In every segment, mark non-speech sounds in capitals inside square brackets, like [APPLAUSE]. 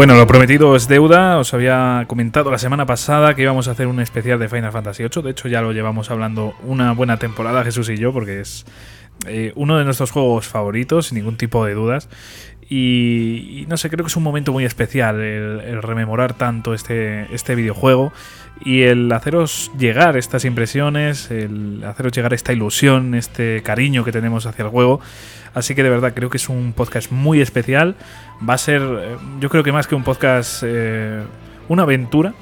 Bueno, lo prometido es deuda. Os había comentado la semana pasada que íbamos a hacer un especial de Final Fantasy VIII. De hecho, ya lo llevamos hablando una buena temporada, Jesús y yo, porque es eh, uno de nuestros juegos favoritos, sin ningún tipo de dudas. Y, no sé, creo que es un momento muy especial el, rememorar tanto este, este videojuego y el haceros llegar estas impresiones, el haceros llegar esta ilusión, este cariño que tenemos hacia el juego. Así que de verdad creo que es un podcast muy especial. Va a ser, eh, yo creo que más que un podcast, eh, una aventura,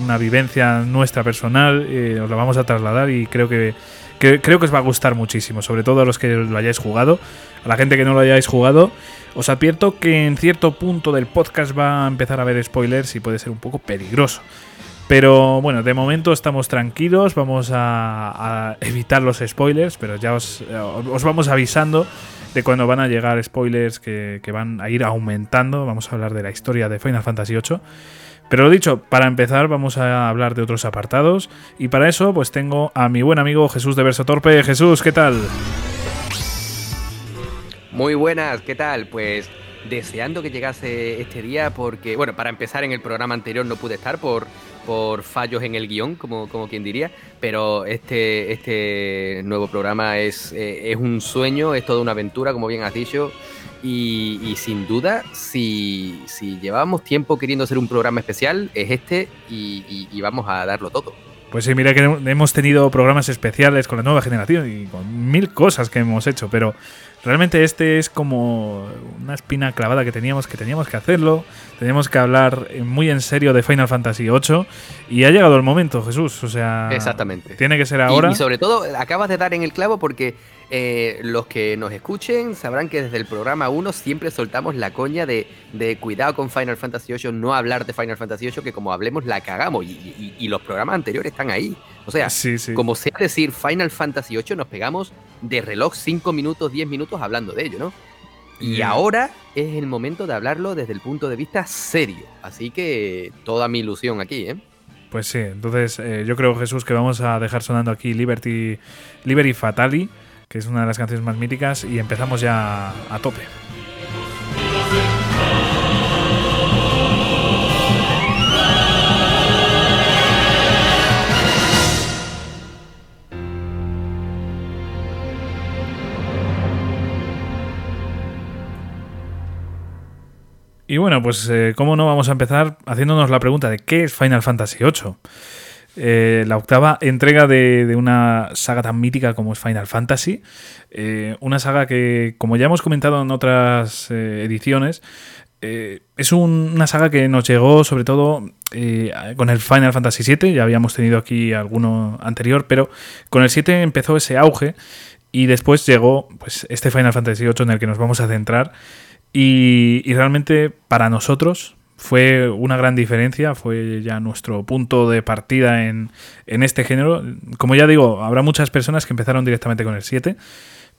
una vivencia nuestra personal. Eh, os la vamos a trasladar y creo que, creo que os va a gustar muchísimo, sobre todo a los que lo hayáis jugado. A la gente que no lo hayáis jugado, os advierto que en cierto punto del podcast va a empezar a haber spoilers y puede ser un poco peligroso. Pero bueno, de momento estamos tranquilos, vamos a, evitar los spoilers, pero ya os, os, vamos avisando de cuando van a llegar spoilers que, van a ir aumentando. Vamos a hablar de la historia de Final Fantasy VIII. Pero lo dicho, para empezar vamos a hablar de otros apartados y para eso pues tengo a mi buen amigo Jesús de Verso Torpe. Jesús, ¿qué tal? Muy buenas, ¿qué tal? Pues deseando que llegase este día porque, bueno, para empezar en el programa anterior no pude estar por por fallos en el guion, como, como quien diría, pero este, este nuevo programa es, eh, es un sueño, es toda una aventura, como bien has dicho, y, sin duda, si, si, llevábamos tiempo queriendo hacer un programa especial, es este y, y vamos a darlo todo. Pues sí, mira que hemos tenido programas especiales con la nueva generación y con mil cosas que hemos hecho, pero Realmente este es como una espina clavada que teníamos, que teníamos que hacerlo, teníamos que hablar muy en serio de Final Fantasy VIII y ha llegado el momento, Jesús, o sea... Exactamente. Tiene que ser ahora. Y, sobre todo, acabas de dar en el clavo porque eh, los que nos escuchen sabrán que desde el programa 1 siempre soltamos la coña de, cuidado con Final Fantasy VIII, no hablar de Final Fantasy VIII, que como hablemos la cagamos y, y los programas anteriores están ahí. O sea, como sea decir Final Fantasy VIII, nos pegamos de reloj 5 minutos, 10 minutos hablando de ello, ¿no? Y ahora es el momento de hablarlo desde el punto de vista serio. Así que toda mi ilusión aquí, ¿eh? Pues sí, entonces eh, yo creo, Jesús, que vamos a dejar sonando aquí Liberty, Liberty Fatali, que es una de las canciones más míticas, y empezamos ya a tope. Y bueno, pues eh, cómo no vamos a empezar haciéndonos la pregunta de qué es Final Fantasy VIII. Eh, la octava entrega de, una saga tan mítica como es Final Fantasy. Eh, una saga que, como ya hemos comentado en otras ediciones, es una saga que nos llegó sobre todo con el Final Fantasy VII. Ya habíamos tenido aquí alguno anterior, pero con el 7 empezó ese auge y después llegó pues, este Final Fantasy VIII en el que nos vamos a centrar. Y, realmente para nosotros fue una gran diferencia, fue ya nuestro punto de partida en, este género. Como ya digo, habrá muchas personas que empezaron directamente con el 7,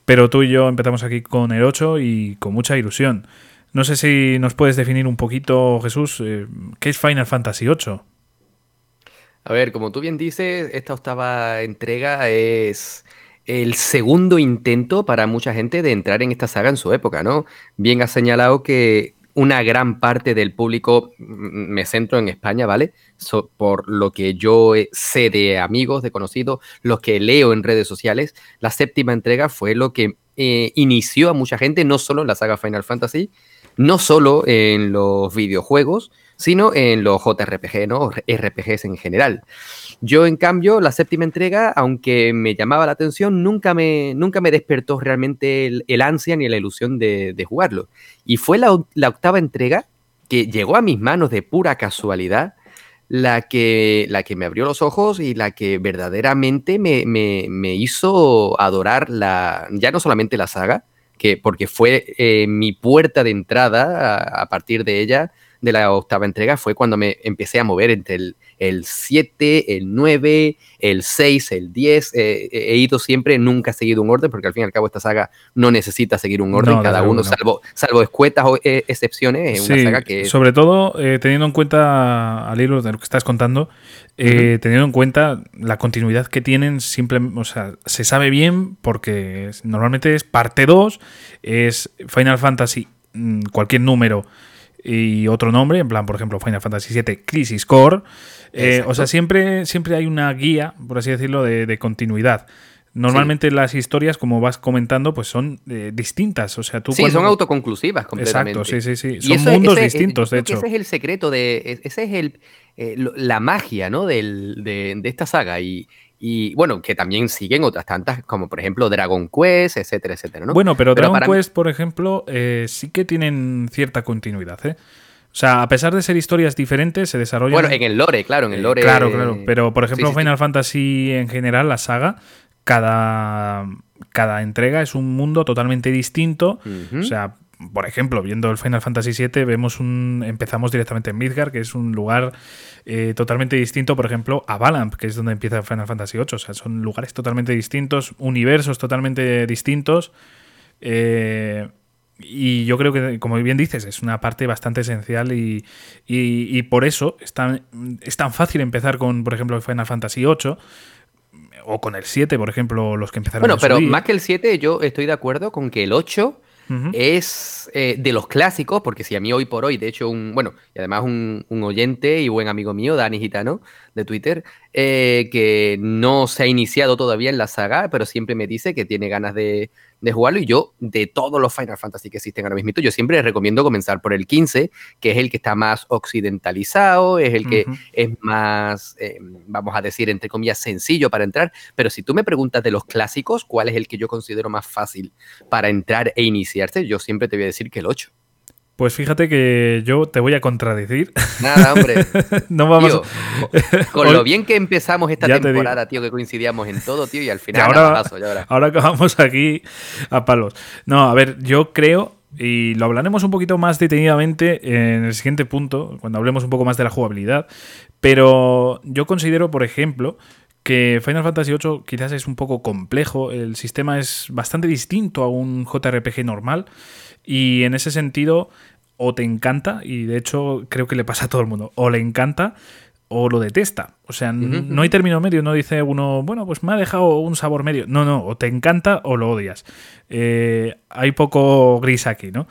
pero tú y yo empezamos aquí con el 8 y con mucha ilusión. No sé si nos puedes definir un poquito, Jesús, eh, ¿qué es Final Fantasy 8? A ver, como tú bien dices, esta octava entrega es el segundo intento para mucha gente de entrar en esta saga en su época, ¿no? Bien has señalado que una gran parte del público, me centro en España, ¿vale? por lo que yo sé de amigos, de conocidos, los que leo en redes sociales, la séptima entrega fue lo que eh, inició a mucha gente, no solo en la saga Final Fantasy, no solo en los videojuegos, sino en los JRPG, ¿no? RPGs en general. Yo, en cambio, la séptima entrega, aunque me llamaba la atención, nunca me, nunca me despertó realmente el, ansia ni la ilusión de, jugarlo. Y fue la, octava entrega que llegó a mis manos de pura casualidad, la que, la que me abrió los ojos y la que verdaderamente me, hizo adorar la, ya no solamente la saga, que, porque fue eh, mi puerta de entrada a, partir de ella, de la octava entrega, fue cuando me empecé a mover entre el, el 7, el 9, el 6, el 10. Eh, he ido siempre, nunca he seguido un orden, porque al fin y al cabo esta saga no necesita seguir un orden, cada uno, salvo, salvo escuetas o eh, excepciones, es una saga que... Sobre todo, eh, teniendo en cuenta, al hilo de lo que estás contando, teniendo en cuenta la continuidad que tienen, simplemente, o sea, se sabe bien porque normalmente es parte 2, es Final Fantasy, mm, cualquier número y otro nombre, en plan, por ejemplo, Final Fantasy VII Crisis Core. Eh, o sea, siempre, siempre hay una guía, por así decirlo, de, continuidad. Normalmente las historias, como vas comentando, pues son eh, distintas. O sea, tú sí, son autoconclusivas completamente. Exacto, sí, sí, sí. Son mundos distintos, de hecho. Ese es el secreto de. Ese es el, eh, la magia, ¿no? Del, de, de, esta saga. Y, y bueno, que también siguen otras tantas, como por ejemplo Dragon Quest, etcétera, etcétera. ¿no? Bueno, pero, Dragon Quest, por ejemplo, eh, sí que tienen cierta continuidad, ¿eh? O sea, a pesar de ser historias diferentes, se desarrollan. Bueno, en el lore, claro, en el lore. claro, claro. Pero, por ejemplo, Final Fantasy en general, la saga, cada, cada entrega es un mundo totalmente distinto. O sea, por ejemplo, viendo el Final Fantasy VII, vemos un, empezamos directamente en Midgar, que es un lugar eh, totalmente distinto, por ejemplo, a Valamp, que es donde empieza Final Fantasy VIII. O sea, son lugares totalmente distintos, universos totalmente distintos. Eh, y yo creo que, como bien dices, es una parte bastante esencial y, y, por eso es tan, es tan fácil empezar con, por ejemplo, Final Fantasy VIII o con el 7, por ejemplo, los que empezaron Bueno, pero más que el 7, yo estoy de acuerdo con que el 8 es eh, de los clásicos, porque si a mí hoy por hoy, de hecho, un, bueno, y además un, oyente y buen amigo mío, Dani Gitano, de Twitter, eh, que no se ha iniciado todavía en la saga, pero siempre me dice que tiene ganas de, de jugarlo. Y yo, de todos los Final Fantasy que existen ahora mismo, yo siempre recomiendo comenzar por el 15, que es el que está más occidentalizado, es el que es más, eh, vamos a decir, entre comillas, sencillo para entrar. Pero si tú me preguntas de los clásicos, ¿cuál es el que yo considero más fácil para entrar e iniciarse? Yo siempre te voy a decir que el 8. Pues fíjate que yo te voy a contradecir. Nada, hombre. [LAUGHS] no vamos [LAUGHS] con lo bien que empezamos esta temporada, tío, que coincidíamos en todo, tío, y al final ahora, ahora acabamos aquí a palos. No, a ver, yo creo y lo hablaremos un poquito más detenidamente en el siguiente punto, cuando hablemos un poco más de la jugabilidad. Pero yo considero, por ejemplo, que Final Fantasy VIII quizás es un poco complejo, el sistema es bastante distinto a un JRPG normal y en ese sentido o te encanta, y de hecho creo que le pasa a todo el mundo, o le encanta o lo detesta. O sea, no hay término medio, no dice uno, bueno, pues me ha dejado un sabor medio. No, no, o te encanta o lo odias. Eh, hay poco gris aquí, ¿no?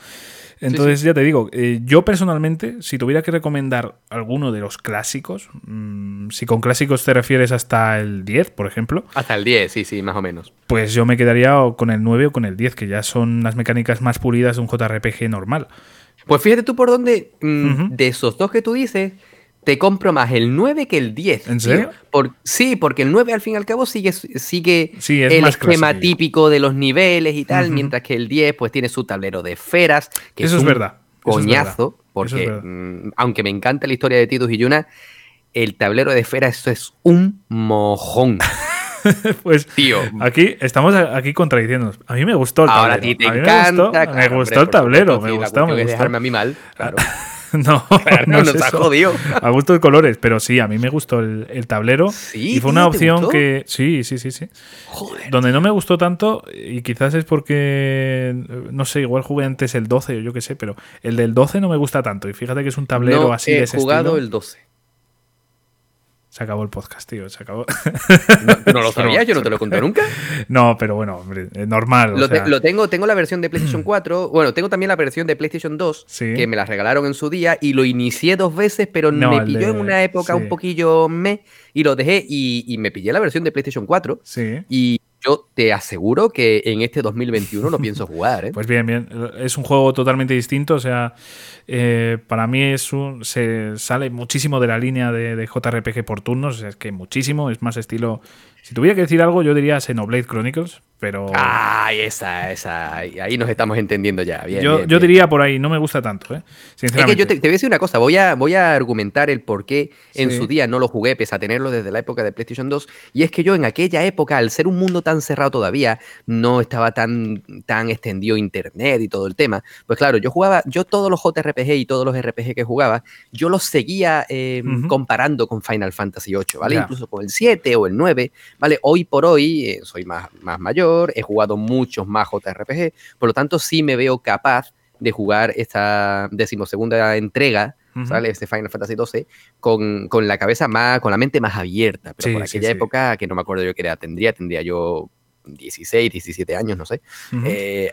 Entonces, ya te digo, eh, yo personalmente, si tuviera que recomendar alguno de los clásicos, mm, si con clásicos te refieres hasta el 10, por ejemplo. Hasta el 10, sí, sí, más o menos. Pues yo me quedaría con el 9 o con el 10, que ya son las mecánicas más pulidas de un JRPG normal. Pues fíjate tú por dónde, mm, de esos dos que tú dices, te compro más el 9 que el 10. ¿En serio? sí, porque el 9 al fin y al cabo sigue, sigue el esquema típico de los niveles y tal, mientras que el 10 pues tiene su tablero de esferas. Que Eso es, verdad. Coñazo, porque mm, aunque me encanta la historia de Titus y Yuna, el tablero de esferas eso es un mojón. [LAUGHS] pues tío, aquí estamos aquí contradiciéndonos. A mí me gustó el tablero. Ahora a ti te encanta. Me gustó, el tablero, me gustó, me gustó. dejarme a mí mal, claro. [LAUGHS] [LAUGHS] no, [LAUGHS] no, nos ha jodido. [LAUGHS] A gusto de colores, pero sí, a mí me gustó el, tablero. y fue una opción que. Sí, sí, sí, sí. Joder. Donde no me gustó tanto, y quizás es porque. No sé, igual jugué antes el 12 o yo qué sé, pero el del 12 no me gusta tanto. Y fíjate que es un tablero así de ese He jugado el 12. Se acabó el podcast, tío. Se acabó. ¿No, lo [LAUGHS] sabías? Yo no te lo conté nunca. No, pero bueno, hombre, normal. Lo, tengo, tengo la versión de PlayStation 4. Bueno, tengo también la versión de PlayStation 2, que me la regalaron en su día y lo inicié dos veces, pero me pilló en una época un poquillo me y lo dejé y, y, me pillé la versión de PlayStation 4. Sí. Y yo te aseguro que en este 2021 lo pienso [LAUGHS] jugar. ¿eh? Pues bien, bien. Es un juego totalmente distinto. O sea, eh, para mí es un, se sale muchísimo de la línea de, de JRPG por turnos. es que muchísimo. Es más estilo si tuviera que decir algo, yo diría Xenoblade Chronicles, pero. Ah, esa, esa. Ahí nos estamos entendiendo ya. Bien, yo, yo diría por ahí, no me gusta tanto, ¿eh? Sinceramente. Es que yo te, voy a decir una cosa, voy a, voy a argumentar el por qué en su día no lo jugué, pese a tenerlo desde la época de PlayStation 2. Y es que yo en aquella época, al ser un mundo tan cerrado todavía, no estaba tan, tan extendido internet y todo el tema. Pues claro, yo jugaba, yo todos los JRPG y todos los RPG que jugaba, yo los seguía em, comparando con Final Fantasy VIII, ¿vale? Incluso con el 7 o el 9 ¿vale? Hoy por hoy eh, soy más, más mayor, he jugado muchos más JRPG, por lo tanto sí me veo capaz de jugar esta decimosegunda entrega, ¿vale? Este Final Fantasy XII, con, con, la cabeza más, con la mente más abierta, pero por aquella época, que no me acuerdo yo qué edad tendría, tendría yo 16, 17 años, no sé. Eh,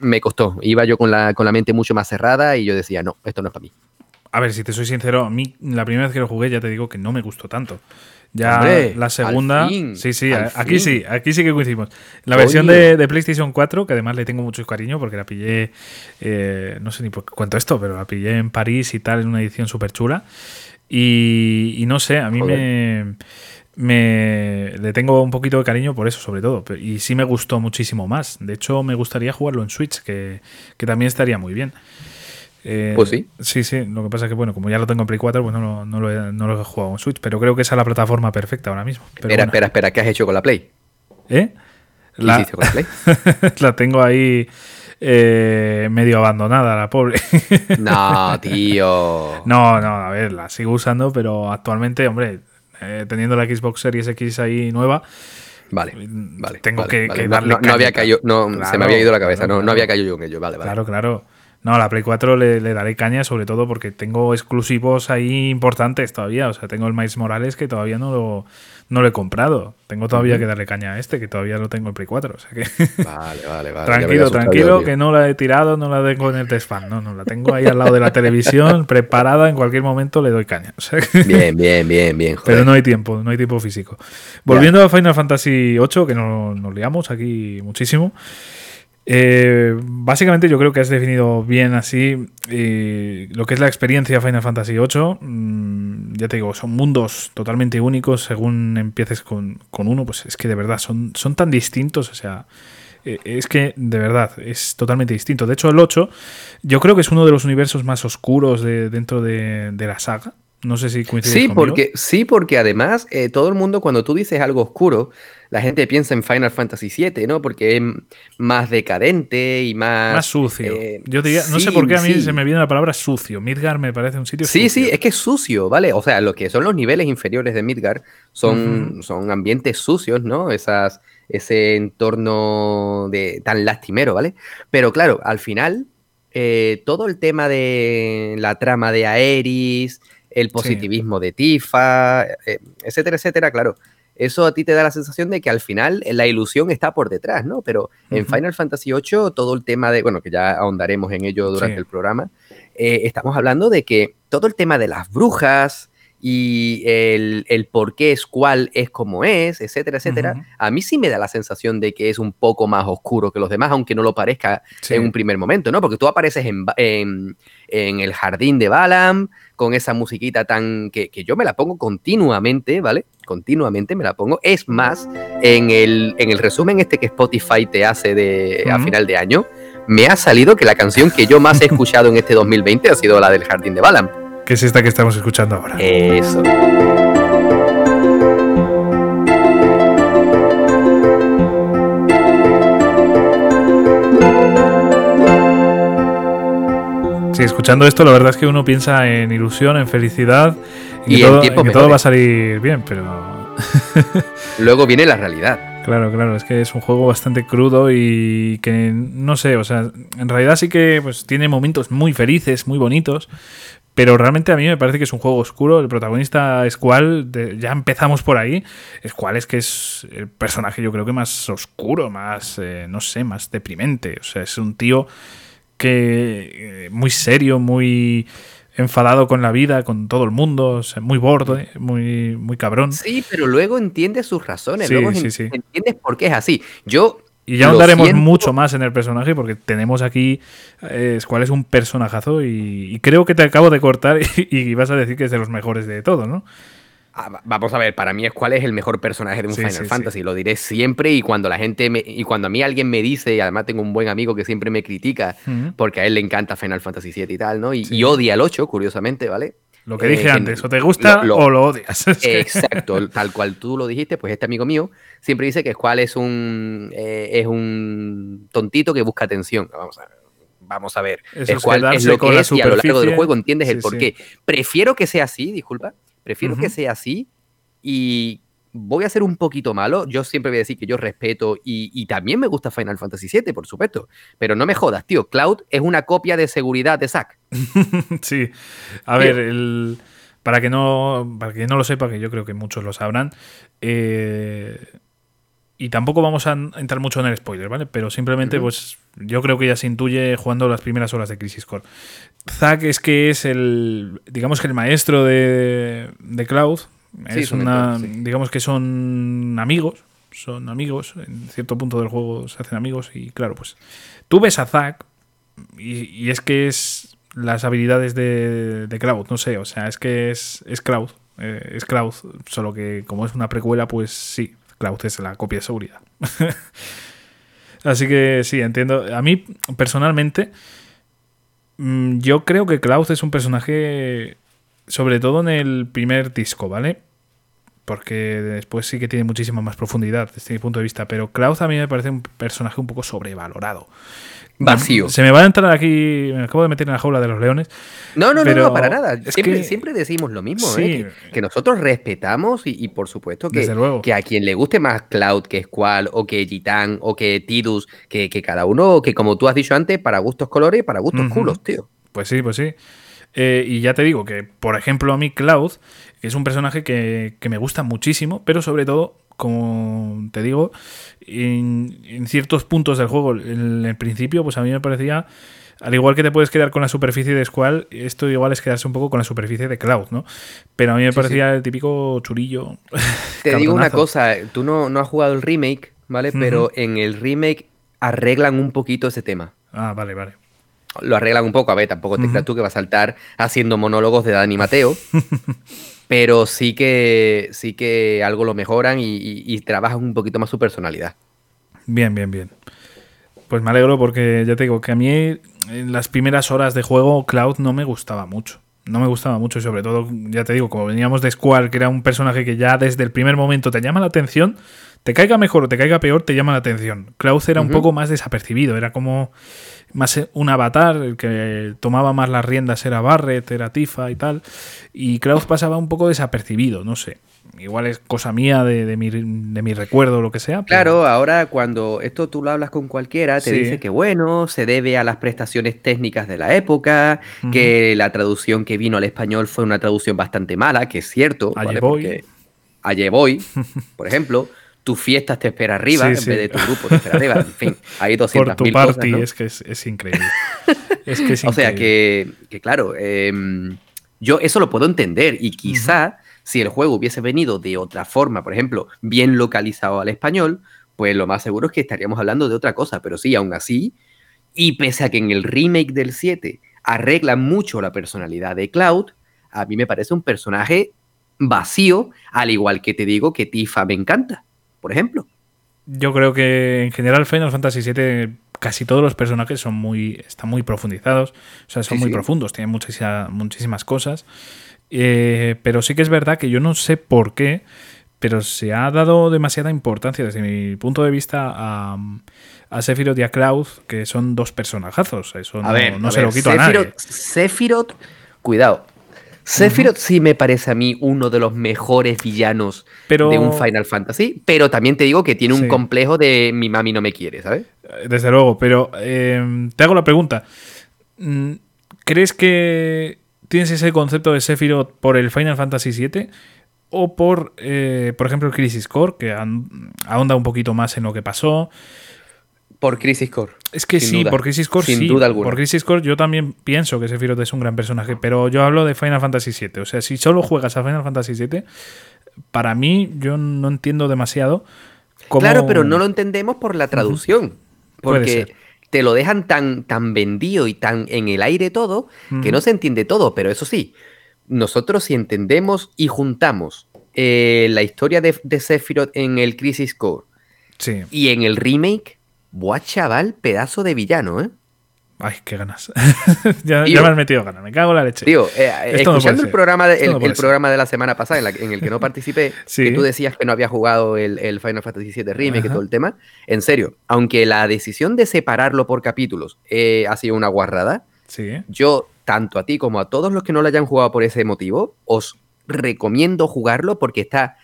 me costó. Iba yo con la, con la mente mucho más cerrada y yo decía, no, esto no es para mí. A ver, si te soy sincero, a mí la primera vez que lo jugué ya te digo que no me gustó tanto. Ya la segunda. sí, sí, aquí sí, aquí sí que coincidimos. La versión de, PlayStation 4, que además le tengo mucho cariño porque la pillé, eh, no sé ni por qué cuento esto, pero la pillé en París y tal, en una edición súper chula. Y, no sé, a mí me, me, le tengo un poquito de cariño por eso, sobre todo. Y sí me gustó muchísimo más. De hecho, me gustaría jugarlo en Switch, que, que también estaría muy bien. Eh, pues sí. Sí, sí. Lo que pasa es que, bueno, como ya lo tengo en Play 4, pues no, no, lo, he, no lo, he, jugado en Switch. Pero creo que esa es la plataforma perfecta ahora mismo. espera, espera, espera. ¿Qué has hecho con la Play? ¿Eh? ¿Qué la... hiciste con la Play? [LAUGHS] la tengo ahí eh, medio abandonada, la pobre. no, [LAUGHS] tío. No, no, a ver, la sigo usando, pero actualmente, hombre, eh, teniendo la Xbox Series X ahí nueva. Vale, vale. Tengo que, darle. No, había caído, no se me había ido la cabeza, no, no había caído yo en ello, vale, vale. Claro, claro. No, la Play 4 le, daré caña, sobre todo porque tengo exclusivos ahí importantes todavía. O sea, tengo el Miles Morales que todavía no lo, no lo he comprado. Tengo todavía que darle caña a este, que todavía lo tengo en Play 4. O sea que. [LAUGHS] Vale, vale, vale. tranquilo, tranquilo, que no la he tirado, no la tengo en el spam. No, no, la tengo ahí al lado de la televisión, [LAUGHS] preparada, en cualquier momento le doy caña. Bien, bien, bien, bien. [LAUGHS] Pero no hay tiempo, no hay tiempo físico. Volviendo a Final Fantasy VIII, que nos liamos aquí muchísimo. Eh, básicamente yo creo que has definido bien así eh, lo que es la experiencia Final Fantasy VIII. Mm, ya te digo, son mundos totalmente únicos según empieces con, uno, pues es que de verdad son, son tan distintos, o sea, eh, es que de verdad es totalmente distinto. De hecho, el 8 yo creo que es uno de los universos más oscuros de, dentro de, la saga. No sé si coincides sí, Porque, sí, porque además todo el mundo cuando tú dices algo oscuro, la gente piensa en Final Fantasy VII, ¿no? Porque es más decadente y más... Más sucio. Eh, Yo diría, no sé por qué a mí se me viene la palabra sucio. Midgar me parece un sitio Sí, sí, es que es sucio, ¿vale? O sea, lo que son los niveles inferiores de Midgar son, son ambientes sucios, ¿no? Esas, ese entorno de, tan lastimero, ¿vale? Pero claro, al final, eh, todo el tema de la trama de Aeris, el positivismo de Tifa, eh, etcétera, etcétera, claro. Eso a ti te da la sensación de que al final la ilusión está por detrás, ¿no? Pero en Final Fantasy VIII todo el tema de, bueno, que ya ahondaremos en ello durante el programa, eh, estamos hablando de que todo el tema de las brujas y el, por qué es cuál es como es, etcétera, etcétera, a mí sí me da la sensación de que es un poco más oscuro que los demás, aunque no lo parezca en un primer momento, ¿no? Porque tú apareces en, en el jardín de Balam, con esa musiquita tan que, yo me la pongo continuamente, ¿vale? Continuamente me la pongo. Es más, en el, en el resumen este que Spotify te hace de, a final de año, me ha salido que la canción que yo más he [LAUGHS] escuchado en este 2020 ha sido la del Jardín de Balam. Que es esta que estamos escuchando ahora. Eso. Sí, escuchando esto, la verdad es que uno piensa en ilusión, en felicidad y, que, todo, va a salir bien, pero. [LAUGHS] Luego viene la realidad. Claro, claro, es que es un juego bastante crudo y que no sé, o sea, en realidad sí que pues tiene momentos muy felices, muy bonitos, pero realmente a mí me parece que es un juego oscuro. El protagonista es cual, ya empezamos por ahí. Es cual es que es el personaje, yo creo que más oscuro, más, eh, no sé, más deprimente. O sea, es un tío que eh, muy serio, muy enfadado con la vida, con todo el mundo, muy borde, muy, muy cabrón. Sí, pero luego entiendes sus razones, luego entiendes por qué es así. Yo y ya andaremos mucho más en el personaje porque tenemos aquí eh, cuál es un personajazo y, creo que te acabo de cortar [LAUGHS] y, y, vas a decir que es de los mejores de todo, ¿no? Ah, vamos a ver, para mí es cuál es el mejor personaje de un Final Fantasy, lo diré siempre y cuando la gente me, y cuando a mí alguien me dice, y además tengo un buen amigo que siempre me critica porque a él le encanta Final Fantasy 7 y tal, ¿no? Y, odia el 8, curiosamente, ¿vale? Lo que dije eh, antes, o te gusta o lo odias. [LAUGHS] Exacto, tal cual tú lo dijiste, pues este amigo mío siempre dice que cuál es un eh, es un tontito que busca atención. Vamos a ver vamos a ver. es, lo que es y a lo largo del juego entiendes el por qué. Prefiero que sea así, disculpa, Prefiero que sea así y voy a ser un poquito malo. Yo siempre voy a decir que yo respeto y, también me gusta Final Fantasy VII, por supuesto. Pero no me jodas, tío. Cloud es una copia de seguridad de Zack. [LAUGHS] sí. A ver, el, para, que no, para que no lo sepa, que yo creo que muchos lo sabrán, eh, y tampoco vamos a entrar mucho en el spoiler, ¿vale? Pero simplemente, pues yo creo que ya se intuye jugando las primeras horas de Crisis Core. Zack es que es el, digamos que el maestro de, de Cloud. Es una, digamos que son amigos, son amigos, en cierto punto del juego se hacen amigos y claro, pues tú ves a Zack y, es que es las habilidades de, de, Cloud, no sé, o sea, es que es, es Cloud, eh, es Cloud, solo que como es una precuela, pues sí, Cloud es la copia de seguridad. [LAUGHS] Así que sí, entiendo. A mí, personalmente, mm, yo creo que Cloud es un personaje, sobre todo en el primer disco, ¿vale? Porque después sí que tiene muchísima más profundidad desde mi punto de vista. Pero Cloud a mí me parece un personaje un poco sobrevalorado vacío. Se me va a entrar aquí, me acabo de meter en la jaula de los leones. No, no, no, no, para nada. Siempre, siempre decimos lo mismo, ¿eh? que, nosotros respetamos y, por supuesto que, que a quien le guste más Cloud que Squall o que Gitan o que Tidus, que, cada uno, que como tú has dicho antes, para gustos colores y para gustos culos, tío. Pues sí, pues sí. Eh, y ya te digo que, por ejemplo, a mí Cloud es un personaje que, que me gusta muchísimo, pero sobre todo como te digo, en, ciertos puntos del juego, en el principio, pues a mí me parecía, al igual que te puedes quedar con la superficie de Squall, esto igual es quedarse un poco con la superficie de Cloud, ¿no? Pero a mí me parecía el típico churillo. [LAUGHS] Te digo una cosa, tú no, no has jugado el remake, ¿vale? Pero en el remake arreglan un poquito ese tema. Ah, vale, vale lo arreglan un poco. A ver, tampoco te creas tú que va a saltar haciendo monólogos de Dani Mateo. [LAUGHS] pero sí que, sí que algo lo mejoran y, trabajan un poquito más su personalidad. Bien, bien, bien. Pues me alegro porque ya te digo que a mí en las primeras horas de juego Cloud no me gustaba mucho. No me gustaba mucho y sobre todo, ya te digo, como veníamos de Squall, que era un personaje que ya desde el primer momento te llama la atención, te caiga mejor o te caiga peor, te llama la atención. Cloud era un poco más desapercibido, era como más un avatar, el que tomaba más las riendas era Barret, era Tifa y tal, y Cloud pasaba un poco desapercibido, no sé. Igual es cosa mía de, mi, de mi, recuerdo o lo que sea. Claro, ahora cuando esto tú lo hablas con cualquiera, te dice que bueno, se debe a las prestaciones técnicas de la época, que la traducción que vino al español fue una traducción bastante mala, que es cierto. Allí voy. Allí voy, por ejemplo tu fiesta te espera arriba en vez de tu grupo te espera arriba. En fin, hay 200.000 [LAUGHS] Por tu party, es que es, increíble. es que es [LAUGHS] o sea que, claro, em, yo eso lo puedo entender y quizá si el juego hubiese venido de otra forma, por ejemplo, bien localizado al español, pues lo más seguro es que estaríamos hablando de otra cosa, pero sí, aún así, y pese a que en el remake del 7 arregla mucho la personalidad de Cloud, a mí me parece un personaje vacío, al igual que te digo que Tifa me encanta por ejemplo. Yo creo que en general Final Fantasy VII casi todos los personajes son muy están muy profundizados, o sea, son muy profundos, tienen muchísimas, muchísimas cosas. Eh, pero sí que es verdad que yo no sé por qué, pero se ha dado demasiada importancia desde mi punto de vista a, a Sephiroth y a Cloud, que son dos personajazos. Eso no, no se lo quito a nadie. Sephiroth, cuidado, Sephiroth sí me parece a mí uno de los mejores villanos de un Final Fantasy, pero también te digo que tiene un complejo de mi mami no me quiere, ¿sabes? Eh, desde luego, pero eh, te hago la pregunta. Mm, ¿Crees que tienes ese concepto de Sephiroth por el Final Fantasy VII? ¿O por, eh, por ejemplo, el Crisis Core, que ahonda un poquito más en lo que pasó? Por Crisis Core. Es que sí, por Crisis Core Sin duda alguna. Por Crisis Core yo también pienso que Sephiroth es un gran personaje, pero yo hablo de Final Fantasy VII. O sea, si solo juegas a Final Fantasy VII, para mí yo no entiendo demasiado cómo... Claro, pero no lo entendemos por la traducción. Porque te lo dejan tan, tan vendido y tan en el aire todo que no se entiende todo. Pero eso sí, nosotros si entendemos y juntamos eh, la historia de, de Sephiroth en el Crisis Core y en el remake Buah, chaval, pedazo de villano, ¿eh? Ay, qué ganas. [LAUGHS] ya, me has metido ganas, me cago en la leche. Tío, eh, escuchando el, programa de, el, programa de la semana pasada en, el que no participé, [LAUGHS] que tú decías que no había jugado el, Final Fantasy VII Remake y todo el tema, en serio, aunque la decisión de separarlo por capítulos eh, ha sido una guarrada, yo, tanto a ti como a todos los que no lo hayan jugado por ese motivo, os recomiendo jugarlo porque está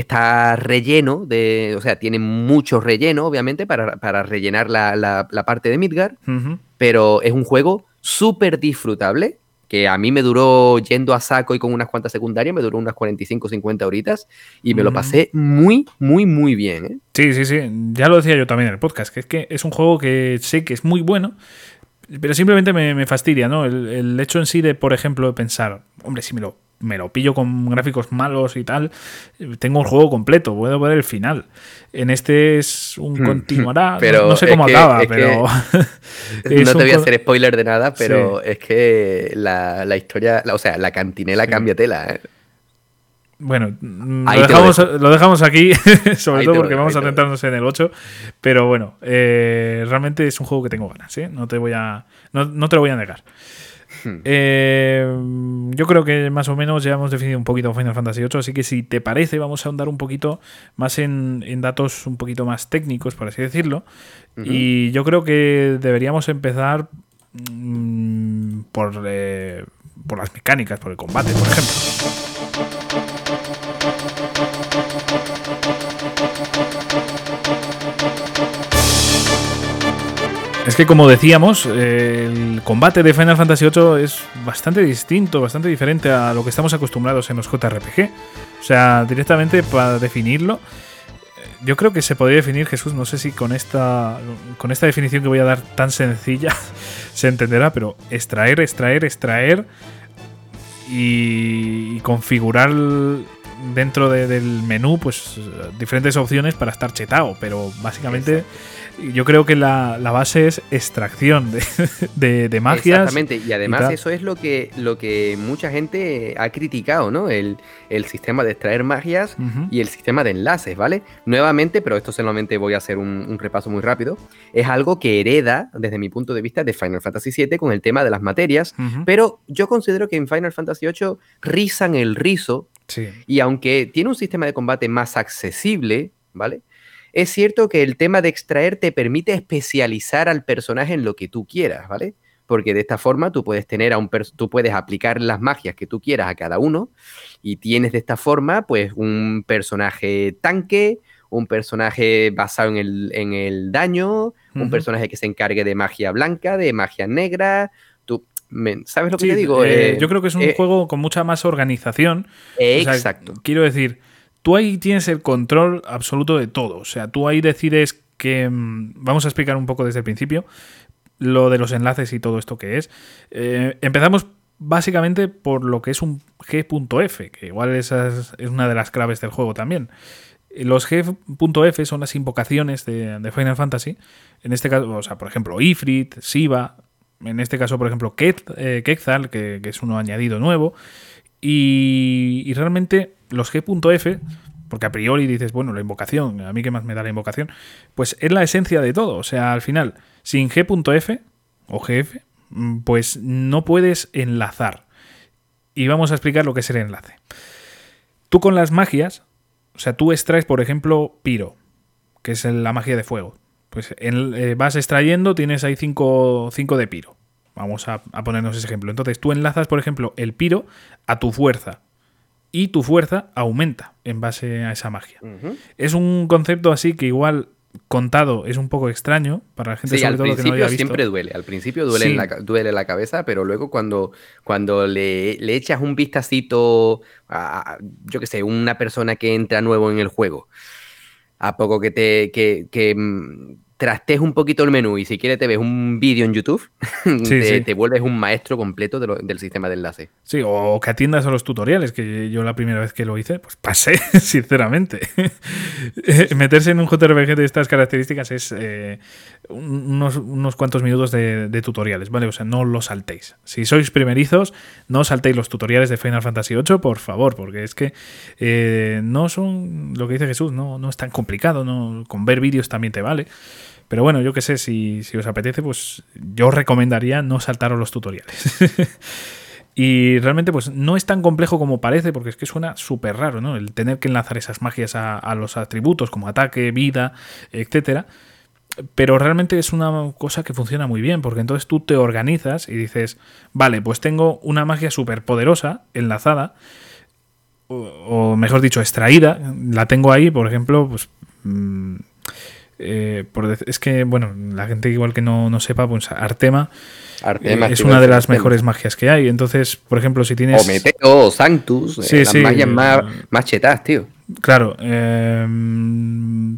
está relleno de, o sea, tiene mucho relleno, obviamente, para, rellenar la, parte de Midgar, pero es un juego súper disfrutable que a mí me duró yendo a saco y con unas cuantas secundarias, me duró unas 45 50 horitas y me lo pasé muy, muy, muy bien. ¿eh? Sí, sí, sí. Ya lo decía yo también en el podcast, que es que es un juego que sé que es muy bueno, pero simplemente me, fastidia, ¿no? El, el, hecho en sí de, por ejemplo, pensar, hombre, si me lo me lo pillo con gráficos malos y tal, tengo un juego completo, puedo ver el final. En este es un hmm. continuará, [LAUGHS] pero no, sé cómo acaba, pero... [LAUGHS] no te voy a hacer spoiler de nada, pero es que la, historia, o sea, la cantinela cambia tela. ¿eh? Bueno, lo dejamos, lo, dejamos, aquí, [LAUGHS] sobre todo porque vamos a centrarnos en el 8. Pero bueno, eh, realmente es un juego que tengo ganas, ¿eh? No te voy a. no te lo voy a negar. Hmm. Eh, yo creo que más o menos ya hemos definido un poquito Final Fantasy VIII, así que si te parece vamos a ahondar un poquito más en, datos un poquito más técnicos, por así decirlo. Y yo creo que deberíamos empezar mm, por, eh, por las mecánicas, por el combate, por ejemplo. Es que como decíamos, el combate de Final Fantasy VIII es bastante distinto, bastante diferente a lo que estamos acostumbrados en los JRPG. O sea, directamente para definirlo, yo creo que se podría definir, Jesús, no sé si con esta, con esta definición que voy a dar tan sencilla [LAUGHS] se entenderá, pero extraer, extraer, extraer y, configurar dentro del menú pues diferentes opciones para estar chetado, pero básicamente yo creo que la, base es extracción de, [LAUGHS] de, magias. Exactamente, y además eso es lo que, lo que mucha gente ha criticado, ¿no? El, sistema de extraer magias y el sistema de enlaces, ¿vale? Nuevamente, pero esto solamente voy a hacer un, repaso muy rápido, es algo que hereda, desde mi punto de vista, de Final Fantasy VII con el tema de las materias, pero yo considero que en Final Fantasy VIII rizan el rizo, y aunque tiene un sistema de combate más accesible, ¿vale? Es cierto que el tema de extraer te permite especializar al personaje en lo que tú quieras, ¿vale? Porque de esta forma tú puedes tener a un tú puedes aplicar las magias que tú quieras a cada uno y tienes de esta forma pues un personaje tanque, un personaje basado en el, daño, un personaje que se encargue de magia blanca, de magia negra, tú ¿Sabes lo que te digo? Eh, yo creo que es un eh, juego con mucha más organización. exacto. quiero decir, tú ahí tienes el control absoluto de todo. O sea, tú ahí decides que... Mm, vamos a explicar un poco desde el principio lo de los enlaces y todo esto que es. Eh, empezamos básicamente por lo que es un G.F, que igual es una de las claves del juego también. Los G.F son las invocaciones de, Final Fantasy. En este caso, o sea, por ejemplo, Ifrit, Siva. En este caso, por ejemplo, eh, Quetzal, que, que, es uno añadido nuevo. Y, y realmente los G.F, porque a priori dices, bueno, la invocación, a mí qué más me da la invocación, pues es la esencia de todo. O sea, al final, sin G.F o GF, mm, pues no puedes enlazar. Y vamos a explicar lo que es el enlace. Tú con las magias, o sea, tú extraes, por ejemplo, Piro, que es la magia de fuego. Pues eh, vas extrayendo, tienes ahí 5 de Piro. Vamos a, a ponernos ese ejemplo. Entonces tú enlazas, por ejemplo, el Piro a tu fuerza y tu fuerza aumenta en base a esa magia. Es un concepto así que igual contado es un poco extraño para la gente sobre todo que no haya visto. siempre duele, al principio duele, la, duele la cabeza, pero luego cuando, cuando le, le echas un vistacito a, yo que sé, una persona que entra nuevo en el juego, a poco que te que, que trastes un poquito el menú y si quieres te ves un vídeo en YouTube, [LAUGHS] te, vuelves un maestro completo del sistema de enlace. Sí, o que atiendas a los tutoriales, que yo la primera vez que lo hice, pues pasé, [LAUGHS] sinceramente. [LAUGHS] Meterse en un JRPG de estas características es eh, unos, cuantos minutos de, tutoriales, ¿vale? O sea, no los saltéis. Si sois primerizos, no saltéis los tutoriales de Final Fantasy VIII, por favor, porque es que eh, no son, lo que dice Jesús, no, no es tan complicado, no, con ver vídeos también te vale. Pero bueno, yo qué sé, si, os apetece, pues yo recomendaría no saltaros los tutoriales. [LAUGHS] y realmente, pues no es tan complejo como parece, porque es que suena súper raro, ¿no? El tener que enlazar esas magias a, los atributos como ataque, vida, etcétera. Pero realmente es una cosa que funciona muy bien, porque entonces tú te organizas y dices, vale, pues tengo una magia súper poderosa enlazada, o, mejor dicho, extraída, la tengo ahí, por ejemplo, pues. Mm, Eh, por, es que, bueno, la gente igual que no, no sepa, pues Artema, Artema eh, es una de las mejores magias que hay. Entonces, por ejemplo, si tienes... O Meteo, o Sanctus, Sí, eh, las sí. magias más, más chetas, tío. Claro, eh,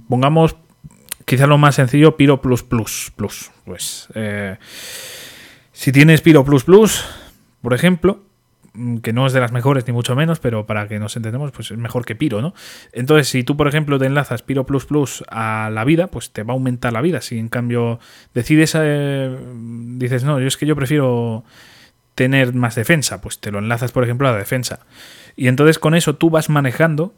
pongamos quizá lo más sencillo, Piro Plus Plus Plus. Pues si tienes Piro Plus Plus, por ejemplo, que no es de las mejores ni mucho menos, pero para que nos entendamos, pues es mejor que Piro, ¿no? Entonces, si tú, por ejemplo, te enlazas Piro Plus Plus a la vida, pues te va a aumentar la vida. Si en cambio decides, eh, dices, no, yo es que yo prefiero tener más defensa, pues te lo enlazas, por ejemplo, a la defensa. Y entonces con eso tú vas manejando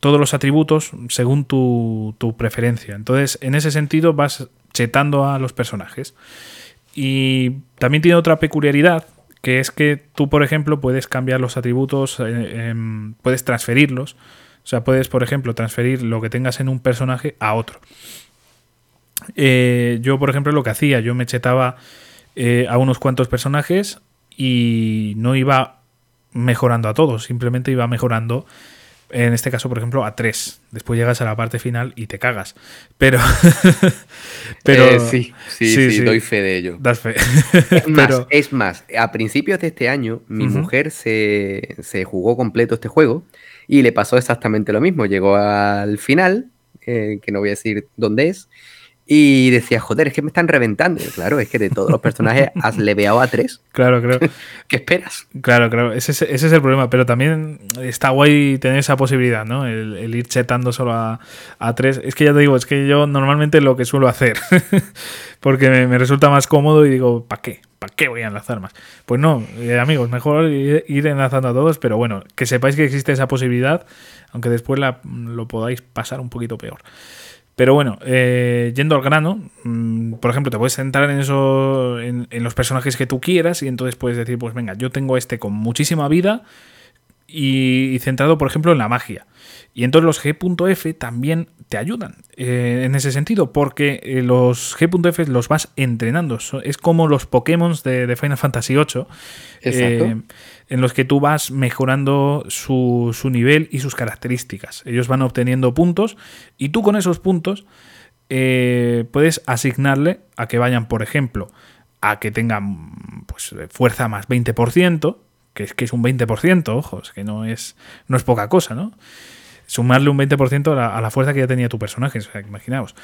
todos los atributos según tu, tu preferencia. Entonces, en ese sentido, vas chetando a los personajes. Y también tiene otra peculiaridad, que es que tú, por ejemplo, puedes cambiar los atributos, eh, em, puedes transferirlos. O sea, puedes, por ejemplo, transferir lo que tengas en un personaje a otro. Eh, yo, por ejemplo, lo que hacía, yo me chetaba eh, a unos cuantos personajes y no iba mejorando a todos, simplemente iba mejorando en este caso, por ejemplo, a 3. Después llegas a la parte final y te cagas. Pero. [LAUGHS] pero Eh, sí, sí, sí, sí. doy fe de ello. das fe. Es [LAUGHS] más, Pero- es más, a principios de este año, mi mujer se, se jugó completo este juego y le pasó exactamente lo mismo. Llegó al final, eh, que no voy a decir dónde es, y decía, joder, es que me están reventando. Y claro, es que de todos los personajes [LAUGHS] has leveado a tres. Claro, claro. [LAUGHS] ¿Qué esperas? Claro, claro. Ese, es- ese es el problema. Pero también está guay tener esa posibilidad, ¿no? El, el ir chetando solo a, a tres. Es que ya te digo, es que yo normalmente lo que suelo hacer. [LAUGHS] porque me, me resulta más cómodo y digo, ¿para qué? ¿Para qué voy a enlazar más? Pues no, eh, amigos, mejor ir, ir enlazando a todos. Pero bueno, que sepáis que existe esa posibilidad, aunque después la- lo podáis pasar un poquito peor. Pero bueno, eh, yendo al grano, mm, por ejemplo, te puedes centrar en eso, en, en los personajes que tú quieras y entonces puedes decir, pues venga, yo tengo este con muchísima vida y, y centrado, por ejemplo, en la magia. Y entonces los G.F también te ayudan eh, en ese sentido, porque eh, los G.F los vas entrenando. Es como los Pokémon de, de Final Fantasy VIII, Exacto. eh, en los que tú vas mejorando su, su nivel y sus características. Ellos van obteniendo puntos y tú con esos puntos eh, puedes asignarle a que vayan, por ejemplo, a que tengan pues, fuerza más 20%, que es que es un 20%, ojo, es que no es, no es poca cosa, ¿no? Sumarle un 20% a la, a la fuerza que ya tenía tu personaje, o sea, imaginaos.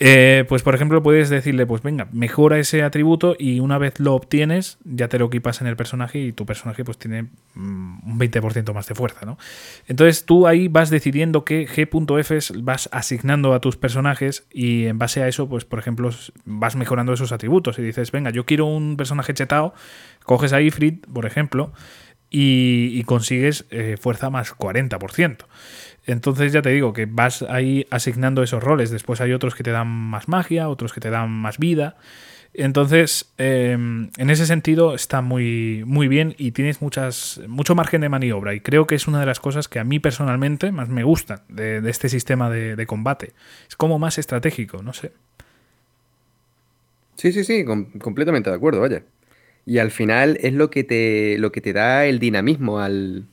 Eh, pues por ejemplo puedes decirle, pues venga, mejora ese atributo y una vez lo obtienes ya te lo equipas en el personaje y tu personaje pues tiene mm, un 20% más de fuerza, ¿no? Entonces tú ahí vas decidiendo qué G.F vas asignando a tus personajes y en base a eso pues por ejemplo vas mejorando esos atributos y dices, venga, yo quiero un personaje chetado, coges a Ifrit, por ejemplo, y, consigues eh, fuerza más 40%. Entonces ya te digo que vas ahí asignando esos roles. Después hay otros que te dan más magia, otros que te dan más vida. Entonces, eh, en ese sentido está muy, muy bien y tienes muchas, mucho margen de maniobra. Y creo que es una de las cosas que a mí personalmente más me gustan de, este sistema de, combate. Es como más estratégico, no sé. Sí, sí, sí, com- completamente de acuerdo, vaya. Y al final es lo que te, lo que te da el dinamismo al,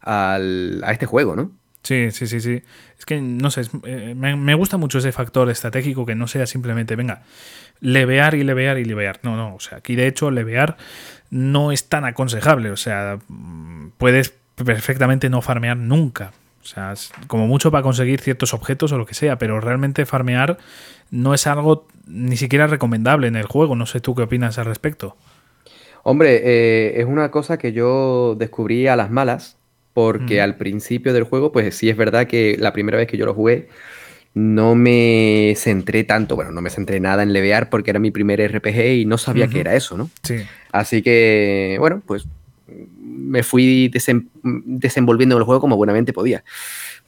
al- a este juego, ¿no? Sí, sí, sí, sí. Es que, no sé, eh, me, gusta mucho ese factor estratégico que no sea simplemente, venga, levear y levear y levear. No, no, o sea, aquí de hecho levear no es tan aconsejable. O sea, mm, puedes perfectamente no farmear nunca. O sea, como mucho para conseguir ciertos objetos o lo que sea, pero realmente farmear no es algo ni siquiera recomendable en el juego. No sé tú qué opinas al respecto. Hombre, eh, es una cosa que yo descubrí a las malas, porque Mm. al principio del juego, pues sí es verdad que la primera vez que yo lo jugué, no me centré tanto, bueno, no me centré nada en levear porque era mi primer RPG y no sabía Ujú. que era eso, ¿no? Sí. Así que, bueno, pues me fui desem- desenvolviendo en el juego como buenamente podía.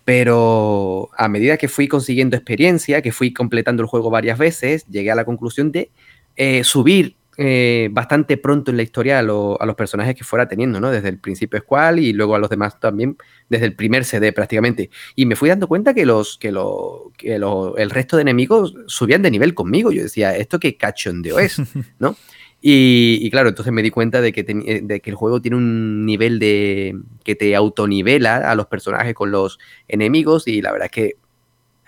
Pero a medida que fui consiguiendo experiencia, que fui completando el juego varias veces, llegué a la conclusión de eh, subir eh, bastante pronto en la historia a, lo- a los personajes que fuera teniendo, ¿no? Desde el principio Squall y luego a los demás también, desde el primer CD prácticamente. Y me fui dando cuenta que, los, que, lo- que lo- el resto de enemigos subían de nivel conmigo. Yo decía, ¿esto qué cachondeo es? [LAUGHS] ¿No? Y, y claro, entonces me di cuenta de que, teni- eh, de que el juego tiene un nivel de que te autonivela a los personajes con los enemigos y la verdad es que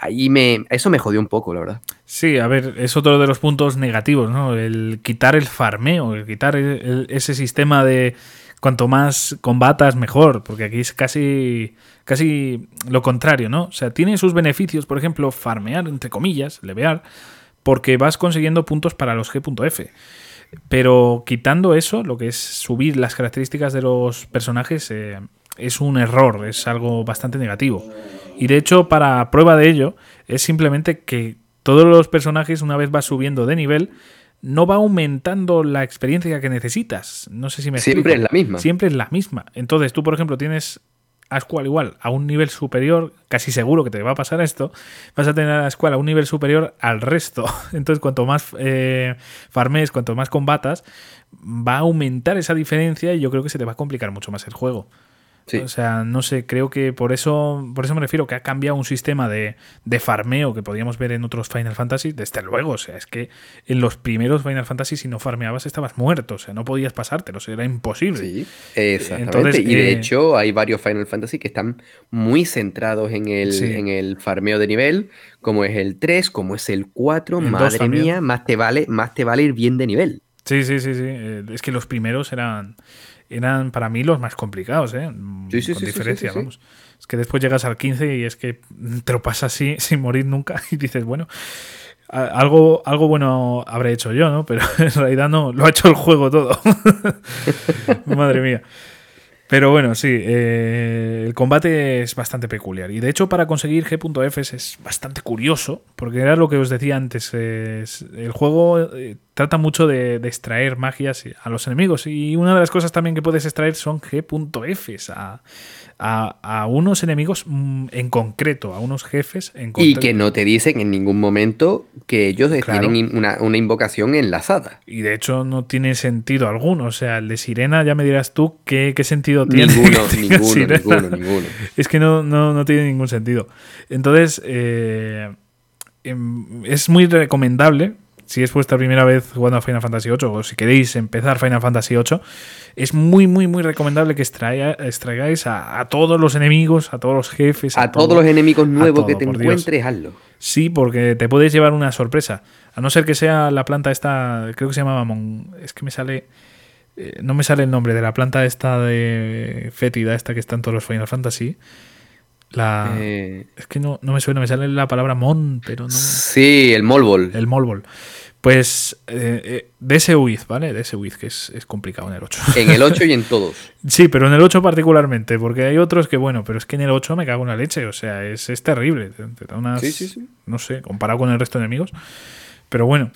ahí me, eso me jodió un poco, la verdad. Sí, a ver, es otro de los puntos negativos, ¿no? El quitar el farmeo, el quitar ese sistema de cuanto más combatas, mejor, porque aquí es casi, casi lo contrario, ¿no? O sea, tiene sus beneficios, por ejemplo, farmear, entre comillas, levear, porque vas consiguiendo puntos para los G.F. Pero quitando eso, lo que es subir las características de los personajes, eh, es un error, es algo bastante negativo. Y de hecho, para prueba de ello, es simplemente que todos los personajes, una vez vas subiendo de nivel, no va aumentando la experiencia que necesitas. No sé si me Siempre es la misma. Siempre es la misma. Entonces, tú, por ejemplo, tienes a Squall igual a un nivel superior, casi seguro que te va a pasar esto, vas a tener a Squall a un nivel superior al resto. [LAUGHS] Entonces, cuanto más eh, farmes, cuanto más combatas, va a aumentar esa diferencia y yo creo que se te va a complicar mucho más el juego. O sea, no sé, creo que por eso, por eso me refiero que ha cambiado un sistema de, farmeo que podíamos ver en otros Final Fantasy, desde luego. O sea, es que en los primeros Final Fantasy, si no farmeabas, estabas muerto. O sea, no podías pasártelo, era imposible. Sí, exactamente. y de eh, hecho, hay varios Final Fantasy que están muy centrados en el, en el farmeo de nivel, como es el 3, como es el 4. Madre mía, más te vale, más te vale ir bien de nivel. Sí, sí, sí, sí. Eh, es que los primeros eran eran para mí los más complicados, ¿eh? Sí, sí, Con diferencia, vamos. Es que después llegas al 15 y es que te lo pasas así [LAUGHS] sin morir nunca y dices, bueno, algo, algo bueno habré hecho yo, ¿no? Pero [LAUGHS] en realidad no, lo ha hecho el juego todo. [LAUGHS] Madre mía. Pero bueno, sí, eh, el combate es bastante peculiar. Y de hecho, para conseguir G.F es bastante curioso, porque era lo que os decía antes. el juego eh, trata mucho de, extraer magias a los enemigos. Y una de las cosas también que puedes extraer son G.Fs a, a, unos enemigos mm, en concreto, a unos jefes en concreto. Y que no te dicen en ningún momento que ellos tienen una, invocación enlazada. Y de hecho no tiene sentido alguno. O sea, el de Sirena, ya me dirás tú qué, sentido tiene. Ninguno, [LAUGHS] ninguno, ninguno, ninguno. Es que no, no, no tiene ningún sentido. Entonces, eh, em, es muy recomendable si es vuestra primera vez jugando a Final Fantasy VIII o si queréis empezar Final Fantasy VIII, es muy, muy, muy recomendable que extraigáis a, todos los enemigos, a todos los jefes. A, todos los enemigos nuevos que te encuentres, hazlo. Sí, porque te puedes llevar una sorpresa. A no ser que sea la planta esta, creo que se llamaba Mon... Es que me sale... Eh, no me sale el nombre de la planta esta de fétida, esta que está en todos los Final Fantasy. La... Eh, es que no, no, me suena, me sale la palabra Mon, pero no. Sí, el Molbol. El Molbol. Pues eh, eh, de ese Wiz, ¿vale? De ese Wiz, que es, complicado en el 8. En el 8 y en [LAUGHS] todos. sí, pero en el 8 particularmente, porque hay otros que, bueno, pero es que en el 8 me cago en la leche, o sea, es, terrible. sí, sí, sí. No sé, comparado con el resto de enemigos. Pero bueno.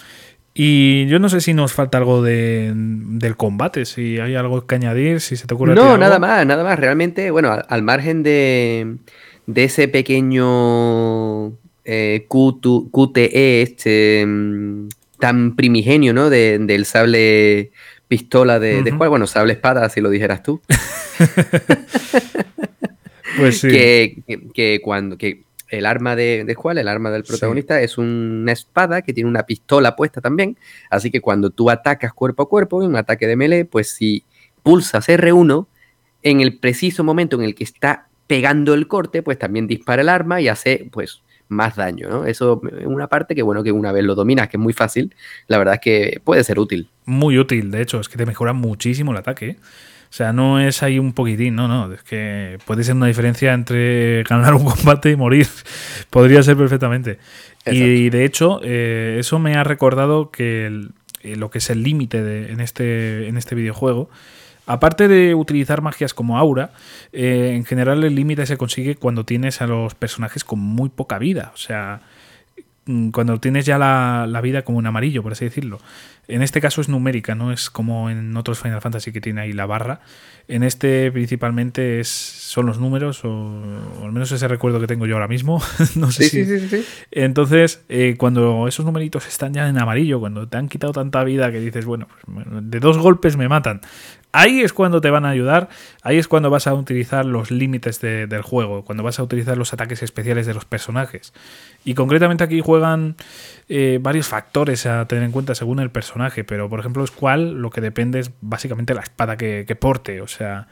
Y yo no sé si nos falta algo de, del combate, si hay algo que añadir, si se te ocurre. No, nada más, nada más. Realmente, bueno, al, margen de, de ese pequeño eh, QTE, este mm, tan primigenio, ¿no? del sable pistola de, bueno, sable espada, si lo dijeras tú. [LAUGHS] pues sí. Que, cuando que el arma de, de el arma del protagonista, es una espada que tiene una pistola puesta también. Así que cuando tú atacas cuerpo a cuerpo, en un ataque de melee, pues si pulsas R1, en el preciso momento en el que está pegando el corte, pues también dispara el arma y hace, pues, más daño, ¿no? Eso es una parte que, bueno, que una vez lo dominas, que es muy fácil, la verdad es que puede ser útil. Muy útil, de hecho, es que te mejora muchísimo el ataque. ¿eh? O sea, no es ahí un poquitín, no, no, es que puede ser una diferencia entre ganar un [LAUGHS] combate y morir. Podría ser perfectamente. Y de hecho, eh, eso me ha recordado que eh, lo que es el límite en este, en este videojuego Aparte de utilizar magias como aura, eh, en general el límite se consigue cuando tienes a los personajes con muy poca vida. O sea, mm, cuando tienes ya la, vida como en amarillo, por así decirlo. En este caso es numérica, no es como en otros Final Fantasy que tiene ahí la barra. En este principalmente es, son los números, o, al menos ese recuerdo que tengo yo ahora mismo. [LAUGHS] no sé si... sí, sí, sí, Entonces, eh, cuando esos numeritos están ya en amarillo, cuando te han quitado tanta vida que dices, bueno, pues, de dos golpes me matan, Ahí es cuando te van a ayudar, ahí es cuando vas a utilizar los límites del juego, cuando vas a utilizar los ataques especiales de los personajes. Y concretamente aquí juegan eh, varios factores a tener en cuenta según el personaje, pero por ejemplo es cuál lo que depende es básicamente la espada que, porte, o sea,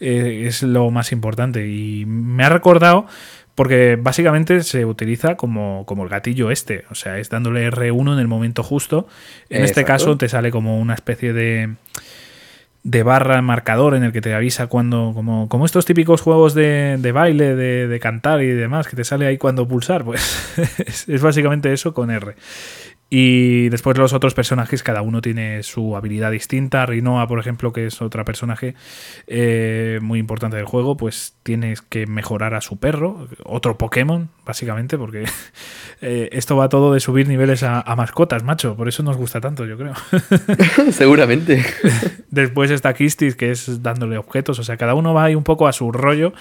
eh, es lo más importante. Y me ha recordado Porque básicamente se utiliza como, como el gatillo este, o sea, es dándole R1 en el momento justo. En este caso te sale como una especie de de barra marcador en el que te avisa cuando, como, como estos típicos juegos de, de baile, de, de, cantar y demás, que te sale ahí cuando pulsar, pues [LAUGHS] es, básicamente eso con R. Y después los otros personajes, cada uno tiene su habilidad distinta. Rinoa, por ejemplo, que es otra personaje eh, muy importante del juego, pues tienes que mejorar a su perro, otro Pokémon, básicamente, porque [LAUGHS] eh, esto va todo de subir niveles a, mascotas, macho. Por eso nos gusta tanto, yo creo. [LAUGHS] [LAUGHS] Seguramente. Después está Kistis, que es dándole objetos. O sea, cada uno va ahí un poco a su rollo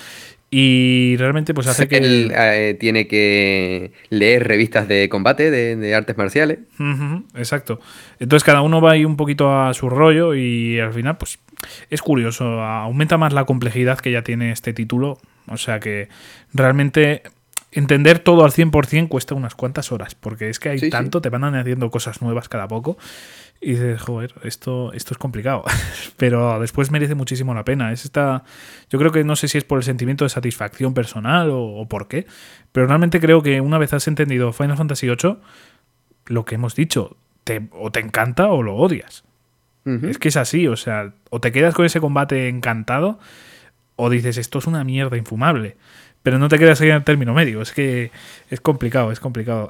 y realmente pues hace [LAUGHS] que... Él eh, tiene que leer revistas de combate, de, artes marciales. exacto. Entonces cada uno va ahí un poquito a su rollo y al final pues es curioso. Aumenta más la complejidad que ya tiene este título. O sea que realmente entender todo al 100% cuesta unas cuantas horas. Porque es que hay tanto, te van añadiendo cosas nuevas cada poco. Y dices, joder, esto, esto es complicado. [LAUGHS] Pero después merece muchísimo la pena. Es esta. Yo creo que no sé si es por el sentimiento de satisfacción personal o, por qué. Pero realmente creo que una vez has entendido Final Fantasy VIII, lo que hemos dicho, te, o te encanta o lo odias. Es que es así, o sea, o te quedas con ese combate encantado, o dices, esto es una mierda infumable pero no te quedas ahí en el término medio. Es que es complicado, es complicado.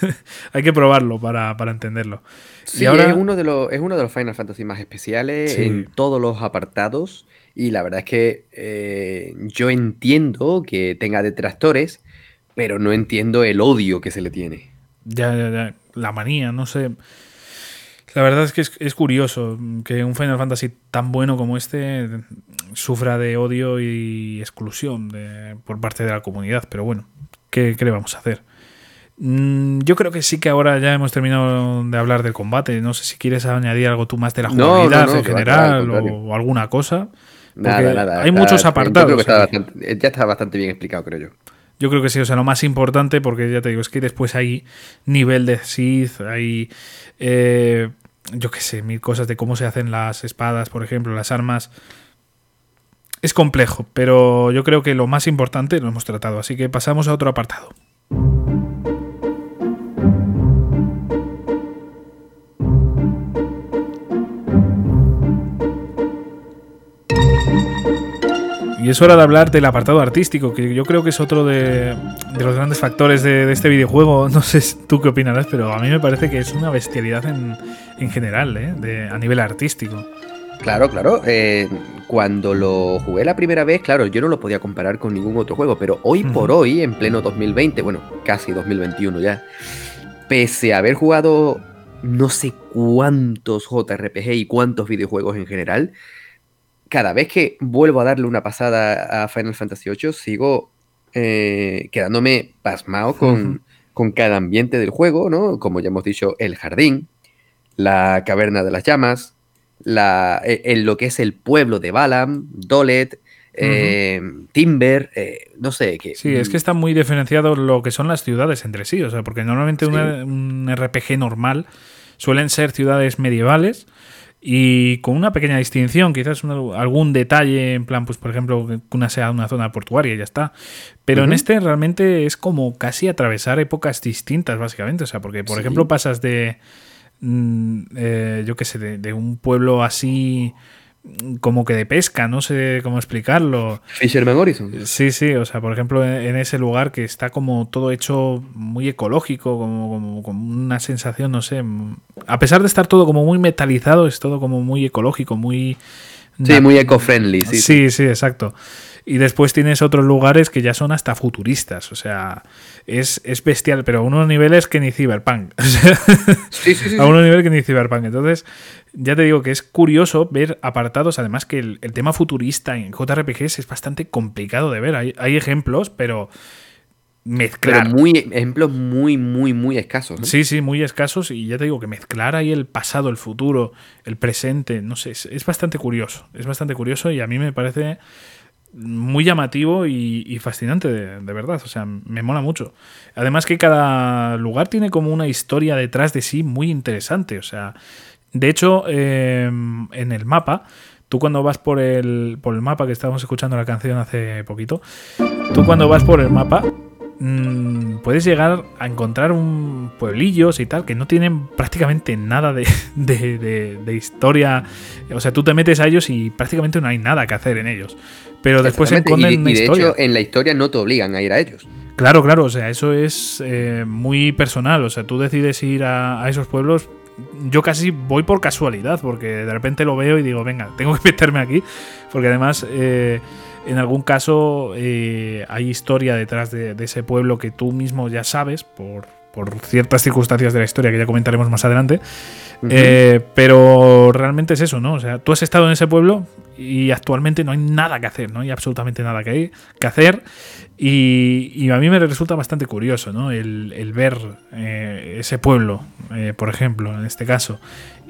[LAUGHS] Hay que probarlo para, entenderlo. Sí, ahora... es, uno de los, es uno de los Final Fantasy más especiales en todos los apartados. Y la verdad es que eh, yo entiendo que tenga detractores, pero no entiendo el odio que se le tiene. Ya, ya, ya. La manía, no sé. La verdad es que es, curioso que un Final Fantasy tan bueno como este sufra de odio y exclusión por parte de la comunidad, pero bueno, ¿qué, le vamos a hacer? Mm, yo creo que sí que ahora ya hemos terminado de hablar del combate. No sé si quieres añadir algo tú más de la jugabilidad en general o, alguna cosa. Nada, nada. Hay muchos apartados. ya está bastante bien explicado, creo yo. Yo creo que sí, o sea, lo más importante, porque ya te digo, es que después hay nivel de Sith, hay, eh, yo qué sé, mil cosas de cómo se hacen las espadas, por ejemplo, las armas. Es complejo, pero yo creo que lo más importante lo hemos tratado, así que pasamos a otro apartado. Y es hora de hablar del apartado artístico, que yo creo que es otro de, los grandes factores de, este videojuego. [LAUGHS] No sé tú qué opinarás, pero a mí me parece que es una bestialidad en, general, ¿eh? a nivel artístico. Claro, claro. Eh, cuando lo jugué la primera vez, claro, yo no lo podía comparar con ningún otro juego, pero hoy por hoy, en pleno 2020, bueno, casi 2021 ya, pese a haber jugado no sé cuántos JRPG y cuántos videojuegos en general, cada vez que vuelvo a darle una pasada a Final Fantasy VIII, sigo eh, quedándome pasmado con, con, cada ambiente del juego, ¿no? Como ya hemos dicho, el jardín, la caverna de las llamas, la, e, lo que es el pueblo de Balam, Dolet, eh, Timber, eh, no sé qué. Sí, es que está muy diferenciado lo que son las ciudades entre sí, o sea, porque normalmente un RPG normal suelen ser ciudades medievales y con una pequeña distinción, quizás algún detalle, en plan, pues por ejemplo, que una sea una zona portuaria y ya está. Pero en este realmente es como casi atravesar épocas distintas, básicamente. O sea, porque, por ejemplo, pasas de, mm, eh, yo qué sé, de, un pueblo así como que de pesca, no sé cómo explicarlo. Fisherman Horizon. Sí, sí, o sea, por ejemplo, en ese lugar que está como todo hecho muy ecológico, como, como, una sensación, no sé, a pesar de estar todo como muy metalizado, es todo como muy ecológico, muy... Sí, muy eco-friendly, sí, sí. Sí, exacto. Y después tienes otros lugares que ya son hasta futuristas. O sea, es, bestial, pero a unos niveles que ni Cyberpunk. [LAUGHS] sí, sí, sí, a unos niveles que ni Cyberpunk. Entonces, ya te digo que es curioso ver apartados. Además, que el, tema futurista en JRPGs es bastante complicado de ver. Hay, ejemplos, pero mezclar. Pero muy, ejemplos muy, muy, muy escasos. Sí, sí, muy escasos. Y ya te digo que mezclar ahí el pasado, el futuro, el presente, no sé, es, bastante curioso. Es bastante curioso y a mí me parece muy llamativo y, fascinante, de, verdad. O sea, me mola mucho. Además que cada lugar tiene como una historia detrás de sí muy interesante. O sea, de hecho, em, en el mapa tú cuando vas por el, por el mapa, que estábamos escuchando la canción hace poquito, tú cuando vas por el mapa mm, puedes llegar a encontrar un pueblillos y tal que no tienen prácticamente nada de, de, historia. O sea, tú te metes a ellos y prácticamente no hay nada que hacer en ellos. Pero después se encuentran y, de hecho, en la historia no te obligan a ir a ellos. Claro, claro, o sea, eso es eh, muy personal. O sea, tú decides ir a, a esos pueblos yo casi voy por casualidad, porque de repente lo veo y digo, venga, [LAUGHS] tengo que meterme aquí, porque además eh, en algún caso eh, hay historia detrás de, ese pueblo que tú mismo ya sabes por, ciertas circunstancias de la historia que ya comentaremos más adelante. Eh, pero realmente es eso, ¿no? O sea, tú has estado en ese pueblo y actualmente no hay nada que hacer, no hay absolutamente nada que, que hacer. Y, a mí me resulta bastante curioso, ¿no? El, ver eh, ese pueblo, eh, por ejemplo, en este caso,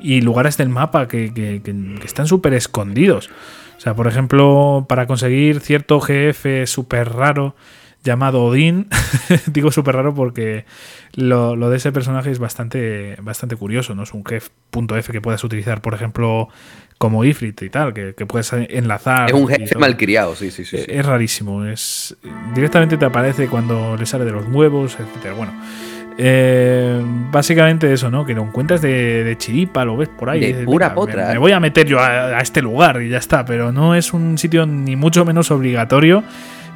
y lugares del mapa que, están súper escondidos. O sea, por ejemplo, para conseguir cierto GF súper raro llamado Odín, [LAUGHS] digo súper raro porque lo, de ese personaje es bastante, bastante curioso, ¿no? Es un GF.f que puedes utilizar, por ejemplo, como Ifrit y tal, que, puedes enlazar. Es un jefe malcriado, sí, sí, sí, Es, rarísimo. Es, directamente te aparece cuando le sale de los huevos, etcétera. Bueno. Eh, básicamente eso, ¿no? Que lo encuentras de, chiripa, lo ves por ahí. De pura potra. Me, ¿eh? voy a meter yo a, este lugar y ya está, pero no es un sitio ni mucho menos obligatorio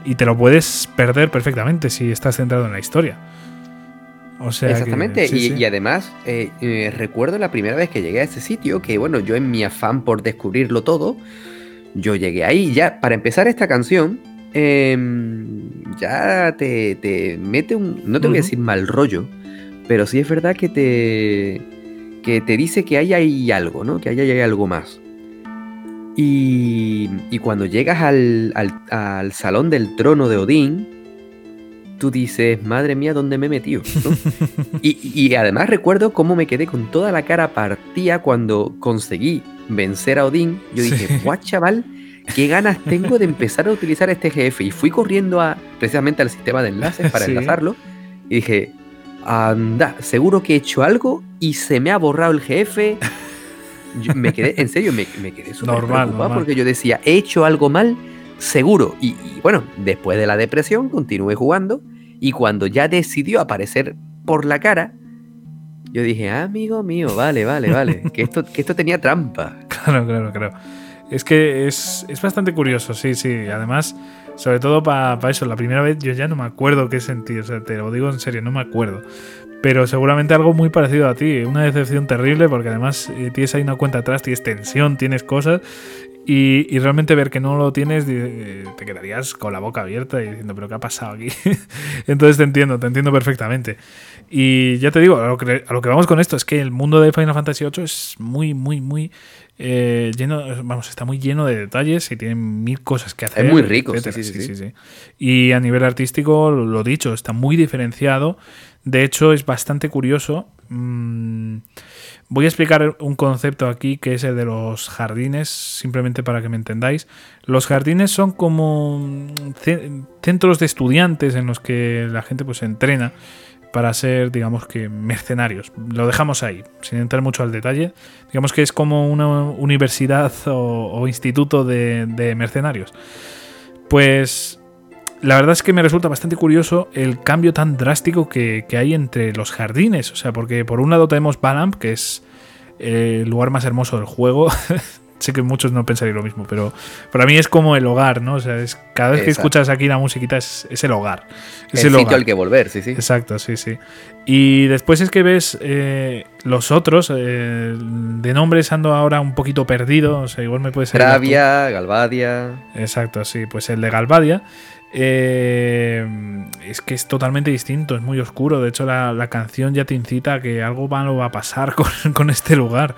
y te lo puedes perder perfectamente si estás centrado en la historia. Exactamente, y, además eh, eh, recuerdo la primera vez que llegué a ese sitio, que bueno, yo en mi afán por descubrirlo todo, yo llegué ahí ya, para empezar esta canción, em, ya te, mete un, no te voy a decir mal rollo, pero sí es verdad que te, que te dice que ahí hay algo, ¿no? Que ahí hay algo más. Y, y cuando llegas al, al, al salón del trono de Odín, tú dices, madre mía, ¿dónde me he metido? [LAUGHS] y, además recuerdo cómo me quedé con toda la cara partida cuando conseguí vencer a Odín. Yo dije, guau, chaval, qué ganas tengo de empezar a utilizar este jefe. Y fui corriendo a, precisamente al sistema de enlaces para [LAUGHS] enlazarlo. Y dije, anda, seguro que he hecho algo y se me ha borrado el jefe. Me quedé, en serio, me, quedé súper preocupado porque yo decía, he hecho algo mal, seguro. y, bueno, después de la depresión continué jugando y cuando ya decidió aparecer por la cara, yo dije, ah, amigo mío, vale, vale, vale, que esto, que esto tenía trampa. [LAUGHS] Claro, claro, claro. Es que es, bastante curioso, sí, sí. Además, sobre todo para eso, la primera vez yo ya no me acuerdo qué sentí, o sea, te lo digo en serio, no me acuerdo. Pero seguramente algo muy parecido a ti, una decepción terrible porque además eh, tienes ahí una cuenta atrás, tienes tensión, tienes cosas y, realmente ver que no lo tienes, te quedarías con la boca abierta y diciendo, pero ¿qué ha pasado aquí? [LAUGHS] Entonces te entiendo, te entiendo perfectamente. Y ya te digo, a lo, que, vamos con esto es que el mundo de Final Fantasy VIII es muy, muy, muy eh, lleno, vamos, está muy lleno de detalles y tiene mil cosas que hacer. Es muy rico, sí sí, sí, Y a nivel artístico, lo dicho, está muy diferenciado. De hecho, es bastante curioso. Mmm, Voy a explicar un concepto aquí que es el de los jardines, simplemente para que me entendáis. Los jardines son como centros de estudiantes en los que la gente pues entrena para ser, digamos que, mercenarios. Lo dejamos ahí, sin entrar mucho al detalle. Digamos que es como una universidad o, instituto de, de mercenarios. Pues la verdad es que me resulta bastante curioso el cambio tan drástico que, hay entre los jardines. O sea, porque por un lado tenemos Balamp, que es el lugar más hermoso del juego. [LAUGHS] sé que muchos no pensarían lo mismo, pero para mí es como el hogar, ¿no? O sea, es, cada vez que escuchas aquí la musiquita es, el hogar. Es el, sitio al que volver, sí, sí. Exacto, sí, sí. Y después es que ves eh, los otros, eh, de nombres ando ahora un poquito perdido, o sea, igual me puede ser... Gravia, Galvadia. Exacto, sí, pues el de Galvadia eh, es que es totalmente distinto, es muy oscuro. De hecho, la, canción ya te incita a que algo malo va a pasar [LAUGHS] con, este lugar.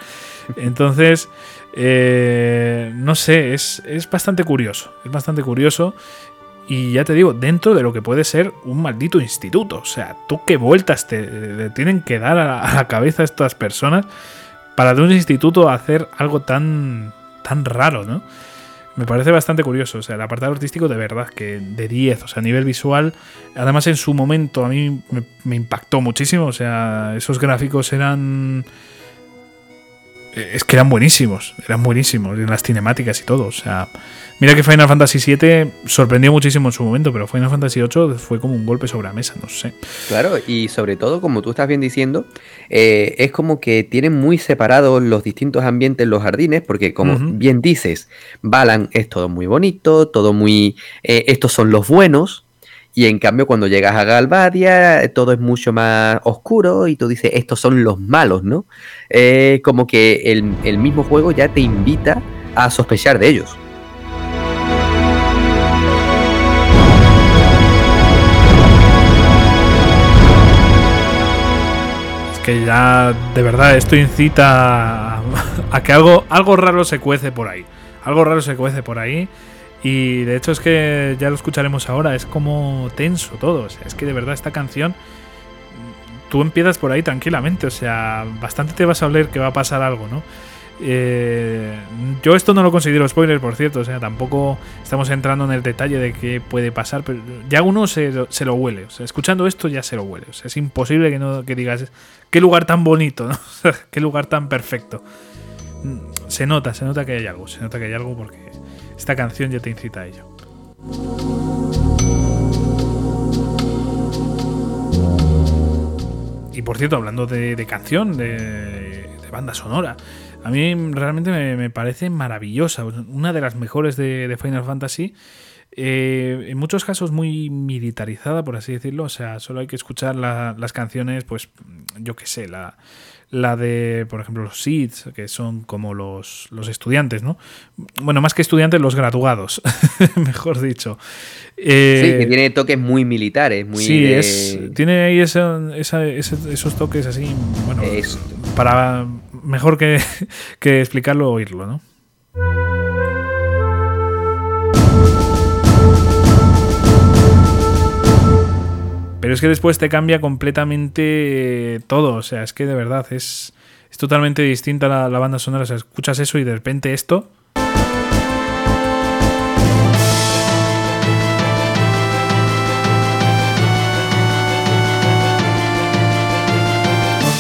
Entonces, eh, no sé, es, bastante curioso. Es bastante curioso. Y ya te digo, dentro de lo que puede ser un maldito instituto. O sea, tú qué vueltas te, tienen que dar a la, a cabeza estas personas para de un instituto hacer algo tan, tan raro, ¿no? Me parece bastante curioso, o sea, el apartado artístico de verdad que de 10, o sea, a nivel visual, además en su momento a mí me, impactó muchísimo, o sea, esos gráficos eran es que eran buenísimos, eran buenísimos en las cinemáticas y todo. O sea, mira que Final Fantasy VII sorprendió muchísimo en su momento, pero Final Fantasy VIII fue como un golpe sobre la mesa, no sé. Claro, y sobre todo, como tú estás bien diciendo, eh, es como que tienen muy separados los distintos ambientes, los jardines, porque como bien dices, Balan es todo muy bonito, todo muy... Eh, estos son los buenos, y en cambio, cuando llegas a Galvadia, todo es mucho más oscuro y tú dices, estos son los malos, ¿no? Eh, como que el, mismo juego ya te invita a sospechar de ellos. Es que ya, de verdad, esto incita a, [LAUGHS] que algo, algo raro se cuece por ahí. Algo raro se cuece por ahí. Y de hecho es que ya lo escucharemos ahora, es como tenso todo. O sea, es que de verdad esta canción, tú empiezas por ahí tranquilamente, o sea, bastante te vas a oler que va a pasar algo, ¿no? Eh, yo esto no lo considero spoiler, por cierto, o sea, tampoco estamos entrando en el detalle de qué puede pasar, pero ya uno se, lo huele, o sea, escuchando esto ya se lo huele, o sea, es imposible que no que digas, qué lugar tan bonito, ¿no? [LAUGHS] qué lugar tan perfecto. Se nota, se nota que hay algo, se nota que hay algo porque esta canción ya te incita a ello. Y por cierto, hablando de, canción, de, banda sonora, a mí realmente me, parece maravillosa, una de las mejores de, Final Fantasy. Eh, en muchos casos muy militarizada, por así decirlo. O sea, solo hay que escuchar las canciones, pues, yo qué sé, la, la de, por ejemplo, los SEEDs, que son como los, los estudiantes, ¿no? Bueno, más que estudiantes, los graduados, [LAUGHS] mejor dicho. Eh, sí, que tiene toques muy militares, muy... Sí, es, tiene ahí esos toques así, bueno, para mejor que, [LAUGHS] que explicarlo, oírlo, ¿no? Pero es que después te cambia completamente todo. O sea, es que de verdad es, es totalmente distinta la, la banda sonora. O sea, escuchas eso y de repente esto.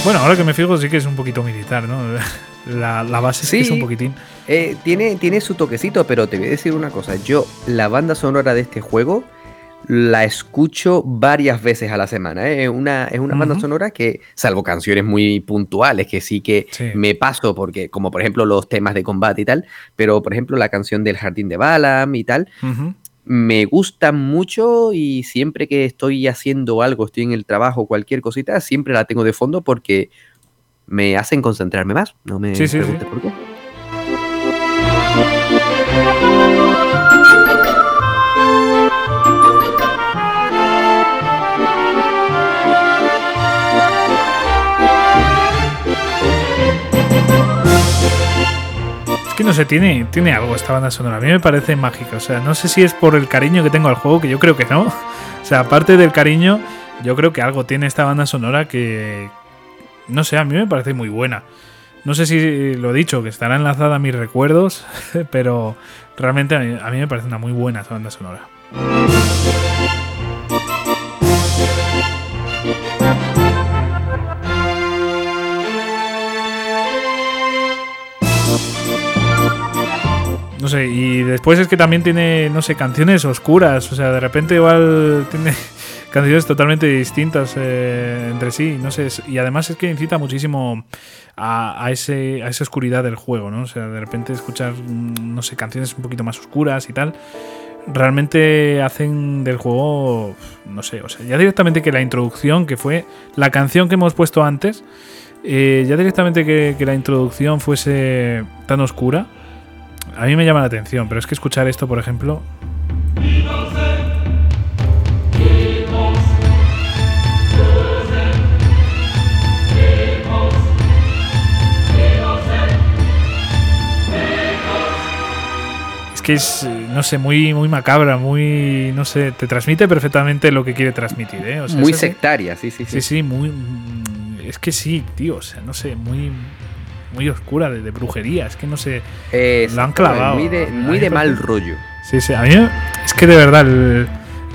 Bueno, ahora que me fijo sí que es un poquito militar, ¿no? [LAUGHS] La, base sí, es un poquitín. Eh, tiene, tiene su toquecito, pero te voy a decir una cosa. Yo, la banda sonora de este juego la escucho varias veces a la semana. ¿eh? Es una, es una banda sonora que, salvo canciones muy puntuales, que sí que me paso, porque, como por ejemplo los temas de combate y tal, pero por ejemplo la canción del Jardín de Balam y tal, me gusta mucho y siempre que estoy haciendo algo, estoy en el trabajo, cualquier cosita, siempre la tengo de fondo porque me hacen concentrarme más. No me sí, por qué. Que no sé, tiene, tiene algo esta banda sonora. A mí me parece mágica. O sea, no sé si es por el cariño que tengo al juego, que yo creo que no. [LAUGHS] O sea, aparte del cariño, yo creo que algo tiene esta banda sonora que. No sé, a mí me parece muy buena. No sé si lo he dicho, que estará enlazada a mis recuerdos, [LAUGHS] pero realmente a mí, a mí me parece una muy buena banda sonora. No sé, y después es que también tiene, no sé, canciones oscuras. O sea, de repente igual [LAUGHS] tiene canciones totalmente distintas eh, entre sí. No sé, y además es que incita muchísimo a, ese, a esa oscuridad del juego, ¿no? O sea, de repente escuchar, mm, no sé, canciones un poquito más oscuras y tal. Realmente hacen del juego, no sé, o sea, ya directamente que la introducción, que fue la canción que hemos puesto antes, eh, ya directamente que, que la introducción fuese tan oscura, a mí me llama la atención, pero es que escuchar esto, por ejemplo... Es que es, no sé, muy, muy macabra, muy, no sé, te transmite perfectamente lo que quiere transmitir, ¿eh? muy sectaria, sí, sí, sí. Sí, sí, muy... Es que sí, tío, o sea, no sé, muy muy oscura, de, brujería. Es que no sé. lo han clavado. Muy de, muy de mal rollo. Sí, sí. A mí es que de verdad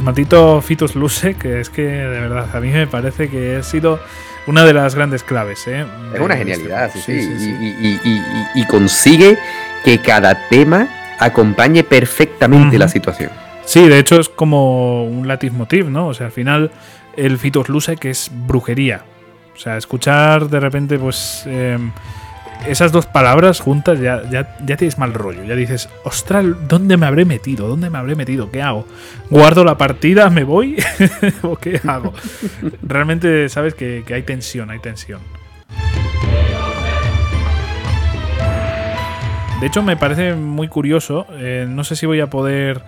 Maldito Fitus Luce, que es que de verdad a mí me parece que ha sido una de las grandes claves. ¿eh? Es una genialidad, sí, sí. Y, consigue que cada tema acompañe perfectamente la situación. Sí, de hecho es como un leitmotiv, ¿no? O sea, al final el Fitus Luce que es brujería. O sea, escuchar de repente, pues... Em, esas dos palabras juntas ya, ya, ya, tienes mal rollo. Ya dices, ostras, ¿dónde me habré metido? ¿Dónde me habré metido? ¿Qué hago? ¿Guardo la partida? ¿Me voy? [LAUGHS] ¿O qué hago? Realmente sabes que, hay tensión, hay tensión. De hecho, me parece muy curioso. Eh, no sé si voy a poder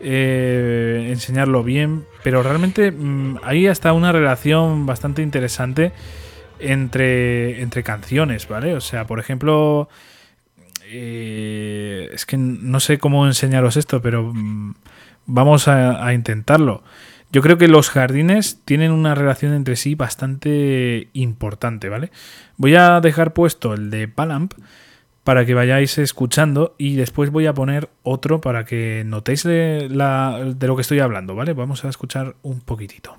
eh, enseñarlo bien, pero realmente mm, hay hasta una relación bastante interesante entre, entre canciones, ¿vale? O sea, por ejemplo, eh, es que no sé cómo enseñaros esto, pero mm, vamos a, intentarlo. Yo creo que los jardines tienen una relación entre sí bastante importante, ¿vale? Voy a dejar puesto el de Palamp para que vayáis escuchando y después voy a poner otro para que notéis de, de lo que estoy hablando, ¿vale? Vamos a escuchar un poquitito.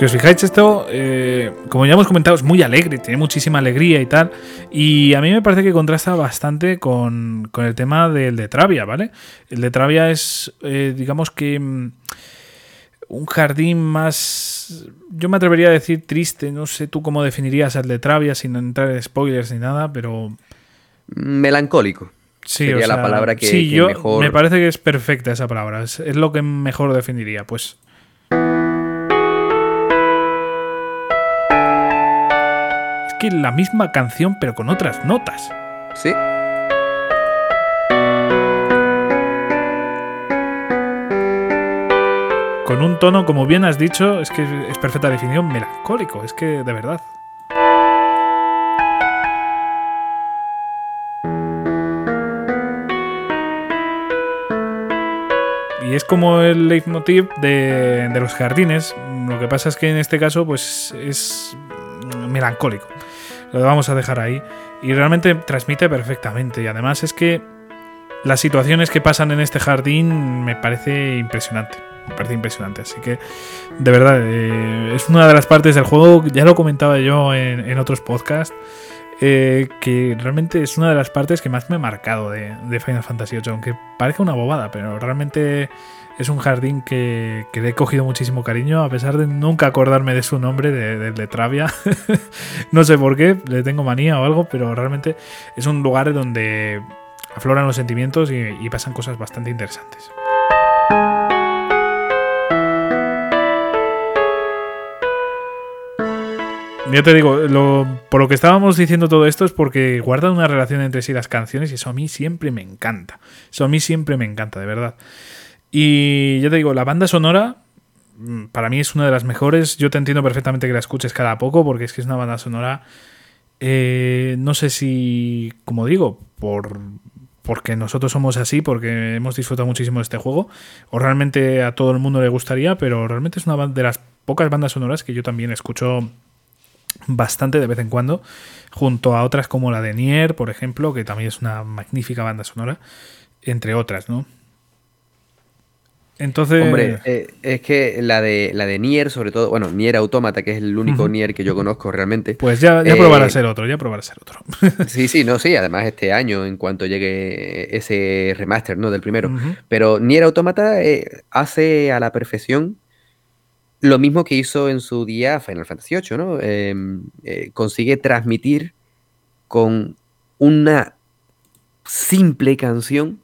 Si os fijáis, esto, eh, como ya hemos comentado, es muy alegre, tiene muchísima alegría y tal. Y a mí me parece que contrasta bastante con, el tema del de Travia, ¿vale? El de Travia es, eh, digamos que, mm, un jardín más. Yo me atrevería a decir triste. No sé tú cómo definirías el de Travia sin entrar en spoilers ni nada, pero. Melancólico. Sí, Sería la palabra que, sí, yo, Me parece que es perfecta esa palabra. Es, es lo que mejor definiría. Pues que la misma canción pero con otras notas. Sí. Con un tono, como bien has dicho, es que es perfecta definición, melancólico, es que de verdad. Y es como el leitmotiv de, de los jardines. Lo que pasa es que en este caso, pues es melancólico. Lo vamos a dejar ahí. Y realmente transmite perfectamente. Y además es que las situaciones que pasan en este jardín me parece impresionante. Me parece impresionante. Así que, de verdad, eh, es una de las partes del juego. Ya lo comentaba yo en, otros podcasts. Eh, que realmente es una de las partes que más me ha marcado de, de Final Fantasy VIII. Aunque parezca una bobada, pero realmente es un jardín que, le he cogido muchísimo cariño, a pesar de nunca acordarme de su nombre, de, de, Travia. [LAUGHS] no sé por qué, le tengo manía o algo, pero realmente es un lugar donde afloran los sentimientos y, pasan cosas bastante interesantes. Ya te digo, por lo que estábamos diciendo todo esto es porque guardan una relación entre sí las canciones y eso a mí siempre me encanta. Eso a mí siempre me encanta, de verdad. Y ya te digo, la banda sonora mm, para mí es una de las mejores. Yo te entiendo perfectamente que la escuches cada poco porque es que es una banda sonora... Eh, no sé si, como digo, por, porque nosotros somos así, porque hemos disfrutado muchísimo de este juego, o realmente a todo el mundo le gustaría, pero realmente es una de las pocas bandas sonoras que yo también escucho bastante de vez en cuando, junto a otras como la de Nier, por ejemplo, que también es una magnífica banda sonora, entre otras, ¿no? Entonces. Hombre, eh, es que la de la de Nier, sobre todo, bueno, Nier Automata, que es el único Nier que yo conozco realmente. Pues ya, ya probará eh, ser otro, ya probará ser otro. [LAUGHS] sí, sí, no, sí, además este año, en cuanto llegue ese remaster, ¿no? Del primero. Pero Nier Automata eh, hace a la perfección lo mismo que hizo en su día Final Fantasy VIII, ¿no? Em, consigue transmitir con una simple canción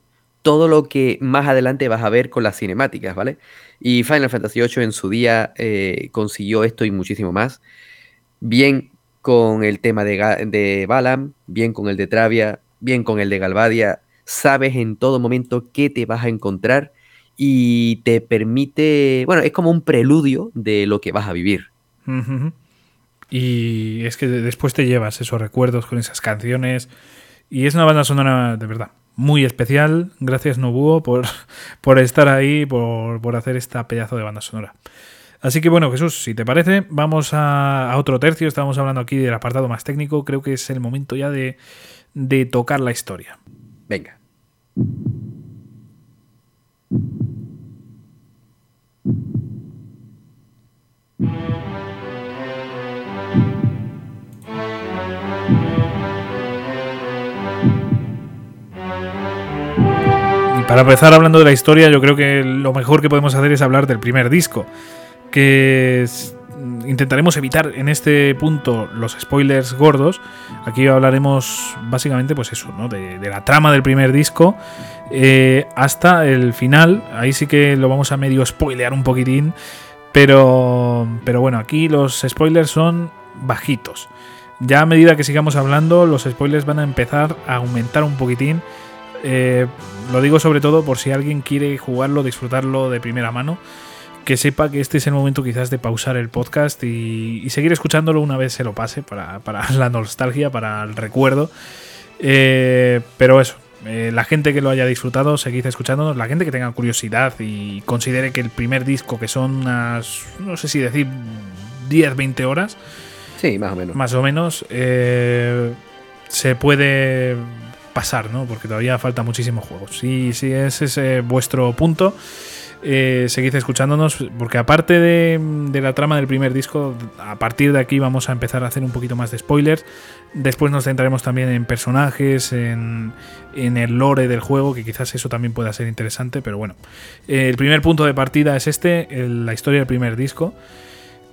todo lo que más adelante vas a ver con las cinemáticas, ¿vale? Y Final Fantasy VIII en su día eh, consiguió esto y muchísimo más. Bien con el tema de, de Balam, bien con el de Travia, bien con el de Galvadia. Sabes en todo momento qué te vas a encontrar y te permite, bueno, es como un preludio de lo que vas a vivir. Y es que después te llevas esos recuerdos con esas canciones y es una banda sonora de verdad muy especial. Gracias Nobuo por, [LAUGHS] por estar ahí, por, por hacer esta pedazo de banda sonora. Así que bueno, Jesús, si te parece, vamos a, otro tercio. Estábamos hablando aquí del apartado más técnico. Creo que es el momento ya de, de tocar la historia. Venga. Para empezar hablando de la historia, yo creo que lo mejor que podemos hacer es hablar del primer disco, que intentaremos evitar en este punto los spoilers gordos. Aquí hablaremos básicamente, pues eso, ¿no? de, la trama del primer disco eh, hasta el final. Ahí sí que lo vamos a medio spoilear un poquitín, pero, pero bueno, aquí los spoilers son bajitos. Ya a medida que sigamos hablando, los spoilers van a empezar a aumentar un poquitín eh, lo digo sobre todo por si alguien quiere jugarlo, disfrutarlo de primera mano, que sepa que este es el momento quizás de pausar el podcast y, seguir escuchándolo una vez se lo pase para, [LAUGHS] la nostalgia, para el recuerdo. Eh, pero eso, eh, la gente que lo haya disfrutado, seguid escuchándonos. La gente que tenga curiosidad y considere que el primer disco, que son unas, no sé si decir 10, 20 horas. Sí, más o menos. Más o menos. se puede pasar, ¿no? Porque todavía falta muchísimos juegos. Si, si es eh, vuestro punto, eh, seguid escuchándonos, porque aparte de, la trama del primer disco, a partir de aquí vamos a empezar a hacer un poquito más de spoilers. Después nos centraremos también en personajes, en, el lore del juego, que quizás eso también pueda ser interesante, pero bueno. el primer punto de partida es este, la historia del primer disco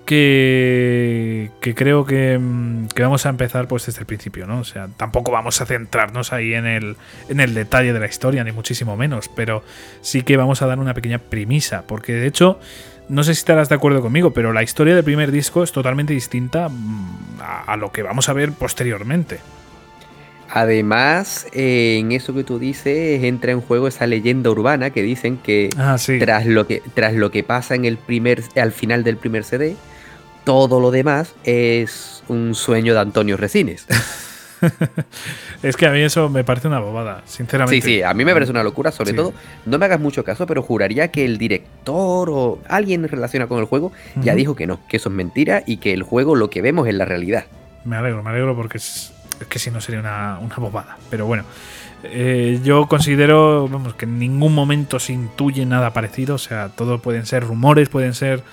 que, creo mm, que, vamos a empezar pues desde el principio, ¿no? O sea, tampoco vamos a centrarnos ahí en el, en el detalle de la historia, ni muchísimo menos, pero sí que vamos a dar una pequeña premisa, porque de hecho, no sé si estarás de acuerdo conmigo, pero la historia del primer disco es totalmente distinta mm, a, lo que vamos a ver posteriormente. Además, en eso que tú dices, entra en juego esa leyenda urbana que dicen que, ah, tras, lo que tras lo que pasa en el primer, al final del primer CD, todo lo demás es un sueño de Antonio Resines. [LAUGHS] es que a mí eso me parece una bobada, sinceramente. Sí, sí, a mí me parece una locura, sobre todo, no me hagas mucho caso, pero juraría que el director o alguien relacionado con el juego ya dijo que no, que eso es mentira y que el juego lo que vemos es la realidad. Me alegro, me alegro porque es, que si no sería una, bobada. Pero bueno, eh, yo considero vamos, que en ningún momento se intuye nada parecido, o sea, todo pueden ser rumores, pueden ser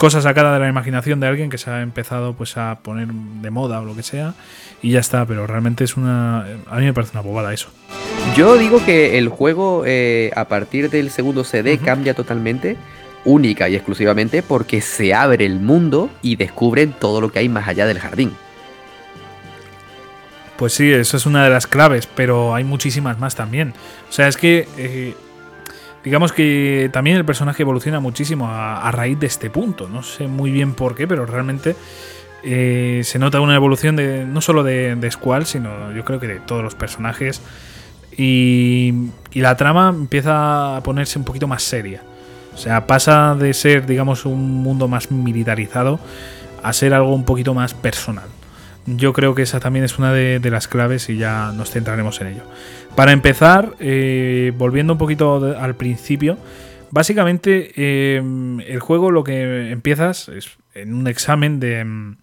cosa sacada de la imaginación de alguien que se ha empezado pues a poner de moda o lo que sea y ya está, pero realmente es una a mí me parece una bobada eso. Yo digo que el juego eh, a partir del segundo CD cambia totalmente, única y exclusivamente porque se abre el mundo y descubren todo lo que hay más allá del jardín. Pues sí, eso es una de las claves, pero hay muchísimas más también. O sea, es que eh, digamos que también el personaje evoluciona muchísimo a, raíz de este punto. No sé muy bien por qué, pero realmente eh, se nota una evolución de no solo de, de, Squall, sino yo creo que de todos los personajes. Y, la trama empieza a ponerse un poquito más seria. O sea, pasa de ser, digamos, un mundo más militarizado a ser algo un poquito más personal. Yo creo que esa también es una de, las claves y ya nos centraremos en ello. Para empezar, eh, volviendo un poquito al principio, básicamente eh, el juego lo que empiezas es en un examen de,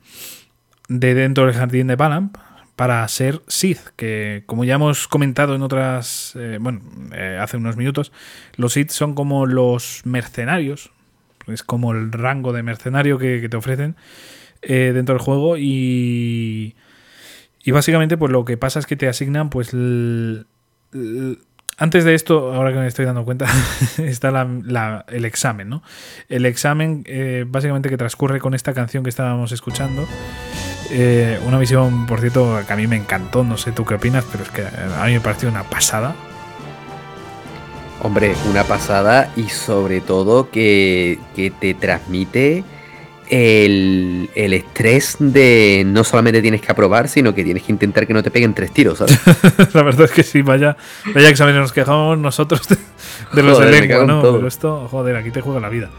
de dentro del jardín de Balamp para ser Sith, que como ya hemos comentado en otras, eh, bueno, hace unos minutos, los Sith son como los mercenarios, es como el rango de mercenario que te ofrecen dentro del juego y, y básicamente pues lo que pasa es que te asignan pues antes de esto, ahora que me estoy dando cuenta, [LAUGHS] está el examen, ¿no? El examen eh, básicamente que transcurre con esta canción que estábamos escuchando. Eh, una visión, por cierto, que a mí me encantó, no sé tú qué opinas, pero es que a mí me pareció una pasada. Hombre, una pasada y sobre todo que te transmite el, estrés de no solamente tienes que aprobar, sino que tienes que intentar que no te peguen tres tiros, ¿sabes? [LAUGHS] la verdad es que sí, vaya, vaya exámenes nos quejamos nosotros de, los de lengua, ¿no? Pero esto, joder, aquí te juega la vida.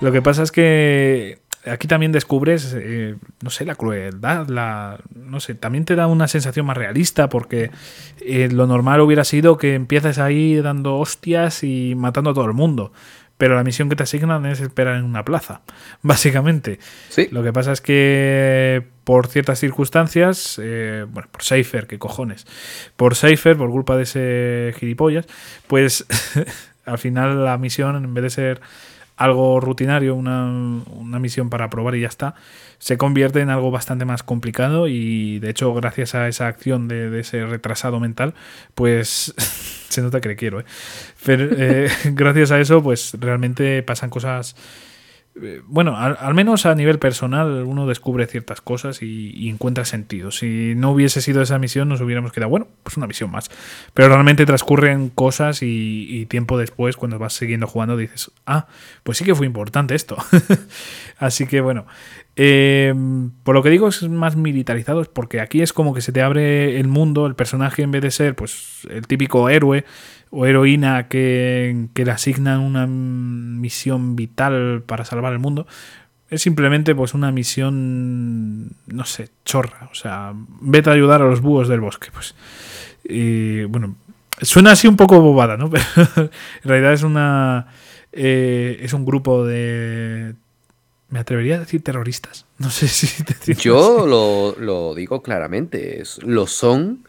Lo que pasa es que aquí también descubres, eh, no sé, la crueldad, la, no sé, también te da una sensación más realista porque eh, lo normal hubiera sido que empieces ahí dando hostias y matando a todo el mundo pero la misión que te asignan es esperar en una plaza, [LAUGHS] básicamente. Sí. Lo que pasa es que por ciertas circunstancias, eh, bueno, por Seifer, qué cojones, por Seifer, por culpa de ese gilipollas, pues [LAUGHS] al final la misión, en vez de ser algo rutinario, una, una, misión para probar y ya está, se convierte en algo bastante más complicado y de hecho gracias a esa acción de, ese retrasado mental, pues [LAUGHS] se nota que le quiero, ¿eh? Pero eh, [LAUGHS] gracias a eso, pues realmente pasan cosas bueno, al, menos a nivel personal uno descubre ciertas cosas y, encuentra sentido. Si no hubiese sido esa misión nos hubiéramos quedado, bueno, pues una misión más. Pero realmente transcurren cosas y, tiempo después, cuando vas siguiendo jugando, dices, ah, pues sí que fue importante esto. [LAUGHS] Así que bueno, eh, por lo que digo es más militarizado, porque aquí es como que se te abre el mundo, el personaje en vez de ser pues el típico héroe o heroína que, que, le asignan una misión vital para salvar el mundo. Es simplemente pues una misión, no sé, chorra. O sea, vete a ayudar a los búhos del bosque. Pues. Y bueno, suena así un poco bobada, ¿no? [LAUGHS] Pero en realidad es una... Eh, es un grupo de... Me atrevería a decir terroristas. [LAUGHS] No sé si Yo lo, lo, digo claramente. Lo son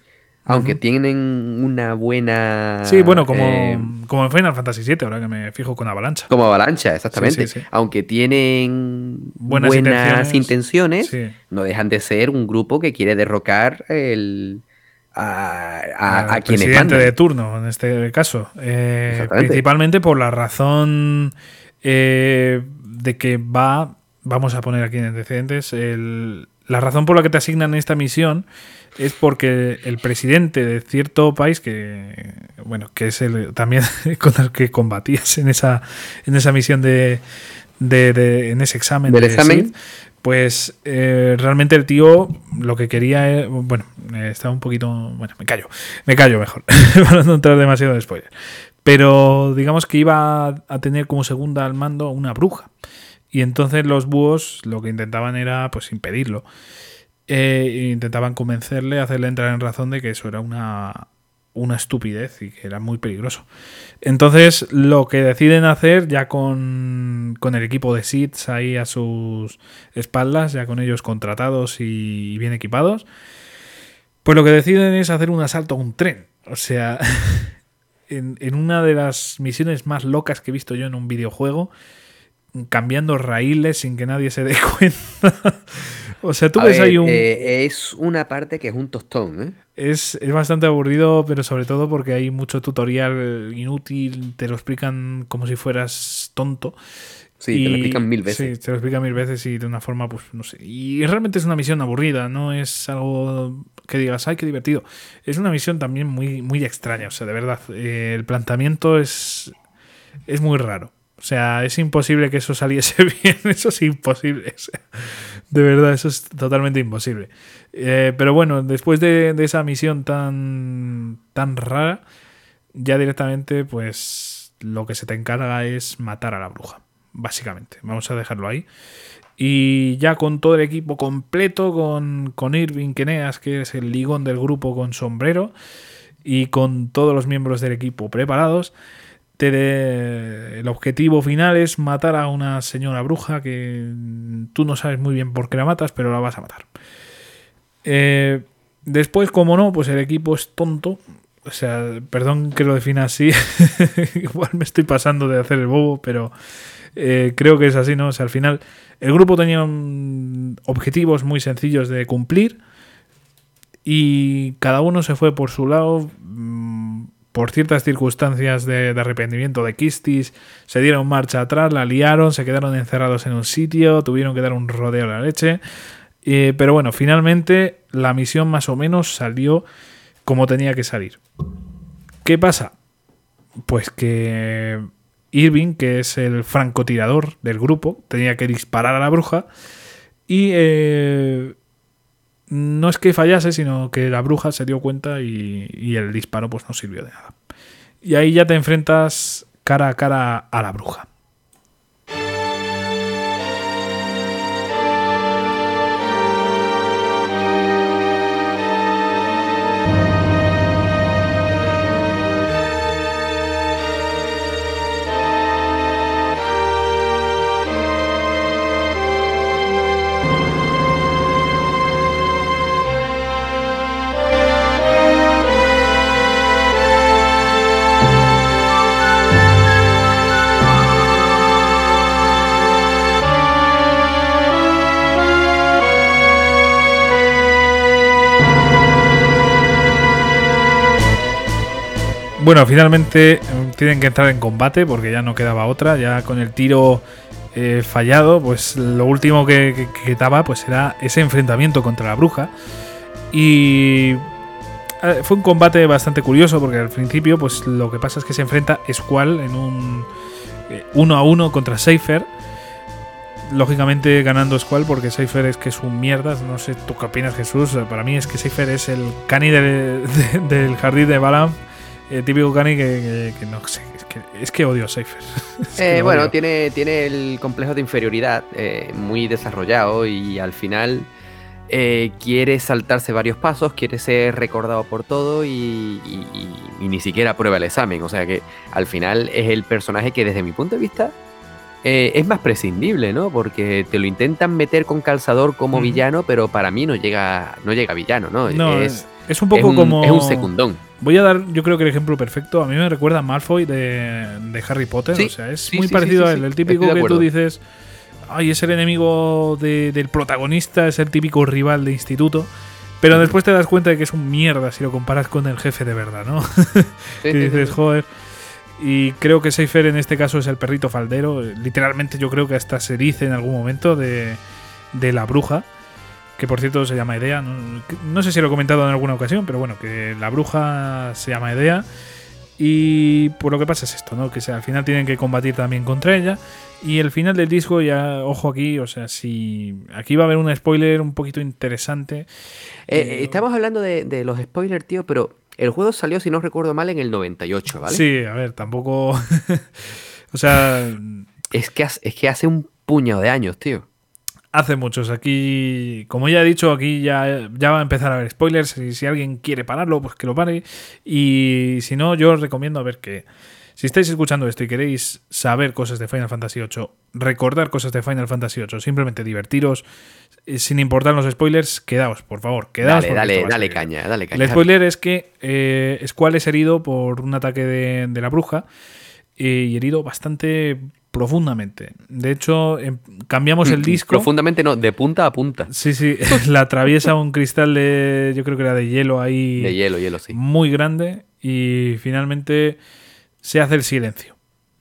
aunque uh -huh. tienen una buena. Sí, bueno, como, eh, como en Final Fantasy VII, ahora que me fijo con Avalancha. Como Avalancha, exactamente. Sí, sí, sí. Aunque tienen buenas, buenas intenciones, intenciones no dejan de ser un grupo que quiere derrocar el. A, a, a quienes presidente de turno, en este caso. Eh, principalmente por la razón eh, de que va. Vamos a poner aquí en antecedentes. El, la razón por la que te asignan esta misión es porque el presidente de cierto país que bueno que es el también [LAUGHS] con el que combatías en esa en esa misión de, de, de en ese examen del de examen SID, pues eh, realmente el tío lo que quería es, bueno eh, estaba un poquito bueno me callo me callo mejor [LAUGHS] para no entrar demasiado de spoiler. Pero digamos que iba a tener como segunda al mando una bruja. Y entonces los búhos lo que intentaban era pues impedirlo eh, intentaban convencerle, hacerle entrar en razón de que eso era una, una estupidez y que era muy peligroso. Entonces, lo que deciden hacer, ya con, con el equipo de SIDS ahí a sus espaldas, ya con ellos contratados y bien equipados, pues lo que deciden es hacer un asalto a un tren. O sea, [LAUGHS] en, en una de las misiones más locas que he visto yo en un videojuego, cambiando raíles sin que nadie se dé [LAUGHS] cuenta. O sea, tú a ves ver, ahí un... Eh, es una parte que es un tostón, ¿eh? Es, es, bastante aburrido, pero sobre todo porque hay mucho tutorial inútil, te lo explican como si fueras tonto. Sí, y, te lo explican mil veces. Sí, te lo explican mil veces y de una forma, pues, no sé. Y realmente es una misión aburrida, no es algo que digas, ay, qué divertido. Es una misión también muy, muy extraña, o sea, de verdad. Eh, el planteamiento es, es muy raro. O sea, es imposible que eso saliese [LAUGHS] bien. Eso es imposible. O sea, de verdad, eso es totalmente imposible. Eh, pero bueno, después de, de, esa misión tan, tan rara, ya directamente, pues lo que se te encarga es matar a la bruja. Básicamente. Vamos a dejarlo ahí. Y ya con todo el equipo completo, con, con Irving Keneas, que es el ligón del grupo con sombrero, y con todos los miembros del equipo preparados el objetivo final es matar a una señora bruja que tú no sabes muy bien por qué la matas, pero la vas a matar. Eh, después, como no, pues el equipo es tonto. O sea, perdón que lo defina así. [LAUGHS] Igual me estoy pasando de hacer el bobo, pero eh, creo que es así, ¿no? O sea, al final el grupo tenía objetivos muy sencillos de cumplir y cada uno se fue por su lado por ciertas circunstancias de, arrepentimiento de Kistis, se dieron marcha atrás, la liaron, se quedaron encerrados en un sitio, tuvieron que dar un rodeo a la leche. Eh, pero bueno, finalmente la misión más o menos salió como tenía que salir. ¿Qué pasa? Pues que Irving, que es el francotirador del grupo, tenía que disparar a la bruja y eh, no es que fallase, sino que la bruja se dio cuenta y, el disparo pues no sirvió de nada. Y ahí ya te enfrentas cara a cara a la bruja. Bueno, finalmente mm, tienen que entrar en combate porque ya no quedaba otra. Ya con el tiro eh, fallado, pues lo último que, que, que quedaba pues era ese enfrentamiento contra la bruja. Y eh, fue un combate bastante curioso porque al principio pues lo que pasa es que se enfrenta Squall en un eh, uno a uno contra Seifer. Lógicamente ganando Squall porque Seifer es que es un mierda. No sé tú qué opinas Jesús. Para mí es que Seifer es el cani de, de, [LAUGHS] del jardín de Balam. El típico cani que, que, que no sé. Es que, es que odio a Seifer. [LAUGHS] es eh, bueno, odio. Tiene, tiene el complejo de inferioridad eh, muy desarrollado y al final eh, quiere saltarse varios pasos, quiere ser recordado por todo y, y, y, y, ni siquiera prueba el examen. O sea que al final es el personaje que desde mi punto de vista eh, es más prescindible, ¿no? Porque te lo intentan meter con calzador como villano, pero para mí no llega, no llega villano, ¿no? no es, es, un poco es un, como... Es un secundón. Voy a dar, yo creo que el ejemplo perfecto. A mí me recuerda a Malfoy de, de Harry Potter. Sí, o sea, es sí, muy sí, parecido a él. El típico que tú dices ay, es el enemigo de, del protagonista, es el típico rival de instituto. Pero después te das cuenta de que es un mierda si lo comparas con el jefe de verdad, ¿no? [LAUGHS] Y dices, joder. Y creo que Seifer en este caso es el perrito faldero. Literalmente yo creo que hasta se dice en algún momento de, de la bruja. Que por cierto se llama Idea. No, no, sé si lo he comentado en alguna ocasión, pero bueno, que la bruja se llama Idea. Y por lo que pasa es esto, ¿no? Que al final tienen que combatir también contra ella. Y el final del disco, ya, ojo aquí, o sea, si. Aquí va a haber un spoiler un poquito interesante. Eh, eh, estamos hablando de, de, los spoilers, tío, pero el juego salió, si no recuerdo mal, en el 98, ¿vale? Sí, a ver, tampoco. [LAUGHS] o sea. Es que, es que hace un puñado de años, tío. Hace muchos. Aquí, como ya he dicho, aquí ya, ya va a empezar a haber spoilers. Y si alguien quiere pararlo, pues que lo pare. Y si no, yo os recomiendo a ver que. Si estáis escuchando esto y queréis saber cosas de Final Fantasy VIII, recordar cosas de Final Fantasy VIII, simplemente divertiros, eh, sin importar los spoilers, quedaos, por favor, quedaos. Dale, dale, dale caña, dale caña. El spoiler es que eh, Squall es herido por un ataque de, de la bruja eh, y herido bastante profundamente. De hecho, eh, cambiamos el disco. Profundamente no, de punta a punta. Sí, sí, [LAUGHS] la atraviesa un cristal de, yo creo que era de hielo ahí. De hielo, hielo, sí. Muy grande y finalmente se hace el silencio.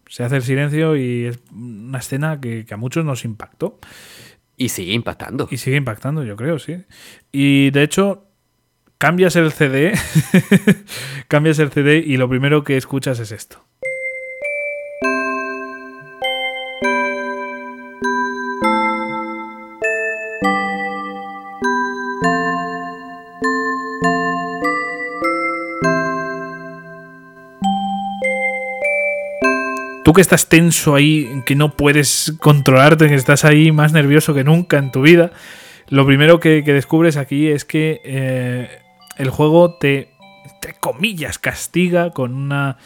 Se hace el silencio y es una escena que, que, a muchos nos impactó. Y sigue impactando. Y sigue impactando, yo creo, sí. Y de hecho, cambias el CD, [LAUGHS] cambias el CD y lo primero que escuchas es esto. Que estás tenso ahí, que no puedes controlarte, que estás ahí más nervioso que nunca en tu vida, lo primero que, descubres aquí es que eh, el juego te, entre comillas, castiga con una,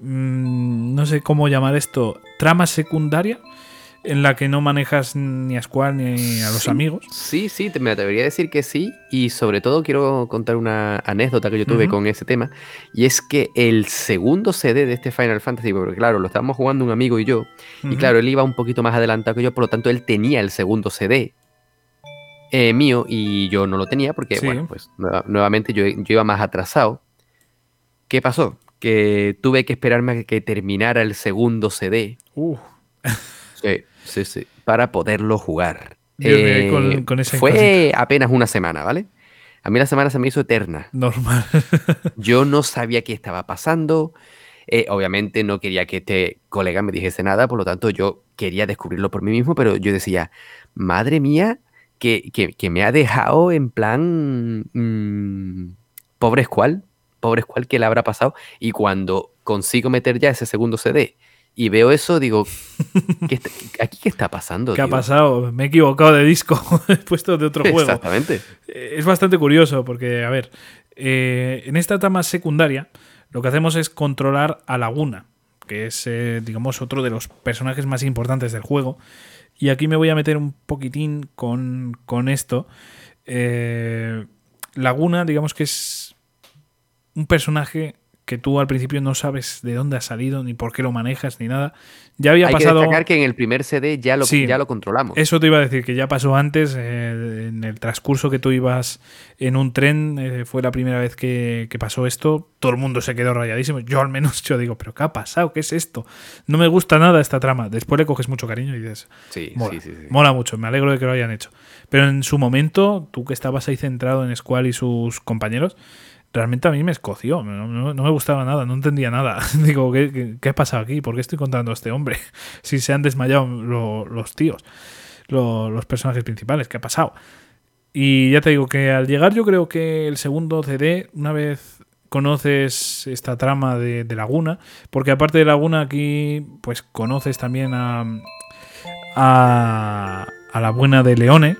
mmm, no sé cómo llamar esto, trama secundaria en la que no manejas ni a Squall ni a los sí, amigos. Sí, sí, me atrevería a decir que sí. Y sobre todo quiero contar una anécdota que yo tuve uh -huh. con ese tema. Y es que el segundo CD de este Final Fantasy, porque claro, lo estábamos jugando un amigo y yo. Uh -huh. Y claro, él iba un poquito más adelantado que yo, por lo tanto él tenía el segundo CD. Eh, mío y yo no lo tenía porque, sí. bueno, pues nuevamente yo, yo iba más atrasado. ¿Qué pasó? Que tuve que esperarme a que terminara el segundo CD. Uh. sí. Sí, sí, para poderlo jugar. Eh, con, con fue cosita. apenas una semana, ¿vale? A mí la semana se me hizo eterna. Normal. [LAUGHS] Yo no sabía qué estaba pasando. Eh, obviamente no quería que este colega me dijese nada, por lo tanto yo quería descubrirlo por mí mismo, pero yo decía, madre mía, que, que, que me ha dejado en plan... Mmm, pobre escual, pobre escual que le habrá pasado. Y cuando consigo meter ya ese segundo CD y veo eso, digo, ¿qué está, ¿aquí qué está pasando? ¿Qué tío? ha pasado? Me he equivocado de disco, [LAUGHS] he puesto de otro juego. Exactamente. Es bastante curioso porque, a ver, eh, en esta trama secundaria lo que hacemos es controlar a Laguna, que es, eh, digamos, otro de los personajes más importantes del juego. Y aquí me voy a meter un poquitín con, con esto. Eh, Laguna, digamos que es un personaje que tú al principio no sabes de dónde ha salido, ni por qué lo manejas, ni nada. Ya había Hay pasado. que destacar que en el primer CD ya lo, Sí. ya lo controlamos. Eso te iba a decir, que ya pasó antes, eh, en el transcurso que tú ibas en un tren, eh, fue la primera vez que, que pasó esto, todo el mundo se quedó rayadísimo, yo al menos yo digo, pero ¿qué ha pasado? ¿Qué es esto? No me gusta nada esta trama, después le coges mucho cariño y dices, Sí, mola, sí, sí, sí. mola mucho, me alegro de que lo hayan hecho. Pero en su momento, tú que estabas ahí centrado en Squall y sus compañeros, realmente a mí me escoció, no, me gustaba nada, no entendía nada. [LAUGHS] Digo, ¿qué, qué, ha pasado aquí? ¿Por qué estoy contando a este hombre? [LAUGHS] Si se han desmayado lo- los tíos, lo- los personajes principales, ¿qué ha pasado? Y ya te digo que al llegar yo creo que el segundo CD, una vez conoces esta trama de, Laguna, porque aparte de Laguna aquí, pues conoces también a, a, a la buena de Leone,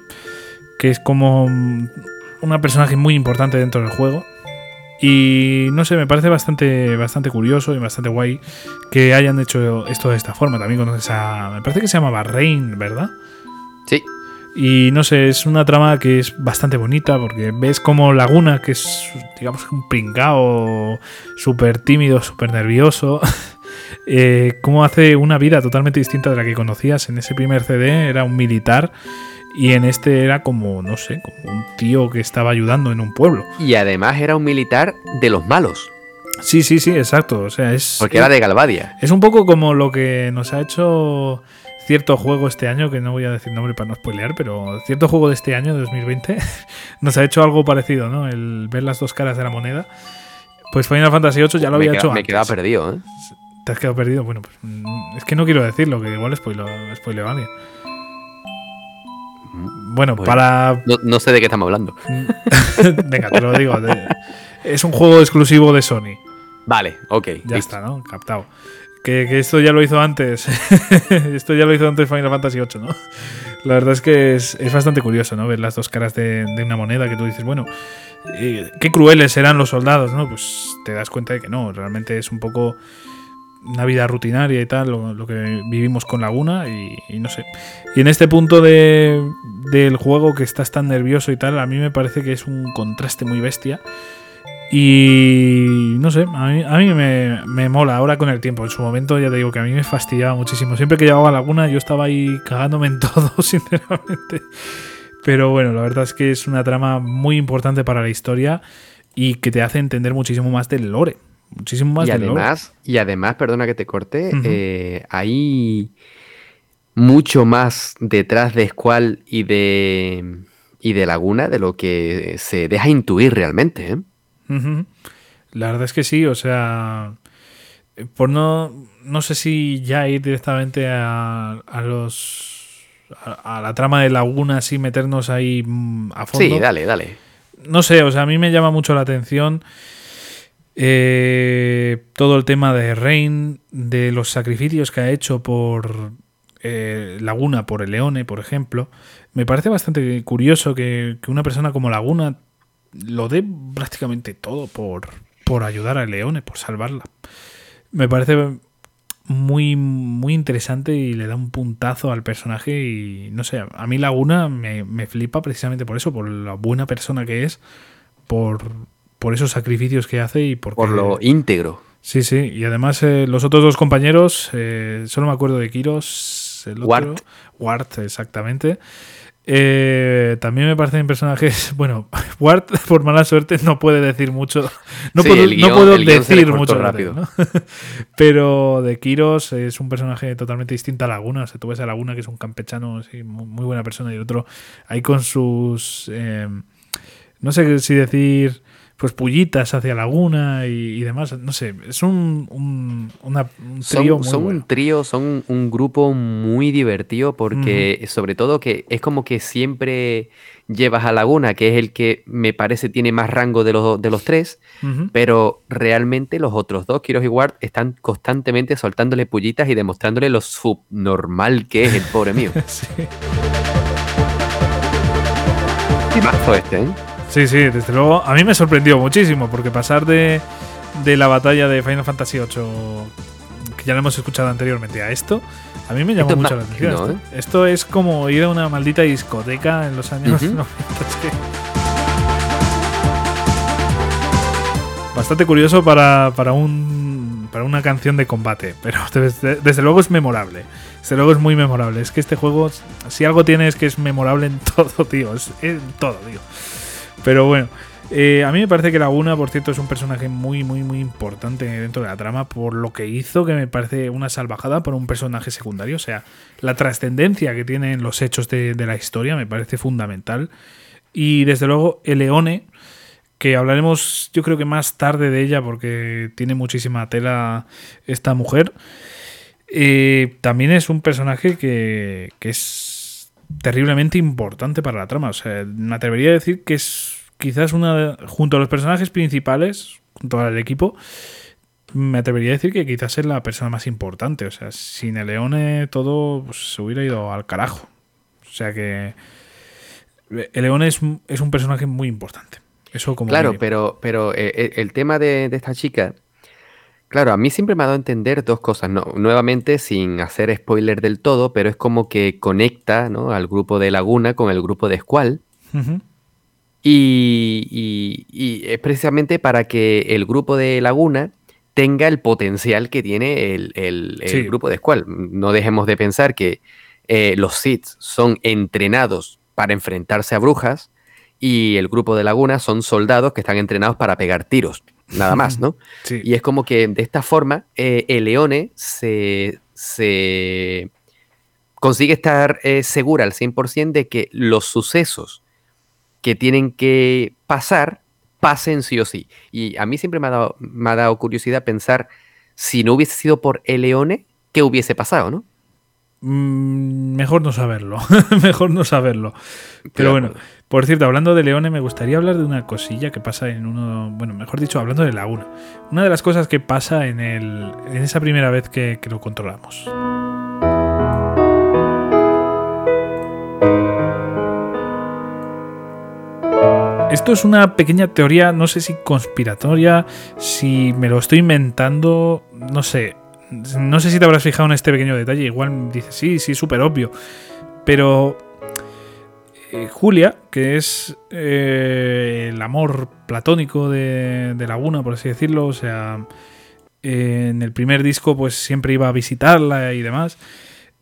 que es como una personaje muy importante dentro del juego. Y no sé, me parece bastante, bastante curioso y bastante guay que hayan hecho esto de esta forma. También conoces a. Me parece que se llamaba Rain, ¿verdad? Sí, Y no sé, es una trama que es bastante bonita porque ves como Laguna, que es, digamos, un pringao súper tímido, súper nervioso, [LAUGHS] eh, cómo hace una vida totalmente distinta de la que conocías. En ese primer CD era un militar y en este era como, no sé, como un tío que estaba ayudando en un pueblo. y además era un militar de los malos, Sí, sí, sí, exacto. O sea, es. porque era de Galvadia. Es un poco como lo que nos ha hecho cierto juego este año, que no voy a decir nombre para no spoilear, pero cierto juego de este año, de 2020, [LAUGHS] nos ha hecho algo parecido, ¿no? El ver las dos caras de la moneda. Pues Final Fantasy VIII ya lo me había queda- hecho me antes. quedaba perdido, ¿eh? ¿Te has quedado perdido? Bueno, pues mm, es que no quiero decirlo, que igual spoileo, spoileo a alguien. Bueno, Bueno. para... No, no sé de qué estamos hablando. [LAUGHS] Venga, te lo digo. Es un juego exclusivo de Sony. Vale, ok. Ya listo. está, ¿no? Captado. Que, que esto ya lo hizo antes. [LAUGHS] esto ya lo hizo antes Final Fantasy VIII, ¿no? La verdad es que es, es bastante curioso, ¿no? Ver las dos caras de, de una moneda que tú dices, bueno, eh, qué crueles serán los soldados, ¿no? Pues te das cuenta de que no, realmente es un poco una vida rutinaria y tal, lo, que vivimos con Laguna y, y no sé. Y en este punto de, del juego que estás tan nervioso y tal, a mí me parece que es un contraste muy bestia. Y no sé, a mí, a mí me, me mola ahora con el tiempo. En su momento ya te digo que a mí me fastidiaba muchísimo. Siempre que llegaba a Laguna yo estaba ahí cagándome en [LAUGHS] todo, sinceramente. Pero bueno, la verdad es que es una trama muy importante para la historia y que te hace entender muchísimo más del lore. Muchísimo más y además, y además, perdona que te corte, Ujú. eh, hay mucho más detrás de Squall y de, y de Laguna de lo que se deja intuir realmente. ¿eh? La verdad es que sí, o sea, por no, no sé si ya ir directamente a, a los a, a la trama de Laguna, así meternos ahí mm, a fondo. Sí, dale, dale. No sé, o sea, a mí me llama mucho la atención eh, todo el tema de Rain, de los sacrificios que ha hecho por eh, Laguna, por el Leone, por ejemplo. Me parece bastante curioso que, que una persona como Laguna lo dé prácticamente todo por, por ayudar a Leone, por salvarla. Me parece muy, muy interesante y le da un puntazo al personaje y no sé, a mí Laguna me, me flipa precisamente por eso, por la buena persona que es, por, por esos sacrificios que hace y porque, Por lo íntegro. Sí, sí, y además eh, los otros dos compañeros, eh, solo me acuerdo de Kiros, el otro, Wart. Wart, exactamente. Eh, también me parecen personajes. [LAUGHS] Bueno, [LAUGHS] Wart, por mala suerte, no puede decir mucho. No Sí, puedo, guión- no puedo decir mucho rápido. ¿no? Pero de Kiros es un personaje totalmente distinto a Laguna. O sea, tú ves a Laguna, que es un campechano, sí, muy, muy buena persona, y el otro ahí con sus. eh, no sé si decir. Pues pullitas hacia Laguna y, y demás. No sé, es un, un, una- un Son, trío muy son bueno. un trío, son un grupo muy divertido porque sobre todo que es como que siempre llevas a Laguna, que es el que me parece tiene más rango de los, de los tres, pero realmente los otros dos, Kiros y Ward, están constantemente soltándole pullitas y demostrándole lo subnormal que es el pobre mío. [LAUGHS] Sí. Timazo este, ¿eh? Sí, sí, desde luego. A mí me sorprendió muchísimo porque pasar de, de la batalla de Final Fantasy VIII, que ya lo hemos escuchado anteriormente, a esto, a mí me llamó Esto mucho la atención. fino, esto, esto es como ir a una maldita discoteca en los años Ujú. 90. es que- bastante curioso para, para, un, para una canción de combate, pero [LAUGHS] desde, desde, luego es memorable. Desde luego es muy memorable. Es que este juego, si algo tiene es que es memorable en [LAUGHS] todo, tío. Es en todo, tío. Pero bueno, eh, a mí me parece que Laguna, por cierto, es un personaje muy, muy, muy importante dentro de la trama por lo que hizo, que me parece una salvajada por un personaje secundario. O sea, la trascendencia que tienen los hechos de, la historia me parece fundamental. Y desde luego, Eleone, que hablaremos yo creo que más tarde de ella porque tiene muchísima tela esta mujer, eh, también es un personaje que es terriblemente importante para la trama. O sea, me atrevería a decir que es quizás una, junto a los personajes principales, junto al equipo, me atrevería a decir que quizás es la persona más importante. O sea, sin el Leone todo pues, se hubiera ido al carajo. O sea que el Leone es, es un personaje muy importante. Eso como claro, pero, pero eh, el tema de, de, esta chica, claro, a mí siempre me ha dado a entender dos cosas. No, nuevamente, sin hacer spoiler del todo, pero es como que conecta ¿no? al grupo de Laguna con el grupo de Squall. Uh -huh. Y, y, y, es precisamente para que el grupo de Laguna tenga el potencial que tiene el, el, el sí. grupo de Squall. No dejemos de pensar que eh, los Sith son entrenados para enfrentarse a brujas y el grupo de Laguna son soldados que están entrenados para pegar tiros, nada más, ¿no? [LAUGHS] Sí. Y es como que de esta forma eh, el Leone se, se consigue estar eh, segura al 100% de que los sucesos que tienen que pasar, pasen sí o sí. Y a mí siempre me ha dado, me ha dado curiosidad pensar si no hubiese sido por el Leone, ¿qué hubiese pasado, no? Mm, mejor no saberlo, [LAUGHS] mejor no saberlo. Pero bueno, por cierto, hablando de Leone, me gustaría hablar de una cosilla que pasa en uno, bueno, mejor dicho, hablando de Laguna. Una de las cosas que pasa en, el, en esa primera vez que, que lo controlamos. Esto es una pequeña teoría, no sé si conspiratoria, si me lo estoy inventando, no sé. No sé si te habrás fijado en este pequeño detalle, igual dices, sí, sí, súper obvio. Pero eh, Julia, que es eh, el amor platónico de, Laguna, por así decirlo, o sea, en el primer disco pues siempre iba a visitarla y demás,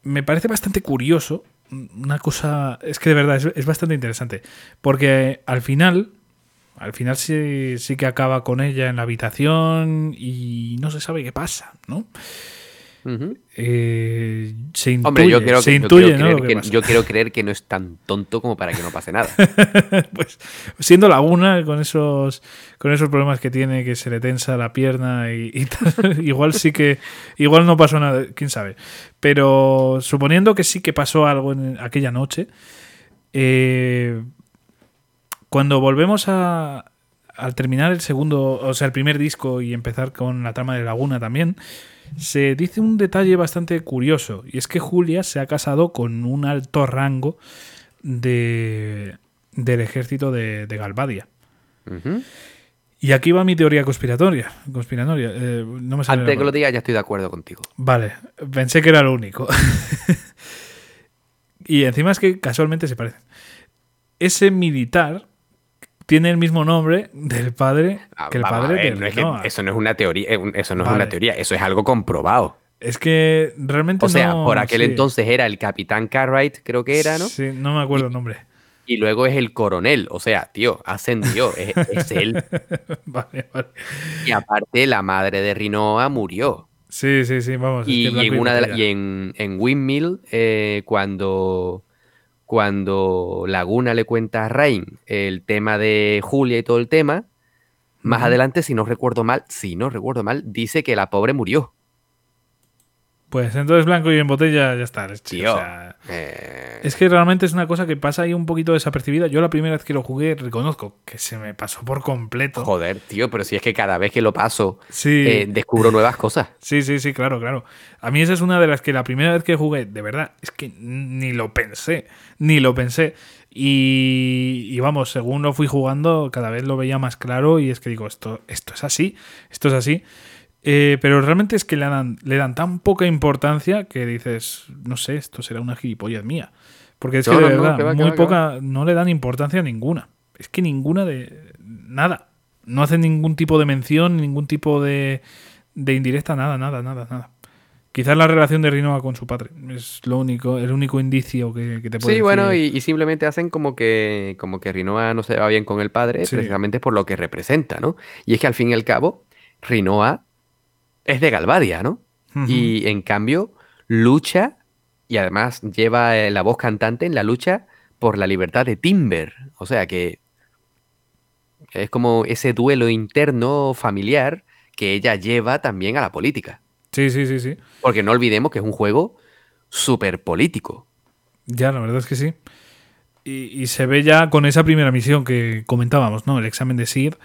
me parece bastante curioso una cosa. Es que de verdad es, es, bastante interesante. Porque al final. Al final sí, sí que acaba con ella en la habitación y no se sabe qué pasa, ¿no? Uh -huh. eh, se intuye, Hombre, yo quiero, se que, intuye, yo, quiero ¿no? creer que, yo quiero creer que no es tan tonto como para que no pase nada. [LAUGHS] pues siendo Laguna con esos con esos problemas que tiene, que se le tensa la pierna y, y tal, [LAUGHS] igual sí que igual no pasó nada, quién sabe. Pero suponiendo que sí que pasó algo en aquella noche, eh, cuando volvemos a al terminar el segundo, o sea, el primer disco y empezar con la trama de Laguna también, se dice un detalle bastante curioso, y es que Julia se ha casado con un alto rango de, del ejército de, de Galvadia. Uh -huh. Y aquí va mi teoría conspiratoria. conspiratoria. Eh, no me Antes de que lo diga, ya estoy de acuerdo contigo. Vale, pensé que era lo único. [LAUGHS] y encima es que casualmente se parecen. Ese militar tiene el mismo nombre del padre Ah, que el padre ver, de no es que Rinoa. eso no es una teoría, eso no es una teoría, eso es algo comprobado. Es que realmente O sea, no- por aquel sí. entonces era el capitán Cartwright, creo que era, ¿no? Sí, no me acuerdo el nombre. Y luego es el coronel, o sea, tío, ascendió, es, es él. [LAUGHS] vale, vale. Y aparte, la madre de Rinoa murió. Sí, sí, sí, vamos. es Y, que y blanco en, una de la- botella. y en, en Windmill, eh, cuando, cuando Laguna le cuenta a Rain el tema de Julia y todo el tema, más adelante, si no recuerdo mal, si no recuerdo mal, dice que la pobre murió. Pues entonces blanco y en botella ya está. Tío. o sea, eh, es que realmente es una cosa que pasa ahí un poquito desapercibida. Yo la primera vez que lo jugué reconozco que se me pasó por completo. Joder, tío, pero si es que cada vez que lo paso, Sí. eh, descubro nuevas cosas. [LAUGHS] Sí, sí, sí, claro, claro. A mí esa es una de las que la primera vez que jugué, de verdad, es que ni lo pensé, ni lo pensé. Y, y vamos, según lo fui jugando, cada vez lo veía más claro y es que digo, esto, esto es así, esto es así. Eh, pero realmente es que le dan, le dan tan poca importancia que dices, no sé, esto será una gilipollas mía. Porque es No, que de no, no, verdad, que va, que muy que poca, no le dan importancia ninguna. Es que ninguna de nada. no hace ningún tipo de mención, ningún tipo de, de indirecta, nada, nada, nada, nada. Quizás la relación de Rinoa con su padre es lo único, el único indicio que, te puede Sí, bueno, y, simplemente hacen como que, como que Rinoa no se va bien con el padre, precisamente por lo que representa, ¿no? Y es que al fin y al cabo, Rinoa es de Galvadia, ¿no? Y en cambio, lucha y además lleva eh, la voz cantante en la lucha por la libertad de Timber. O sea que es como ese duelo interno familiar que ella lleva también a la política. Sí, sí, sí, sí. Porque no olvidemos que es un juego súper político. Ya, la verdad es que sí. Y, se ve ya con esa primera misión que comentábamos, ¿no? El examen de SIR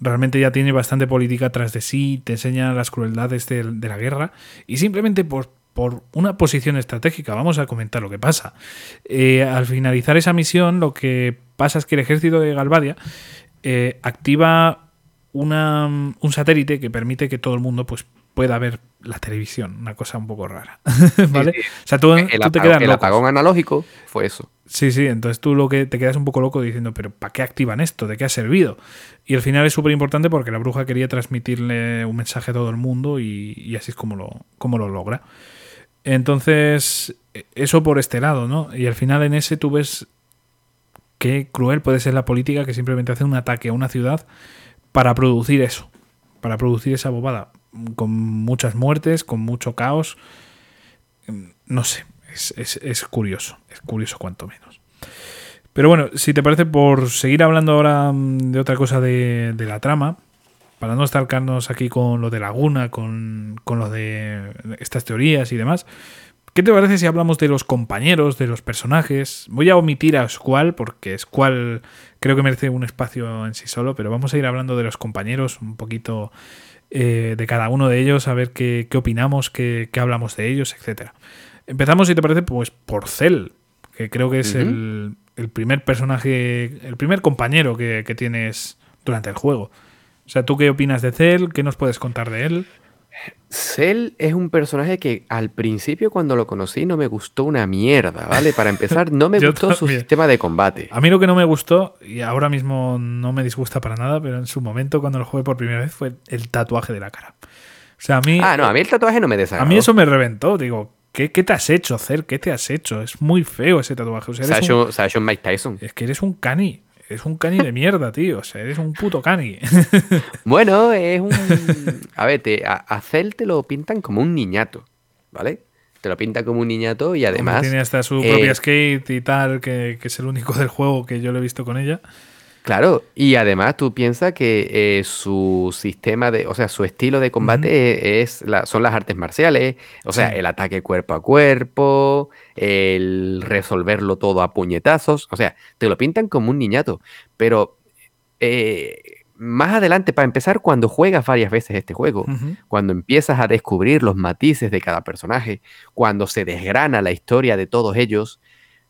realmente ya tiene bastante política tras de sí, te enseña las crueldades de, la guerra y simplemente por, por, una posición estratégica, vamos a comentar lo que pasa. Eh, al finalizar esa misión, lo que pasa es que el ejército de Galvadia eh, activa una, un satélite que permite que todo el mundo pues, pueda ver la televisión, una cosa un poco rara. [LAUGHS] ¿Vale? O sea, tú, el, te quedas el apagón analógico fue eso. Sí, sí, entonces tú lo que te quedas un poco loco diciendo, pero ¿para qué activan esto? ¿De qué ha servido? Y al final es súper importante porque la bruja quería transmitirle un mensaje a todo el mundo y, así es como lo, como lo logra. Entonces, eso por este lado, ¿no? Y al final en ese tú ves qué cruel puede ser la política que simplemente hace un ataque a una ciudad para producir eso, para producir esa bobada con muchas muertes, con mucho caos. No sé, es, curioso, es curioso cuanto menos. Pero bueno, si te parece, por seguir hablando ahora mm, de otra cosa de, la trama, para no estarcarnos aquí con lo de Laguna, con, con lo de estas teorías y demás, ¿qué te parece si hablamos de los compañeros, de los personajes? Voy a omitir a Squall, porque Squall creo que merece un espacio en sí solo, pero vamos a ir hablando de los compañeros un poquito eh, de cada uno de ellos, a ver qué, opinamos, qué, hablamos de ellos, etcétera. Empezamos, si te parece, pues por Cell, que creo que es el, primer personaje, el primer compañero que, que, tienes durante el juego. O sea, ¿tú qué opinas de Cell? ¿Qué nos puedes contar de él? Cell es un personaje que al principio cuando lo conocí no me gustó una mierda, ¿vale? Para empezar, no me [LAUGHS] gustó su sistema de combate. A mí lo que no me gustó, y ahora mismo no me disgusta para nada, pero en su momento cuando lo jugué por primera vez fue el tatuaje de la cara. O sea, a mí... Ah, no, a mí el tatuaje no me desagradó. A mí eso me reventó, digo, ¿Qué, te has hecho, Cell? ¿Qué te has hecho? Es muy feo ese tatuaje. O sea, se, ha hecho, se, ha hecho, Mike Tyson. Es que eres un cani es un cani de mierda, tío. O sea, eres un puto cani. [LAUGHS] bueno, es un. [LAUGHS] A ver, te, a, Cell te lo pintan como un niñato, ¿vale? Te lo pintan como un niñato y además. tiene hasta su propia eh, skate y tal, que, que, es el único del juego que yo lo he visto con ella. Claro, y además tú piensas que eh, su sistema de, o sea, su estilo de combate es, son las artes marciales, o sea, el ataque cuerpo a cuerpo, el resolverlo todo a puñetazos, o sea, te lo pintan como un niñato, pero eh, más adelante, para empezar, cuando juegas varias veces este juego, cuando empiezas a descubrir los matices de cada personaje, cuando se desgrana la historia de todos ellos,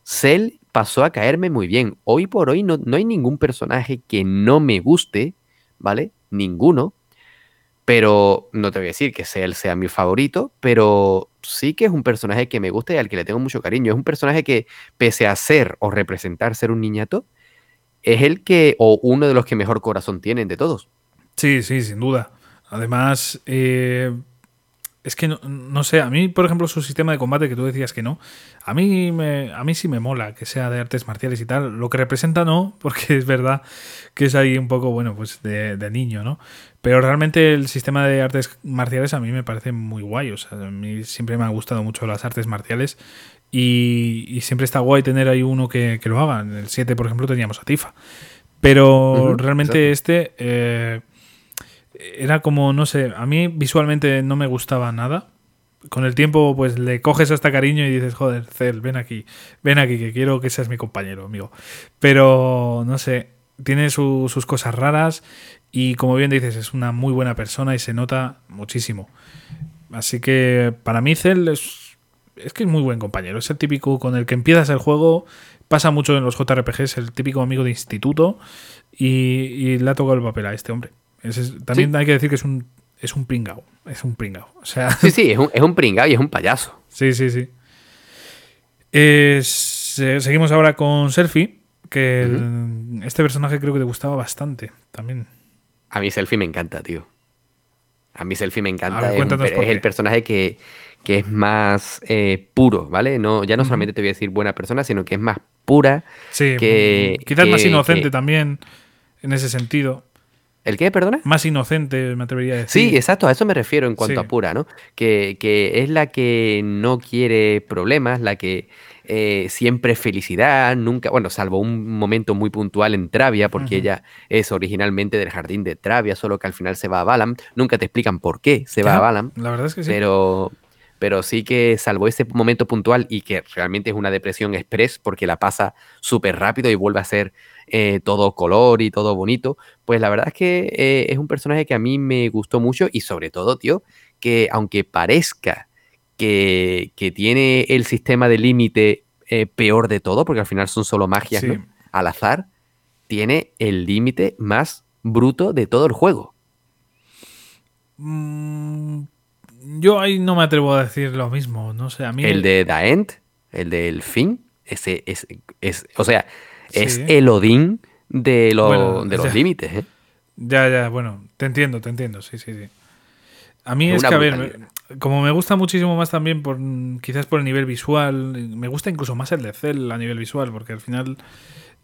Cell pasó a caerme muy bien. Hoy por hoy no, hay ningún personaje que no me guste, ¿vale? Ninguno. Pero no te voy a decir que él sea mi favorito, pero sí que es un personaje que me gusta y al que le tengo mucho cariño. Es un personaje que, pese a ser o representar ser un niñato, es el que, o uno de los que mejor corazón tienen de todos. Sí, sí, sin duda. Además, eh, es que no, sé, a mí, por ejemplo, su sistema de combate que tú decías que no, a mí, me, a mí sí me mola que sea de artes marciales y tal. Lo que representa no, [LAUGHS] porque es verdad que es ahí un poco, bueno, pues de, niño, ¿no? Pero realmente el sistema de artes marciales a mí me parece muy guay. O sea, a mí siempre me han gustado mucho las artes marciales y, siempre está guay tener ahí uno que, lo haga. En el 7, por ejemplo, teníamos a Tifa. Pero realmente este... Eh, era como, no sé, a mí visualmente no me gustaba nada. Con el tiempo, pues le coges hasta cariño y dices, joder, Cel, ven aquí, ven aquí, que quiero que seas mi compañero, amigo. Pero, no sé, tiene sus cosas raras y como bien dices, es una muy buena persona y se nota muchísimo. Así que para mí Cel es, es que es muy buen compañero. Es el típico con el que empiezas el juego, pasa mucho en los JRPGs, el típico amigo de instituto y, y le ha tocado el papel a este hombre también hay que decir que es un, es un pringao. Es un pringao. O sea, sí, sí, es un, es un pringao y es un payaso. Sí, sí, sí. seguimos ahora con Selfie, que este personaje creo que te gustaba bastante también. A mí Selfie me encanta, tío. A mí Selfie me encanta. ver, es, un es el personaje que, que es más eh, puro, ¿vale? No, ya no solamente te voy a decir buena persona, sino que es más pura. Sí, que- quizás más inocente que- también en ese sentido. ¿El qué, perdona? Más inocente, me atrevería a decir. Sí, exacto, a eso me refiero en cuanto Sí. a pura, ¿no? Que, que es la que no quiere problemas, la que eh, siempre felicidad, nunca, bueno, salvo un momento muy puntual en Travia, porque ella es originalmente del jardín de Travia, solo que al final se va a Balam, nunca te explican por qué se va a Balam, La verdad es que sí. pero, pero sí que salvo ese momento puntual y que realmente es una depresión express porque la pasa súper rápido y vuelve a ser eh, todo color y todo bonito, pues la verdad es que eh, es un personaje que a mí me gustó mucho y sobre todo, tío, que aunque parezca que, que tiene el sistema de límite eh, peor de todo, porque al final son solo magias Sí. ¿no? al azar, tiene el límite más bruto de todo el juego. Mm, yo ahí no me atrevo a decir lo mismo. No sé, a mí. El de The End, el del fin, ese es, es o sea, es el Odín de, lo- Bueno, de los límites. ¿eh? Ya, ya, bueno, te entiendo, te entiendo, sí, sí, sí. A mí Es que, a ver, como me gusta muchísimo más también, por quizás por el nivel visual, me gusta incluso más el de Cell a nivel visual, porque al final,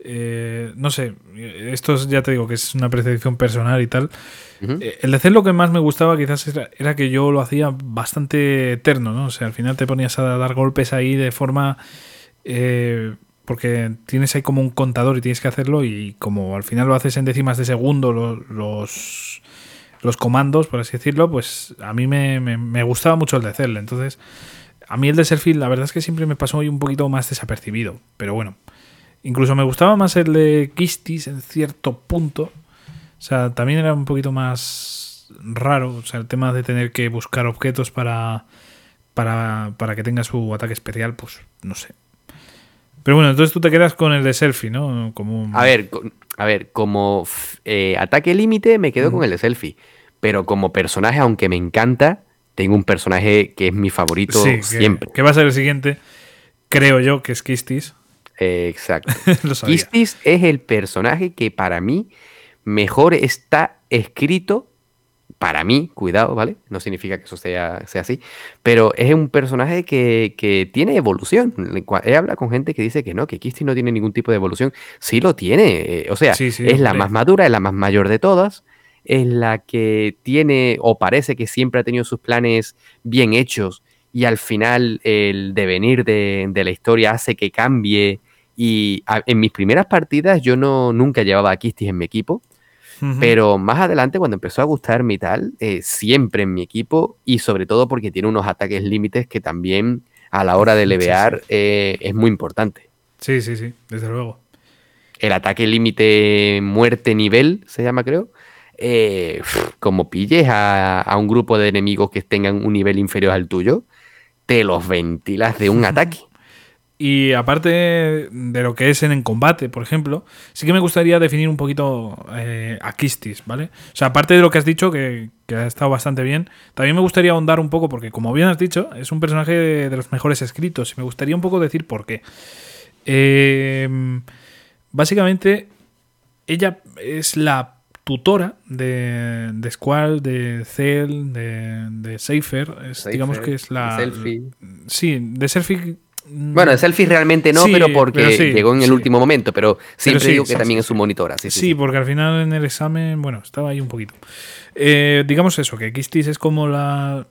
eh, no sé, esto es- ya te digo que es una percepción personal y tal. Ujú. Eh, El de Cell lo que más me gustaba quizás era, era que yo lo hacía bastante eterno, ¿no? O sea, al final te ponías a dar golpes ahí de forma... eh, porque tienes ahí como un contador y tienes que hacerlo y como al final lo haces en décimas de segundo lo- los, los comandos, por así decirlo, pues a mí me, me- me gustaba mucho el de Cell. Entonces, a mí el de Selfie la verdad es que siempre me pasó ahí un poquito más desapercibido. Pero bueno, incluso me gustaba más el de Kistis en cierto punto. O sea, también era un poquito más raro. O sea, el tema de tener que buscar objetos para, para, para que tenga su ataque especial, pues no sé. Pero bueno, entonces tú te quedas con el de selfie, ¿no? Como un- A ver, a ver, como eh, ataque límite me quedo con el de selfie, pero como personaje, aunque me encanta, tengo un personaje que es mi favorito Sí, que, siempre. que va a ser el siguiente. Creo yo que es Kistis. Exacto. [LAUGHS] Kistis es el personaje que para mí mejor está escrito. Para mí, cuidado, ¿vale? No significa que eso sea, sea así. Pero es un personaje que, que tiene evolución. He hablado con gente que dice que no, que Kistis no tiene ningún tipo de evolución. Sí lo tiene. eh, O sea, Sí, sí, es la más madura, es la más mayor de todas. Es la que tiene, o parece que siempre ha tenido sus planes bien hechos. Y al final el devenir de, de la historia hace que cambie y a- en mis primeras partidas yo no nunca llevaba a Kistis en mi equipo, pero más adelante cuando empezó a gustarme y tal, eh, siempre en mi equipo y sobre todo porque tiene unos ataques límites que también a la hora de levear eh, es muy importante. Sí, sí, sí, desde luego. El ataque límite muerte nivel, se llama creo, eh, como pilles a, a un grupo de enemigos que tengan un nivel inferior al tuyo, te los ventilas de un [LAUGHS] ataque. Y aparte de lo que es en, en combate, por ejemplo, sí que me gustaría definir un poquito eh, a Kistis, ¿vale? O sea, aparte de lo que has dicho, que, que ha estado bastante bien, también me gustaría ahondar un poco, porque como bien has dicho, es un personaje de, de los mejores escritos, y me gustaría un poco decir por qué. Eh, básicamente, ella es la tutora de, de Squall, de Cell, de, de Safer. Es, digamos que es la. Selfie. Sí, de Selfie. Bueno, de selfie realmente no, Sí, pero porque pero sí, llegó en el sí. último momento, pero siempre sí, digo que también es su monitora. Sí, Sí, porque al final en el examen, bueno, estaba ahí un poquito. Eh, digamos eso, que Kistis es como la.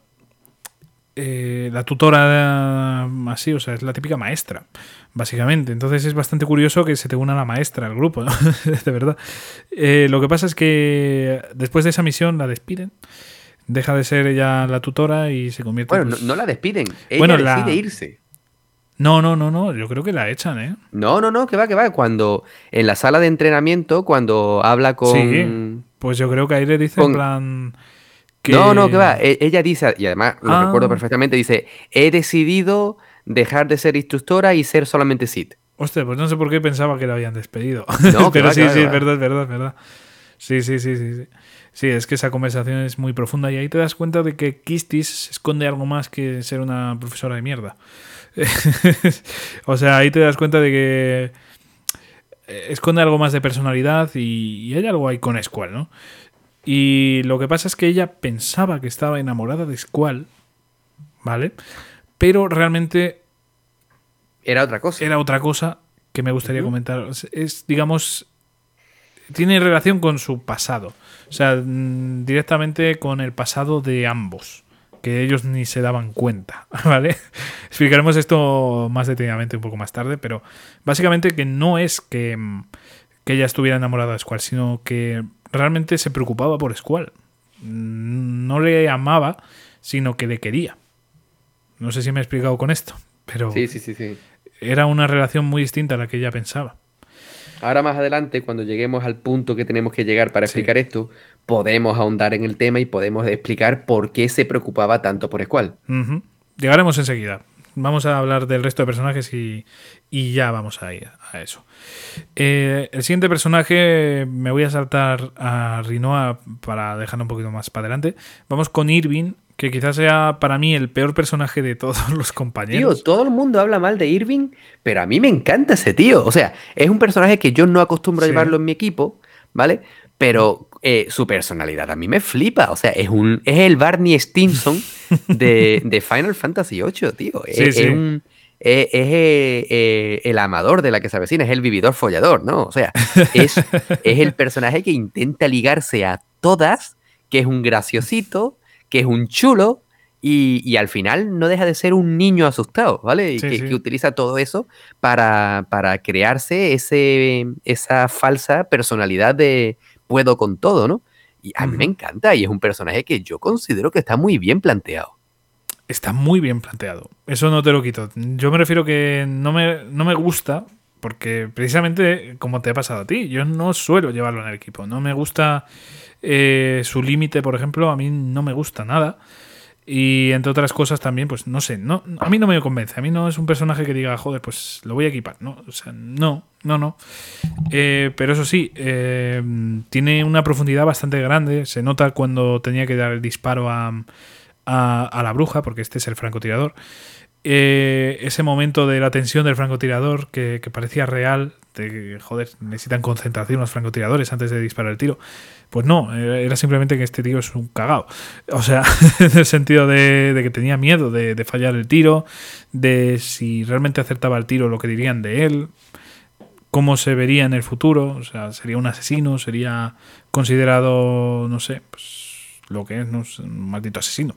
eh, la tutora de- así, o sea, es la típica maestra, básicamente. Entonces es bastante curioso que se te una la maestra al grupo, ¿no? [LAUGHS] de verdad. Eh, lo que pasa es que después de esa misión la despiden, deja de ser ella la tutora y se convierte Bueno, pues- no, no la despiden. Ella Bueno, la- decide irse. No, no, no, no, yo creo que la echan, ¿eh? No, no, no, que va, que va. Cuando en la sala de entrenamiento, cuando habla con. Sí, pues yo creo que ahí le dice en plan. Que... No, no, que va. E- Ella dice, y además lo Ah. recuerdo perfectamente, dice: He decidido dejar de ser instructora y ser solamente Sid. Hostia, pues no sé por qué pensaba que la habían despedido. No, [LAUGHS] Pero va, sí, va, sí, es verdad, es verdad, es verdad. Sí, sí, sí, sí, sí. Sí, es que esa conversación es muy profunda y ahí te das cuenta de que Kistis esconde algo más que ser una profesora de mierda. [LAUGHS] o sea, ahí te das cuenta de que eh, esconde algo más de personalidad y, y hay algo ahí con Squall, ¿no? Y lo que pasa es que ella pensaba que estaba enamorada de Squall, ¿vale? Pero realmente Era otra cosa. era otra cosa que me gustaría comentar. Es- Es, digamos, tiene relación con su pasado. O sea, mm, directamente con el pasado de ambos. Que ellos ni se daban cuenta, [LAUGHS] ¿vale? Explicaremos esto más detenidamente un poco más tarde, pero básicamente que no es que, mm, que ella estuviera enamorada de Squall, sino que realmente se preocupaba por Squall. Mm, No le amaba, sino que le quería. No sé si me he explicado con esto, pero Sí, sí, sí, sí. era una relación muy distinta a la que ella pensaba. Ahora más adelante, cuando lleguemos al punto que tenemos que llegar para Sí. explicar esto, podemos ahondar en el tema y podemos explicar por qué se preocupaba tanto por Squall. Ujú. Llegaremos enseguida. Vamos a hablar del resto de personajes y, y ya vamos a ir a eso. Eh, el siguiente personaje me voy a saltar a Rinoa para dejarlo un poquito más para adelante. Vamos con Irving, que quizás sea para mí el peor personaje de todos [LAUGHS] los Tío, compañeros. todo el mundo habla mal de Irving, pero a mí me encanta ese tío. O sea, es un personaje que yo no acostumbro a Sí. llevarlo en mi equipo, ¿vale? Pero eh, su personalidad a mí me flipa. O sea, es, un, es el Barney Stinson de, de Final Fantasy VIII, tío. Es, Sí, es sí. un- es- es, eh, eh, el amador de la que se avecina, es el vividor follador, ¿no? O sea, es, es el personaje que intenta ligarse a todas, que es un graciosito, que es un chulo, y, y al final no deja de ser un niño asustado, ¿vale? Y Sí, que, sí. que utiliza todo eso para, para crearse ese, esa falsa personalidad de puedo con todo, ¿no? Y a mí me encanta y es un personaje que yo considero que está muy bien planteado. Está muy bien planteado. Eso no te lo quito. Yo me refiero que no me, no me gusta, porque precisamente como te ha pasado a ti, yo no suelo llevarlo en el equipo. No me gusta eh, su límite, por ejemplo, a mí no me gusta nada. Y entre otras cosas también, pues no sé, no, a mí no me convence. A mí no es un personaje que diga, joder, pues lo voy a equipar. No, o sea, no, no, no. Eh, pero eso sí, eh, tiene una profundidad bastante grande. Se nota cuando tenía que dar el disparo a, a, la bruja, porque este es el francotirador. Eh, ese momento de la tensión del francotirador que, que parecía real, de joder, necesitan concentración los francotiradores antes de disparar el tiro. Pues no, era simplemente que este tío es un cagao. O sea, [LAUGHS] en el sentido de, de que tenía miedo de, de fallar el tiro, de si realmente acertaba el tiro, lo que dirían de él, cómo se vería en el futuro. O sea, sería un asesino, sería considerado, no sé, pues lo que es, ¿no? Es un maldito asesino.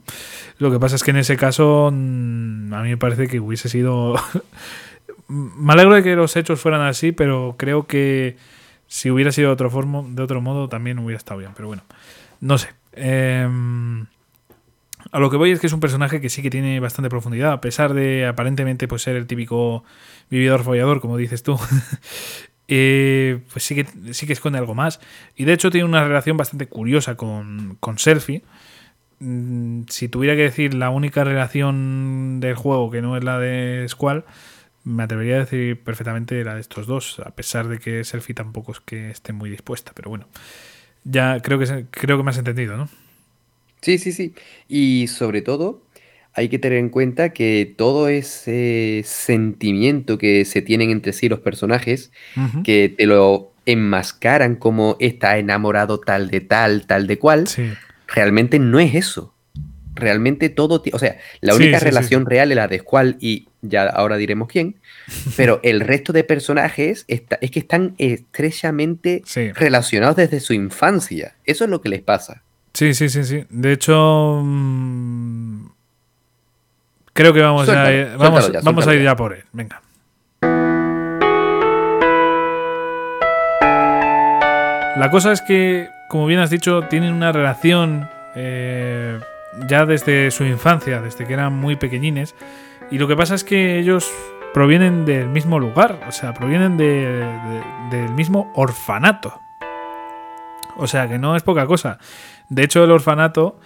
Lo que pasa es que en ese caso mm, a mí me parece que hubiese sido... [LAUGHS] me alegro de que los hechos fueran así, pero creo que si hubiera sido de otro, formo, de otro modo también hubiera estado bien. Pero bueno, no sé. Em, a lo que voy es que es un personaje que sí que tiene bastante profundidad, a pesar de aparentemente pues, ser el típico vividor follador, como dices tú. [LAUGHS] eh, pues sí que, sí que esconde algo más. Y de hecho tiene una relación bastante curiosa con, con Selfie. Mm, Si tuviera que decir la única relación del juego que no es la de Squall, me atrevería a decir perfectamente la de estos dos, a pesar de que Selfie tampoco es que esté muy dispuesta, pero bueno. Ya creo que, se- creo que me has entendido, ¿no? Sí, sí, sí. Y sobre todo, hay que tener en cuenta que todo ese sentimiento que se tienen entre sí los personajes, que te lo enmascaran como está enamorado tal de tal, tal de cual, Sí. realmente no es eso. Realmente todo, o sea, la única sí, sí, relación real es la de Squall y ya ahora diremos quién, [LAUGHS] pero el resto de personajes está- es que están estrechamente relacionados desde su infancia. Eso es lo que les pasa. Sí, sí, sí, sí. De hecho, mm, creo que vamos a ir, vamos, ya, vamos a ir ya por él. Venga. La cosa es que, como bien has dicho, tienen una relación eh, ya desde su infancia, desde que eran muy pequeñines. Y lo que pasa es que ellos provienen del mismo lugar, o sea, provienen de- de- del mismo orfanato. O sea, que no es poca cosa. De hecho, el orfanato,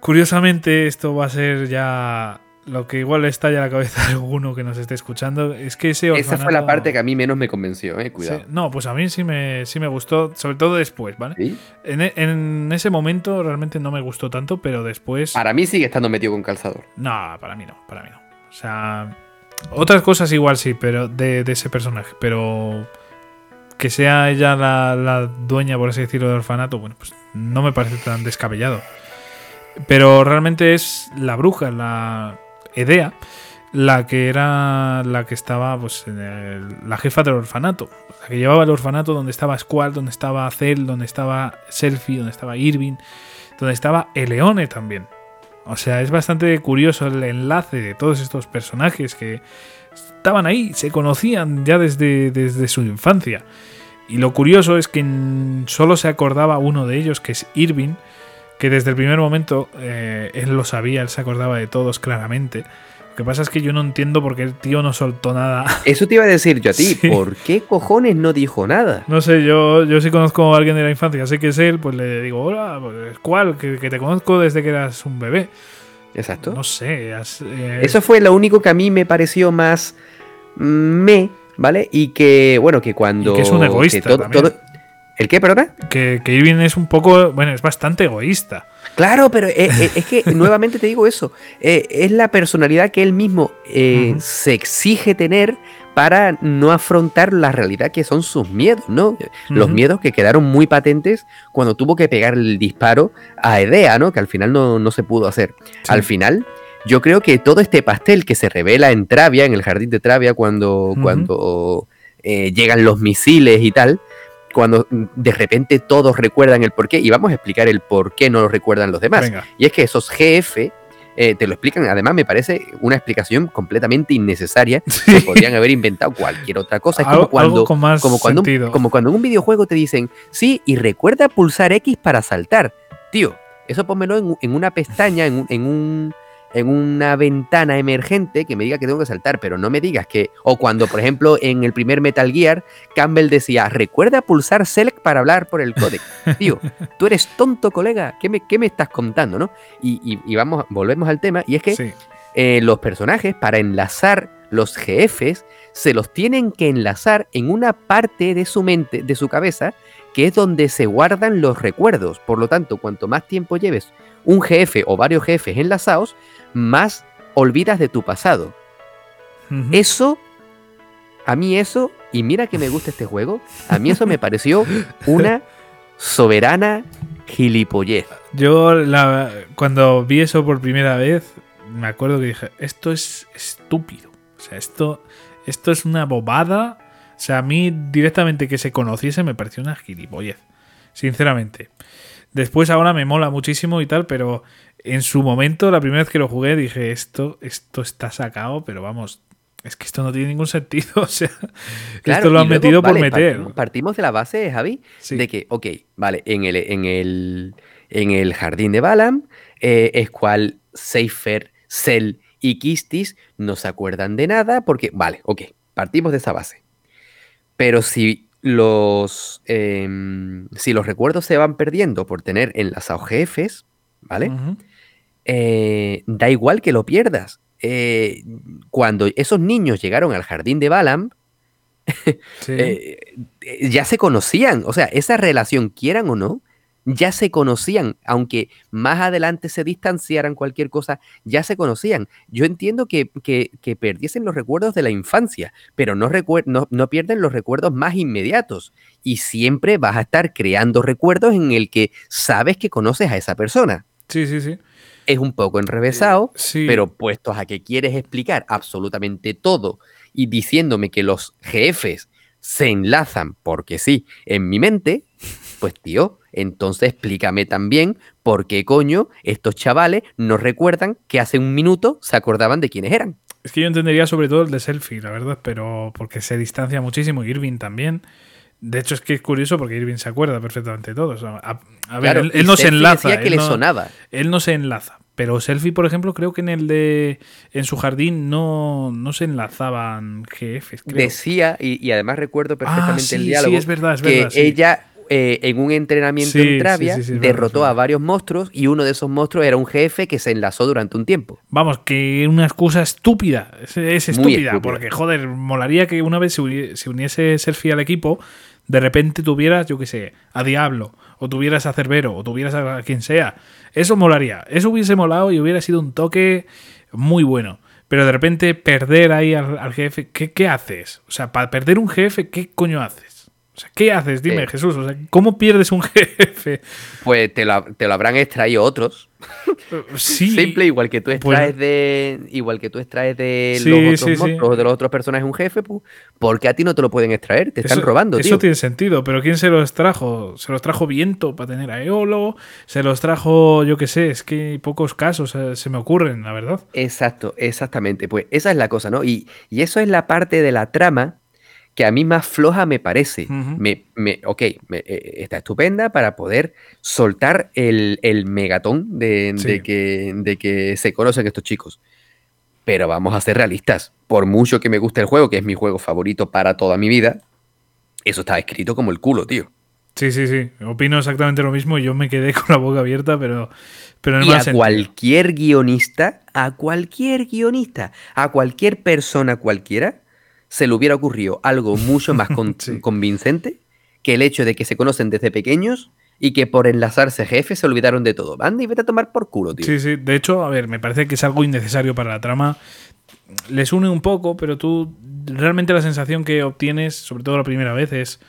curiosamente, esto va a ser ya lo que igual le estalla a la cabeza a alguno que nos esté escuchando. Es que ese orfanato... Esa fue la parte que a mí menos me convenció, eh, Sí, cuidado. no, pues a mí sí me, sí me gustó, sobre todo después, ¿vale? ¿Sí? En, e- en ese momento realmente no me gustó tanto, pero después... Para mí sigue estando metido con calzador. No, para mí no, para mí no. O sea, otras cosas igual sí, pero de, de ese personaje, pero que sea ella la, la dueña, por así decirlo, del orfanato, bueno, pues no me parece tan descabellado. Pero realmente es la bruja, la Edea, la que era la que estaba, pues, el- la jefa del orfanato. La que llevaba el orfanato donde estaba Squall, donde estaba Cell, donde estaba Selfie, donde estaba Irving, donde estaba Eleone también. O sea, es bastante curioso el enlace de todos estos personajes que estaban ahí, se conocían ya desde, desde su infancia. Y lo curioso es que solo se acordaba uno de ellos, que es Irving, que desde el primer momento eh, él lo sabía, él se acordaba de todos claramente. Lo que pasa es que yo no entiendo por qué el tío no soltó nada. [LAUGHS] Eso te iba a decir yo a ti. Sí. ¿Por qué cojones no dijo nada? No sé, yo, yo sí conozco a alguien de la infancia, sé que es él, pues le digo, hola, pues, ¿cuál? Que, que te conozco desde que eras un bebé. Exacto. No sé. eh, Eso fue lo único que a mí me pareció más me, ¿vale? Y que, bueno, que cuando... Y que es un egoísta también. todo- ¿El qué, perdona? que, que Irving es un poco, bueno, es bastante egoísta. Claro, pero eh, eh, es, que [LAUGHS] nuevamente te digo eso. eh, es la personalidad que él mismo eh, se exige tener para no afrontar la realidad que son sus miedos, ¿no? Los miedos que quedaron muy patentes cuando tuvo que pegar el disparo a Edea, ¿no? Que al final no, no se pudo hacer. Sí. Al final, yo creo que todo este pastel que se revela en Travia, en el jardín de Travia, cuando, cuando eh, llegan los misiles y tal, cuando de repente todos recuerdan el porqué, y vamos a explicar el por qué no lo recuerdan los demás. Venga. Y es que esos GF eh, te lo explican, además me parece una explicación completamente innecesaria, [LAUGHS] que podrían haber inventado cualquier otra cosa. Es como cuando, como cuando, un- como cuando en un videojuego te dicen, sí, y recuerda pulsar X para saltar. Tío, eso pónmelo en, en una pestaña, en, en, un, en una ventana emergente que me diga que tengo que saltar, pero no me digas que... O cuando, por ejemplo, en el primer Metal Gear, Campbell decía, recuerda pulsar Select para hablar por el códec. Tío, [LAUGHS] tú eres tonto, colega. ¿Qué me, qué me estás contando, no? Y, y- y vamos, volvemos al tema, y es que Sí. eh, los personajes, para enlazar los GFs, se los tienen que enlazar en una parte de su mente, de su cabeza, que es donde se guardan los recuerdos. Por lo tanto, cuanto más tiempo lleves un GF o varios jefes enlazados, más olvidas de tu pasado. Eso, a mí eso, y mira que me gusta este juego, a mí eso me pareció una soberana gilipollez. Yo la- cuando vi eso por primera vez, me acuerdo que dije, esto es estúpido. O sea, esto, esto es una bobada. O sea, a mí directamente que se conociese me pareció una gilipollez. Sinceramente. Después ahora me mola muchísimo y tal, pero en su momento, la primera vez que lo jugué, dije, esto, esto está sacado, pero vamos, es que esto no tiene ningún sentido. [LAUGHS] O sea, esto lo han luego, metido por meter. Partimos, partimos de la base, Javi, Sí. de que, ok, vale, en el, en el, en el jardín de Balam, eh, es cual Seifer, Cell y Kistis no se acuerdan de nada porque, vale, ok, partimos de esa base. Pero si los, em, si los recuerdos se van perdiendo por tener enlazados jefes, ¿vale? Eh, da igual que lo pierdas. Eh, cuando esos niños llegaron al jardín de Balam, [LAUGHS] Sí. eh, ya se conocían. O sea, esa relación, quieran o no, ya se conocían. Aunque más adelante se distanciaran cualquier cosa, ya se conocían. Yo entiendo que, que- que perdiesen los recuerdos de la infancia, pero no, no, no pierden los recuerdos más inmediatos. Y siempre vas a estar creando recuerdos en el que sabes que conoces a esa persona. sí, sí, sí. Es un poco enrevesado, Sí. pero puestos a que quieres explicar absolutamente todo y diciéndome que los jefes se enlazan porque sí en mi mente, pues tío, entonces explícame también por qué coño estos chavales no recuerdan que hace un minuto se acordaban de quiénes eran. Es que yo entendería sobre todo el de selfie, la verdad, pero porque se distancia muchísimo. Irving también. De hecho, es que es curioso porque Irving se acuerda perfectamente de todo. O sea, a, a ver, Claro, él, no se enlaza. decía que él le no, sonaba. él no se enlaza. Pero Selfie, por ejemplo, creo que en el de. En su jardín no, no se enlazaban creo. Decía, y, y además recuerdo perfectamente ah, sí, el diálogo, Sí, es verdad, es que verdad. sí. ella eh, en un entrenamiento Sí, en Travia sí, sí, derrotó a varios monstruos y uno de esos monstruos era un jefe que se enlazó durante un tiempo. Vamos, que una excusa estúpida. Es, estúpida, estúpida. porque, joder, molaría que una vez se, uni- se uniese Selfie al equipo, de repente tuvieras, yo qué sé, a Diablo, o tuvieras a Cerbero, o tuvieras a quien sea. Eso molaría. Eso hubiese molado y hubiera sido un toque muy bueno. Pero de repente perder ahí al, al jefe, ¿qué, qué haces? O sea, para perder un jefe, ¿qué coño haces? O sea, ¿qué haces? Dime, Eh. Jesús. O sea, ¿cómo pierdes un [LAUGHS] jefe? Pues te lo, te lo habrán extraído otros. Sí. Simple, igual que tú Pues- extraes de. Igual que tú extraes de Sí, los otros sí, monstruos de los otros personajes un jefe, pues, ¿por qué a ti no te lo pueden extraer? Te están robando, Eso tío. tiene sentido, pero ¿quién se los trajo? ¿Se los trajo Viento para tener a Eolo? ¿Se los trajo, yo qué sé? Es que pocos casos se me ocurren, la verdad. Exacto, exactamente. Pues esa es la cosa, ¿no? Y, y eso es la parte de la trama que a mí más floja me parece. Me, me- ok, me- eh, está estupenda para poder soltar el, el megatón de, Sí. de que, de que se conocen estos chicos. Pero vamos a ser realistas. Por mucho que me guste el juego, que es mi juego favorito para toda mi vida, eso está escrito como el culo, tío. Sí, sí, sí. Opino exactamente lo mismo. Yo me quedé [LAUGHS] con la boca abierta, pero, pero el Y a sentido. cualquier guionista, a cualquier guionista, a cualquier persona cualquiera, se le hubiera ocurrido algo mucho más con- [LAUGHS] Sí. convincente que el hecho de que se conocen desde pequeños y que por enlazarse jefes se olvidaron de todo. Anda y vete a tomar por culo, tío. Sí, sí. De hecho, a ver, me parece que es algo innecesario para la trama. Les une un poco, pero tú realmente la sensación que obtienes, sobre todo la primera vez, es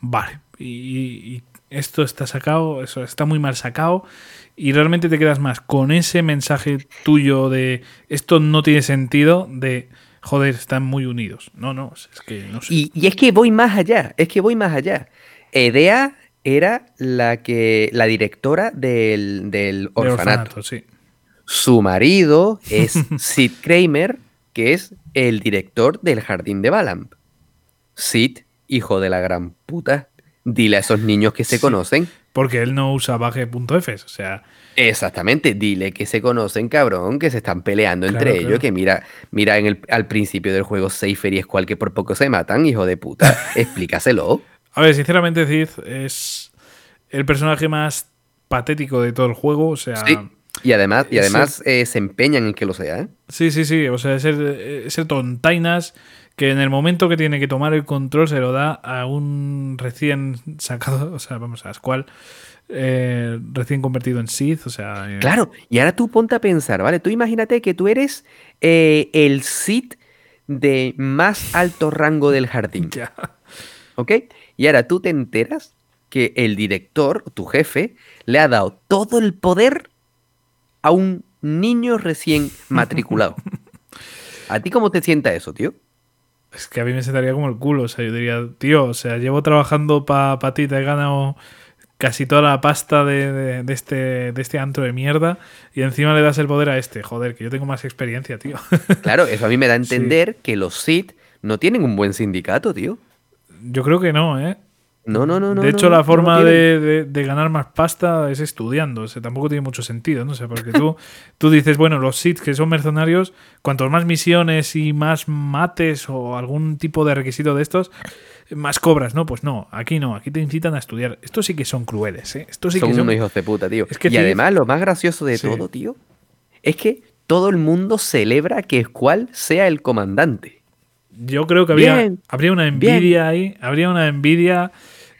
vale. Y, y- y esto está sacado, eso está muy mal sacado. Y realmente te quedas más con ese mensaje tuyo de esto no tiene sentido, de joder, están muy unidos. No, no, es que no sé. Y, y es que voy más allá, es que voy más allá. Edea era la que la directora del, del De orfanato. sí. Su marido es [LAUGHS] Sid Kramer, que es el director del Jardín de Balamp. Sid, hijo de la gran puta, dile a esos niños que se Sí. conocen. Porque él no usa baje.f, o sea, Exactamente, dile que se conocen, cabrón, que se están peleando Claro, entre claro. ellos, que mira, mira en el, al principio del juego Seifer y Squall que por poco se matan, hijo de puta, [LAUGHS] explícaselo. A ver, sinceramente, Cid es el personaje más patético de todo el juego. O sea, Sí. Y además, y además eh, se empeñan en que lo sea, ¿eh? sí, sí, sí. O sea, es el, es el tontainas que en el momento que tiene que tomar el control se lo da a un recién sacado, [LAUGHS] o sea, vamos a Squall, eh, recién convertido en Sith. O sea, eh, Claro, y ahora tú ponte a pensar, ¿vale? Tú imagínate que tú eres eh, el Sith de más alto rango del jardín, [LAUGHS] ya. ¿ok? Y ahora tú te enteras que el director, tu jefe, le ha dado todo el poder a un niño recién [LAUGHS] matriculado. ¿A ti cómo te sienta eso, tío? Es que a mí me sentaría como el culo. O sea, yo diría, tío, o sea, llevo trabajando para ti, te he ganado casi toda la pasta de, de- de este, de este antro de mierda y encima le das el poder a este. Joder, que yo tengo más experiencia, tío. [LAUGHS] Claro, eso a mí me da a Sí. entender que los Sith no tienen un buen sindicato, tío. Yo creo que no, ¿eh? No, no, no, no. de hecho, no, la forma de, de- de ganar más pasta es estudiando. O sea, tampoco tiene mucho sentido, ¿no? O sea, porque tú, [LAUGHS] tú dices, bueno, los Sith que son mercenarios, cuantos más misiones y más mates o algún tipo de requisito de estos, más cobras, ¿no? Pues no, aquí no, aquí te incitan a estudiar. Estos sí que son crueles, ¿eh? Estos sí son que son... unos hijos de puta, tío. Es que y además, lo más gracioso de Sí. todo, tío, es que todo el mundo celebra que Squall sea el comandante. Yo creo que habría, Bien, habría una envidia ahí, habría una envidia...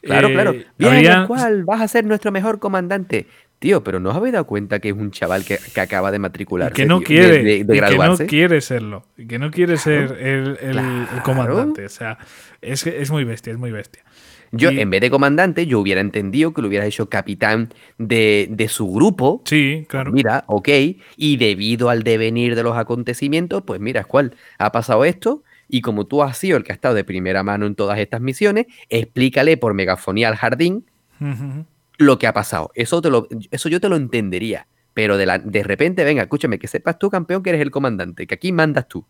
Claro, eh, claro. Bien, habría- Squall, vas a ser nuestro mejor comandante. Tío, pero ¿no os habéis dado cuenta que es un chaval que, que acaba de y matricularse? que no tío, quiere, de, de- de y que no quiere serlo, y que no quiere ser el, el- comandante. O sea, es, es muy bestia, es muy bestia. Yo, Y- en vez de comandante, yo hubiera entendido que lo hubieras hecho capitán de, de su grupo. Sí, claro. Mira, ok. Y debido al devenir de los acontecimientos, pues mira, Squall, ha pasado esto. Y como tú has sido el que ha estado de primera mano en todas estas misiones, explícale por megafonía al jardín. Lo que ha pasado. Eso, te lo, eso yo te lo entendería. Pero de, la- de repente, venga, escúchame, que sepas tú, campeón, que eres el comandante, que aquí mandas tú.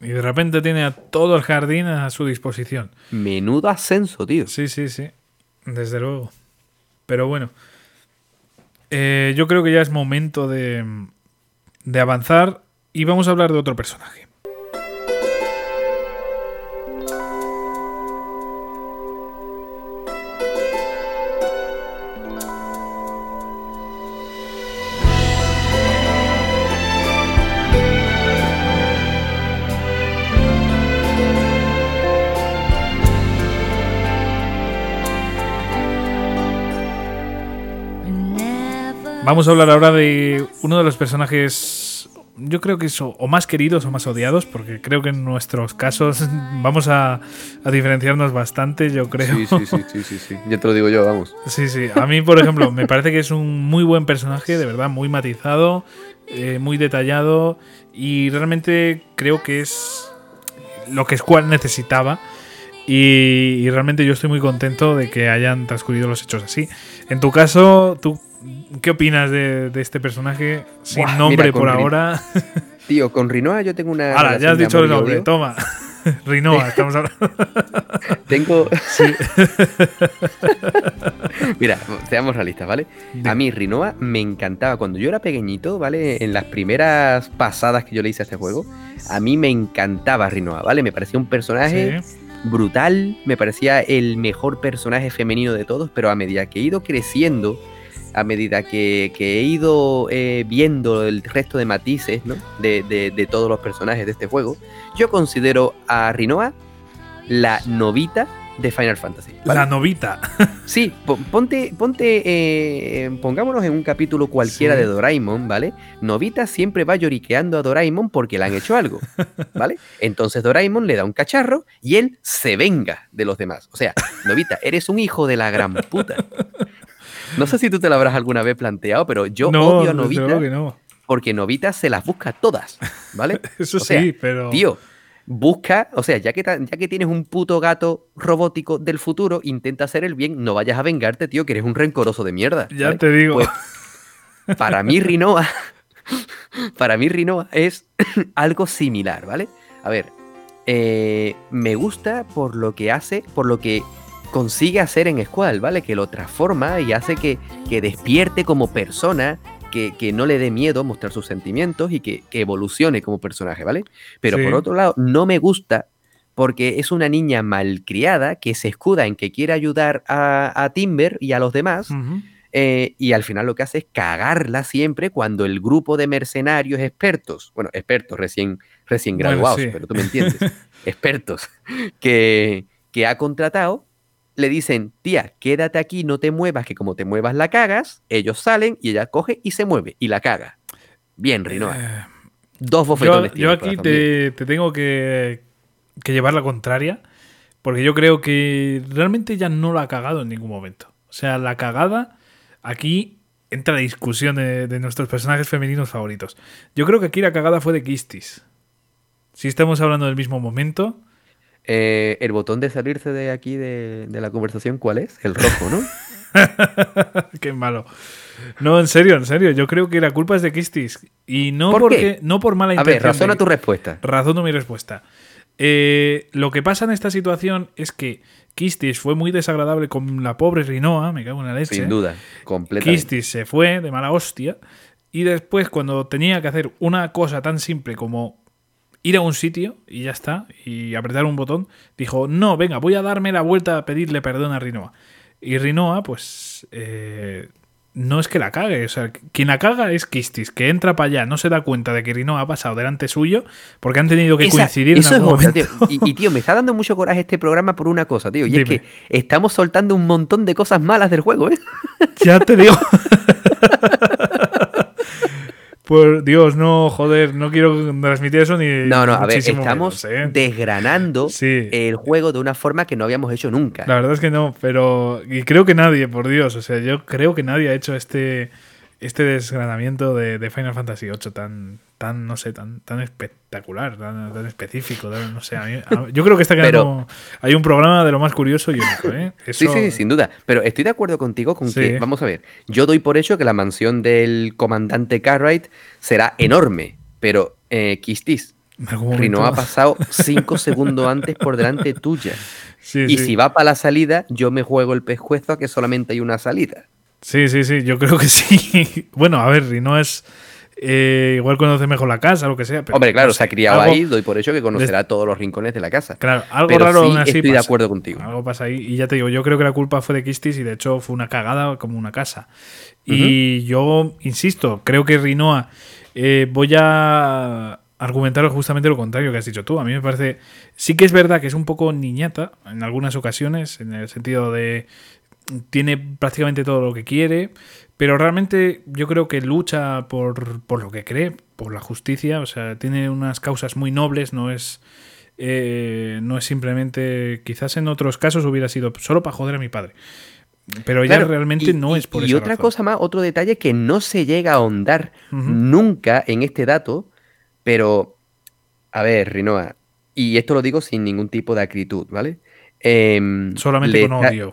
Y de repente tiene a todo el jardín a su disposición. Menudo ascenso, tío. Sí, sí, sí. Desde luego. Pero bueno. Eh, yo creo que ya es momento de, de avanzar y vamos a hablar de otro personaje. Vamos a hablar ahora de uno de los personajes yo creo que son o más queridos o más odiados, porque creo que en nuestros casos [LAUGHS] vamos a, a diferenciarnos bastante, yo creo. Sí, sí, sí, sí, sí, sí. Ya te lo digo yo, vamos. [LAUGHS] Sí, sí. A mí, por ejemplo, me parece que es un muy buen personaje, de verdad, muy matizado, eh, muy detallado y realmente creo que es lo que Squall necesitaba. Y, y realmente yo estoy muy contento de que hayan transcurrido los hechos así. En tu caso, ¿tú qué opinas de, de este personaje sin Buah, nombre mira, por Rin- ahora? [LAUGHS] Tío, con Rinoa yo tengo una. Ahora, ya has dicho el nombre, toma. [LAUGHS] Rinoa, estamos hablando. [LAUGHS] Tengo. Mira, seamos realistas, ¿vale? A mí Rinoa me encantaba. Cuando yo era pequeñito, ¿vale? En las primeras pasadas que yo le hice a este juego, a mí me encantaba Rinoa, ¿vale? Me parecía un personaje Sí. brutal, me parecía el mejor personaje femenino de todos, pero a medida que he ido creciendo, a medida que, que he ido eh, viendo el resto de matices ¿no? de, de- de todos los personajes de este juego, yo considero a Rinoa la novita de Final Fantasy. La novita. [LAUGHS] Sí, po- ponte, ponte, eh, pongámonos en un capítulo cualquiera Sí. de Doraemon, ¿vale? Novita siempre va lloriqueando a Doraemon porque le han hecho algo, [LAUGHS] ¿vale? Entonces Doraemon le da un cacharro y él se venga de los demás. O sea, Novita, eres un hijo de la gran puta. No sé si tú te lo habrás alguna vez planteado, pero yo no, odio a Novita que no. porque Novita se las busca todas, ¿vale? [LAUGHS] Eso O sea, sí, pero. Tío, busca, o sea, ya que, ya que tienes un puto gato robótico del futuro, intenta hacer el bien, no vayas a vengarte, tío, que eres un rencoroso de mierda. ya te digo. Pues, para mí Rinoa, [LAUGHS] para mí Rinoa es [COUGHS] algo similar, ¿vale? A ver, eh, me gusta por lo que hace, por lo que consigue hacer en Squall, ¿vale? Que lo transforma y hace que, que despierte como persona, que, que no le dé miedo mostrar sus sentimientos y que, que evolucione como personaje, ¿vale? Pero Sí. por otro lado, no me gusta porque es una niña malcriada que se escuda en que quiere ayudar a, a Timber y a los demás. Eh, y al final lo que hace es cagarla siempre cuando el grupo de mercenarios expertos, bueno, expertos recién, recién Bueno, graduados, sí. pero tú me entiendes, [LAUGHS] expertos que, que ha contratado, le dicen, tía, quédate aquí, no te muevas, que como te muevas la cagas, ellos salen y ella coge y se mueve y la caga. Bien, Rinoa. Eh, Dos yo, bofetones. yo el aquí te, te tengo que, que llevar la contraria. Porque yo creo que realmente ya no la ha cagado en ningún momento. O sea, la cagada aquí entra la discusión de, de nuestros personajes femeninos favoritos. Yo creo que aquí la cagada fue de Kistis. Si estamos hablando del mismo momento, Eh, el botón de salirse de aquí de, de la conversación, ¿cuál es? El rojo, ¿no? [LAUGHS] Qué malo. No, en serio, en serio. Yo creo que la culpa es de Kistis. Y no ¿Por porque, qué? no por mala A ver, intención. razona de- tu respuesta. Razono mi respuesta. Eh, lo que pasa en esta situación es que Kistis fue muy desagradable con la pobre Rinoa, me cago en la leche. Sin duda, completamente. Kistis se fue de mala hostia. Y después, cuando tenía que hacer una cosa tan simple como ir a un sitio y ya está, y apretar un botón, dijo: No, venga, voy a darme la vuelta a pedirle perdón a Rinoa. Y Rinoa, pues. eh, no es que la cague, o sea, quien la caga es Kistis, que entra para allá, no se da cuenta de que Rinoa ha pasado delante suyo, porque han tenido que Esa- coincidir eso en es algún otra, momento. tío. Y, y, tío, me está dando mucho coraje este programa por una cosa, tío. Y es que estamos soltando un montón de cosas malas del juego, ¿eh? Ya te digo. [LAUGHS] Por Dios, no, joder, no quiero transmitir eso ni. No, no, a ver, estamos menos, ¿eh? desgranando Sí. el juego de una forma que no habíamos hecho nunca. La verdad es que no, pero. Y creo que nadie, por Dios. O sea, yo creo que nadie ha hecho este. Este desgranamiento de, de Final Fantasy VIII tan, tan, no sé, tan, tan espectacular, tan, tan específico, tan- no sé. a mí- a- yo creo que está quedando. hay un programa de lo más curioso y único, ¿eh? Sí, Eso- sí, sí, sin duda. Pero estoy de acuerdo contigo con Sí. que, vamos a ver, yo doy por hecho que la mansión del comandante Cartwright será enorme, pero eh, Kistis, Rino ha pasado [LAUGHS] cinco segundos antes por delante tuya. Sí, Y sí. si va para la salida, yo me juego el pescuezo a que solamente hay una salida. Sí, sí, sí, yo creo que [LAUGHS] sí. bueno, a ver, Rino es. eh, igual conoce mejor la casa, lo que sea. Pero Hombre, claro, no se ha criado algo- ahí, doy por hecho que conocerá todos los rincones de la casa. Claro, algo Pero raro sí aún así estoy de acuerdo contigo. Algo pasa ahí. Y ya te digo, yo creo que la culpa fue de Kistis y de hecho fue una cagada como una casa. Y yo insisto, creo que Rinoa. eh, voy a argumentar justamente lo contrario que has dicho tú. A mí me parece. Sí que es verdad que es un poco niñata en algunas ocasiones, en el sentido de. Tiene prácticamente todo lo que quiere, pero realmente yo creo que lucha por, por lo que cree, por la justicia, o sea, tiene unas causas muy nobles, no es... Eh, no es simplemente, quizás en otros casos hubiera sido solo para joder a mi padre. Pero ya realmente no es por eso. Y otra cosa más, otro detalle que no se llega a ahondar nunca en este dato, pero, a ver, Rinoa, y esto lo digo sin ningún tipo de acritud, ¿vale? Em, Solamente con odio.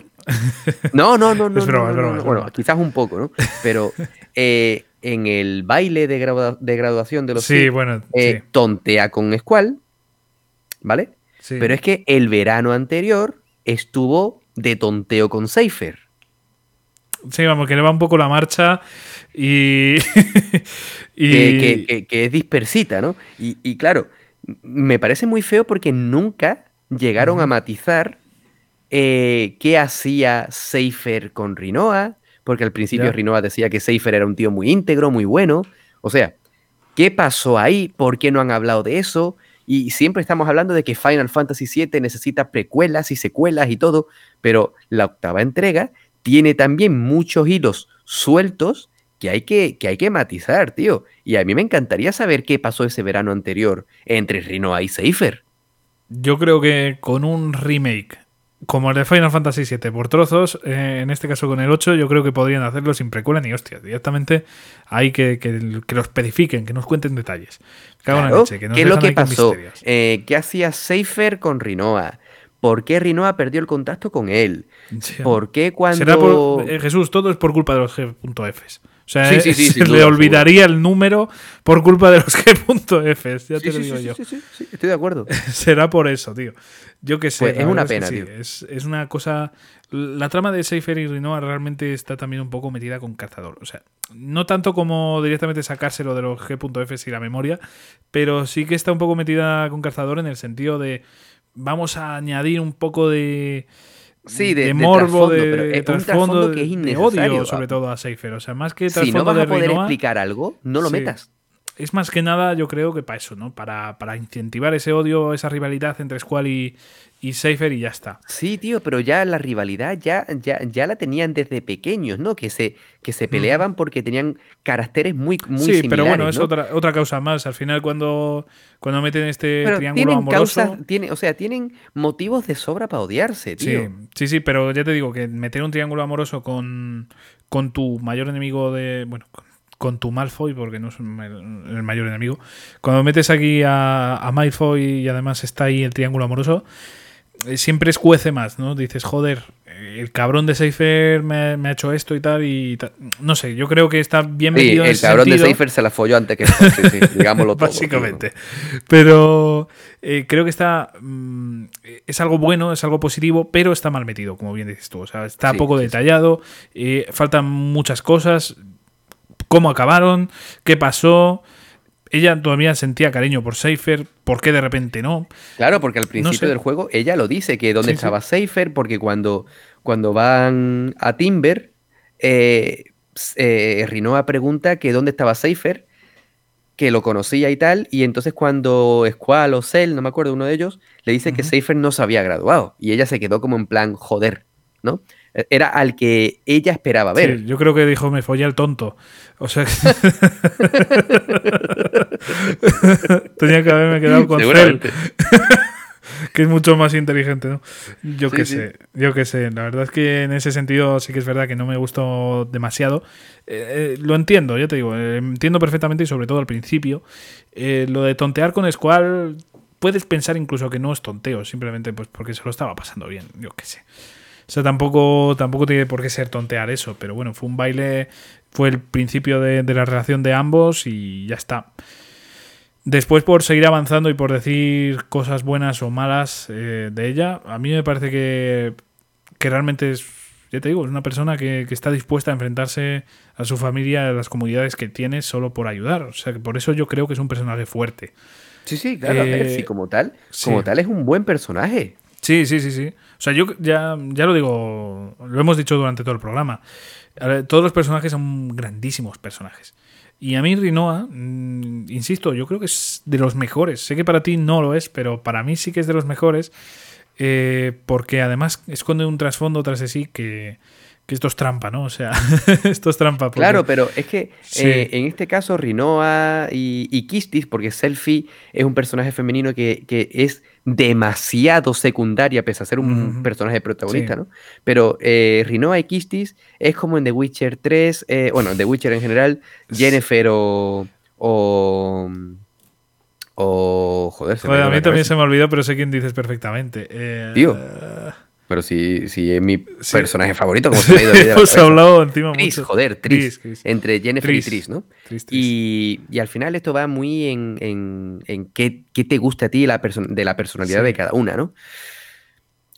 No, no, no, no. bueno, quizás un poco, ¿no? Pero [LAUGHS] eh, en el baile de, graduación de los sí, bueno, eh, tontea con Squall, ¿vale? Pero es que el verano anterior estuvo de tonteo con Seifer. Sí, vamos, que le va un poco la marcha y. [LAUGHS] Que, es dispersita, ¿no? Y, claro, me parece muy feo porque nunca llegaron a matizar eh, qué hacía Seifer con Rinoa, porque al principio Rinoa decía que Seifer era un tío muy íntegro, muy bueno. O sea, ¿qué pasó ahí? ¿Por qué no han hablado de eso? Y siempre estamos hablando de que Final Fantasy VII necesita precuelas y secuelas y todo, pero la octava entrega tiene también muchos hilos sueltos que hay que, que hay que matizar, tío. Y a mí me encantaría saber qué pasó ese verano anterior entre Rinoa y Seifer. Yo creo que con un remake como el de Final Fantasy VII por trozos, eh, en este caso con el 8, yo creo que podrían hacerlo sin precuela ni hostias. Directamente hay que, que, lo especifiquen, que nos cuenten detalles. Claro, ¿Qué es lo que pasó? Eh, ¿Qué hacía Seifer con Rinoa? ¿Por qué Rinoa perdió el contacto con él? ¿Por qué cuando...? Eh, Jesús, todo es por culpa de los G.Fs. O sea, se le olvidaría el número por culpa de los [LAUGHS] G.Fs. Ya te lo digo yo. Sí, sí, sí, estoy de acuerdo. [LAUGHS] Será por eso, tío. Yo qué sé. Pues es una pena, tío. Es, es, una cosa. La trama de Seifer y Rinoa realmente está también un poco metida con Cazador. O sea, no tanto como directamente sacárselo de los G.Fs y la memoria, pero sí que está un poco metida con Cazador en el sentido de vamos a añadir un poco de, sí, de, morbo, de, trasfondo, que es innecesario. odio sobre todo a Seifer. O sea, más que Si no vas a poder explicar algo, no lo metas. Es más que nada, yo creo que para eso, ¿no? Para, para incentivar ese odio, esa rivalidad entre Squall y, y Seifer y ya está. Sí, tío, pero ya la rivalidad ya, ya, ya la tenían desde pequeños, ¿no? Que se, que se peleaban porque tenían caracteres muy, muy sí, pero bueno, es otra, otra causa más. Al final, cuando, cuando meten este triángulo amoroso. tiene, o sea, tienen motivos de sobra para odiarse, tío. Sí, sí, sí, pero ya te digo que meter un triángulo amoroso con, con tu mayor enemigo de. Bueno, con tu Malfoy, porque no es el mayor enemigo. Cuando metes aquí a, a Malfoy y además está ahí el triángulo amoroso, eh, siempre escuece más, ¿no? Dices, joder, el cabrón de Seifer me, ha hecho esto y tal, y No sé, yo creo que está bien metido el cabrón de Seifer se la folló antes que sí, sí, [LAUGHS] digámoslo todo. Básicamente. Pero eh, creo que está. Mm, es algo bueno, es algo positivo, pero está mal metido, como bien dices tú. O sea, está poco detallado, eh, faltan muchas cosas. ¿Cómo acabaron? ¿Qué pasó? ella todavía sentía cariño por Seifer, ¿por qué de repente no? Claro, porque al principio del juego ella lo dice, que dónde estaba Seifer, porque cuando, cuando van a Timber, eh, eh, Rinoa pregunta que dónde estaba Seifer, que lo conocía y tal, y entonces cuando Squall o Cell, no me acuerdo, uno de ellos, le dice que Seifer no se había graduado, y ella se quedó como en plan, joder, ¿no? Era al que ella esperaba ver. yo creo que dijo, me follé el tonto. O sea, [LAUGHS] tenía que haberme quedado con él. [LAUGHS] que es mucho más inteligente, ¿no? Yo qué sé, yo qué sé. La verdad es que en ese sentido sí que es verdad que no me gustó demasiado. Eh, eh, lo entiendo, ya te digo, eh, entiendo perfectamente y sobre todo al principio. lo de tontear con Squall, puedes pensar incluso que no es tonteo, simplemente pues porque se lo estaba pasando bien, yo qué sé. O sea, tampoco, tampoco tiene por qué ser tontear eso, pero bueno, fue un baile, fue el principio de, la relación de ambos y ya está. Después, por seguir avanzando y por decir cosas buenas o malas eh, de ella, a mí me parece que, que realmente es, ya te digo, es una persona que, está dispuesta a enfrentarse a su familia, a las comunidades que tiene, solo por ayudar. O sea, que por eso yo creo que es un personaje fuerte. Sí, sí, claro, sí, eh, como tal, como tal es un buen personaje. Sí, sí, sí, sí. O sea, yo ya, ya lo digo, lo hemos dicho durante todo el programa. Todos los personajes son grandísimos personajes. Y a mí Rinoa, mm, insisto, yo creo que es de los mejores. Sé que para ti no lo es, pero para mí sí que es de los mejores. eh, porque además esconde un trasfondo tras de sí que, que esto es trampa, ¿no? O sea, [LAUGHS] esto es trampa. Claro, pero es que eh, en este caso Rinoa y, y, Kistis, porque Selfie es un personaje femenino que, que, es demasiado secundaria, pese a ser un personaje protagonista, ¿no? Pero eh, Rinoa y Kistis es como en The Witcher 3, eh, bueno, en The Witcher en general, Jennifer o... o o. Joder, se a mí también se me olvidó, pero sé quién dices perfectamente. Eh, Tío. Pero si, si es mi personaje favorito, como [LAUGHS] se me ha ido Hemos hablado encima Tris, mucho. joder, Tris, Entre Jennifer y Tris, ¿no? Y, y, al final esto va muy en, en, en qué, qué, te gusta a ti la de la personalidad sí. de cada una, ¿no?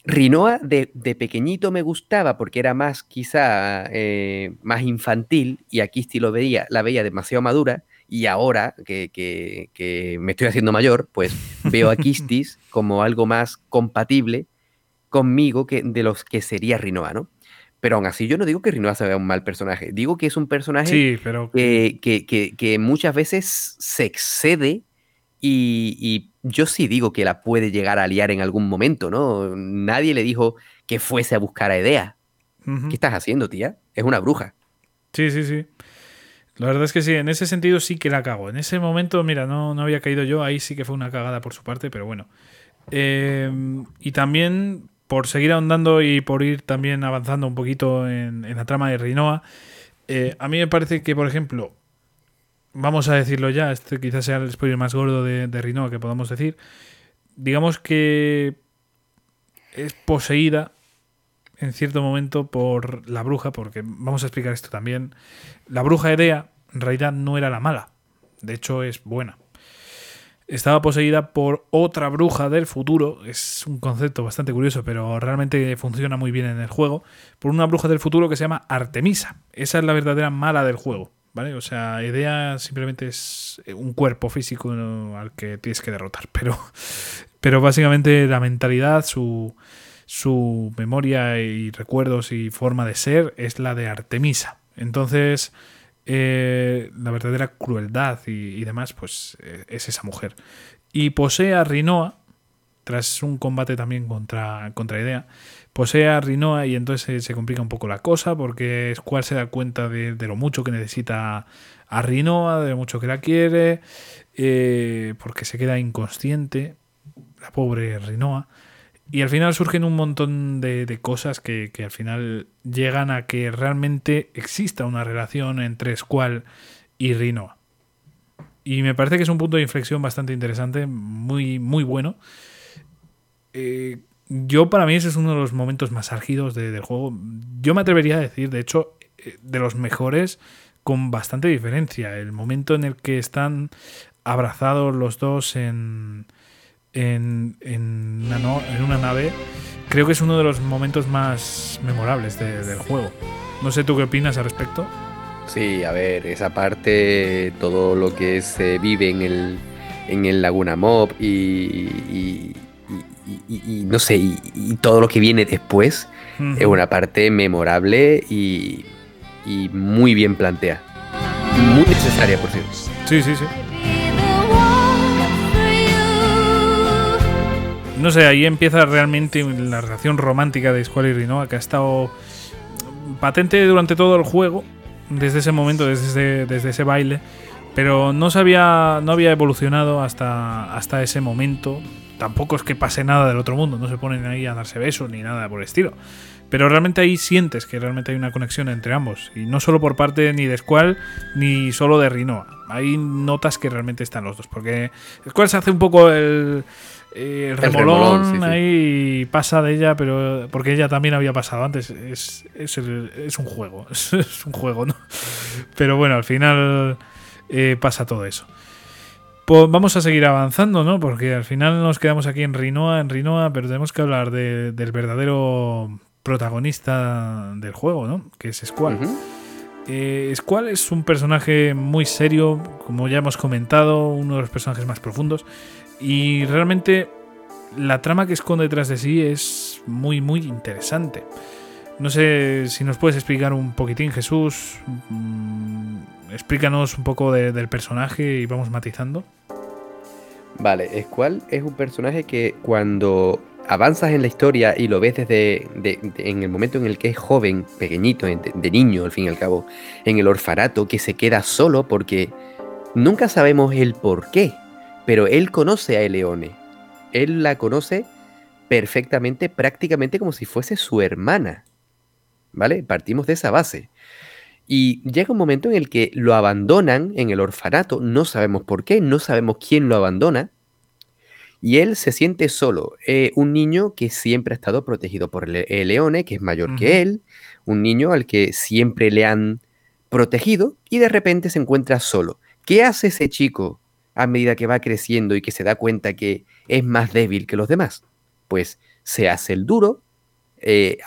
Rinoa de, de, pequeñito me gustaba porque era más, quizá, eh, más infantil y aquí sí lo veía, la veía demasiado madura y ahora que, que, que me estoy haciendo mayor, pues veo a [LAUGHS] Kistis como algo más compatible conmigo que de los que sería Rinoa, ¿no? Pero aún así yo no digo que Rinoa sea un mal personaje, digo que es un personaje sí, pero... que, que, que, que, muchas veces se excede y, y, yo sí digo que la puede llegar a liar en algún momento, ¿no? Nadie le dijo que fuese a buscar a Edea. Uh -huh. ¿Qué estás haciendo, tía? Es una bruja. Sí, sí, sí. La verdad es que sí, en ese sentido sí que la cago. En ese momento, mira, no, no había caído yo, ahí sí que fue una cagada por su parte, pero bueno. Eh, y también por seguir ahondando y por ir también avanzando un poquito en, la trama de Rinoa, eh, a mí me parece que, por ejemplo, vamos a decirlo ya, este quizás sea el spoiler más gordo de, de Rinoa que podamos decir, digamos que es poseída en cierto momento por la bruja, porque vamos a explicar esto también, la bruja Edea en realidad no era la mala, de hecho es buena estaba poseída por otra bruja del futuro. Es un concepto bastante curioso, pero realmente funciona muy bien en el juego. Por una bruja del futuro que se llama Artemisa. Esa es la verdadera mala del juego. ¿Vale? O sea, idea simplemente es un cuerpo físico al que tienes que derrotar. [LAUGHS] Pero, pero básicamente la mentalidad, su, su memoria y recuerdos y forma de ser es la de Artemisa. Entonces, eh, la verdadera crueldad y, demás, pues eh, es esa mujer. Y posee a Rinoa, tras un combate también contra, contra Idea, posee a Rinoa y entonces se complica un poco la cosa porque Squall se da cuenta de, de lo mucho que necesita a Rinoa, de lo mucho que la quiere, eh, porque se queda inconsciente, la pobre Rinoa. Y al final surgen un montón de, de cosas que, que, al final llegan a que realmente exista una relación entre Squall y Rinoa. Y me parece que es un punto de inflexión bastante interesante, muy, muy bueno. Eh, yo, para mí, ese es uno de los momentos más álgidos de, del juego. Yo me atrevería a decir, de hecho, eh, de los mejores con bastante diferencia. El momento en el que están abrazados los dos en, en, en, una, no, en, una, nave, creo que es uno de los momentos más memorables de, del juego. No sé tú qué opinas al respecto. Sí, a ver, esa parte, todo lo que se vive en el, en el Laguna Mob y, y, y, y no sé, y, todo lo que viene después uh -huh. es una parte memorable y, muy bien planteada. Muy necesaria, por cierto. Sí, sí, sí. No sé, ahí empieza realmente la relación romántica de Squall y Rinoa, que ha estado patente durante todo el juego, desde ese momento, desde ese, desde ese baile, pero no, se había, no había evolucionado hasta, hasta ese momento. Tampoco es que pase nada del otro mundo, no se ponen ahí a darse besos ni nada por el estilo. Pero realmente ahí sientes que realmente hay una conexión entre ambos. Y no solo por parte ni de Squall ni solo de Rinoa. Ahí notas que realmente están los dos. Porque Squall se hace un poco el, eh, el remolón, el remolón sí, sí. ahí pasa de ella, pero porque ella también había pasado antes. Es, es, el, es un juego, es, [LAUGHS] es, un juego, ¿no? Pero bueno, al final eh, pasa todo eso. Pues vamos a seguir avanzando, ¿no? Porque al final nos quedamos aquí en Rinoa, en Rinoa, pero tenemos que hablar de, del verdadero protagonista del juego, ¿no? Que es Squall. Uh -huh. Eh, Squall es un personaje muy serio, como ya hemos comentado, uno de los personajes más profundos. Y realmente la trama que esconde detrás de sí es muy, muy interesante. No sé si nos puedes explicar un poquitín, Jesús. Mmm, explícanos un poco de, del personaje y vamos matizando. Vale, Squall es un personaje que cuando avanzas en la historia y lo ves desde en el momento en el que es joven, pequeñito, de, niño al fin y al cabo, en el orfanato, que se queda solo porque nunca sabemos el por qué, pero él conoce a Eleone. Él la conoce perfectamente, prácticamente como si fuese su hermana. ¿Vale? Partimos de esa base. Y llega un momento en el que lo abandonan en el orfanato, no sabemos por qué, no sabemos quién lo abandona, y él se siente solo, eh, un niño que siempre ha estado protegido por el, Leone, que es mayor que él, un niño al que siempre le han protegido, y de repente se encuentra solo. ¿Qué hace ese chico a medida que va creciendo y que se da cuenta que es más débil que los demás? Pues se hace el duro, eh,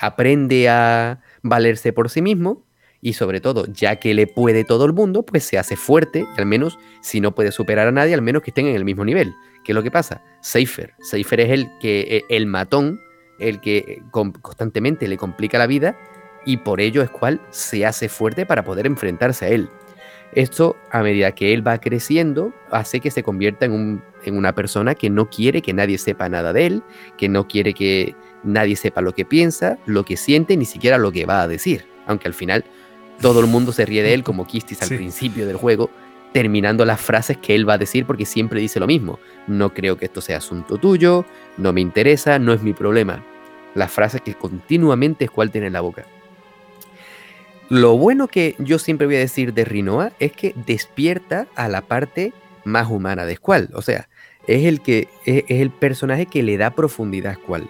aprende a valerse por sí mismo y sobre todo, ya que le puede todo el mundo, pues se hace fuerte, al menos si no puede superar a nadie, al menos que estén en el mismo nivel. ¿Qué es lo que pasa? Seifer. Seifer es el que e, el matón, el que constantemente le complica la vida y por ello es cual se hace fuerte para poder enfrentarse a él. Esto, a medida que él va creciendo, hace que se convierta en, un, en una persona que no quiere que nadie sepa nada de él, que no quiere que nadie sepa lo que piensa, lo que siente, ni siquiera lo que va a decir. Aunque al final todo el mundo se ríe de él como Kistis al principio del juego, terminando las frases que él va a decir porque siempre dice lo mismo. No creo que esto sea asunto tuyo, no me interesa, no es mi problema. Las frases que continuamente Squall tiene en la boca. Lo bueno que yo siempre voy a decir de Rinoa es que despierta a la parte más humana de Squall. O sea, es el, que, es, el personaje que le da profundidad a Squall.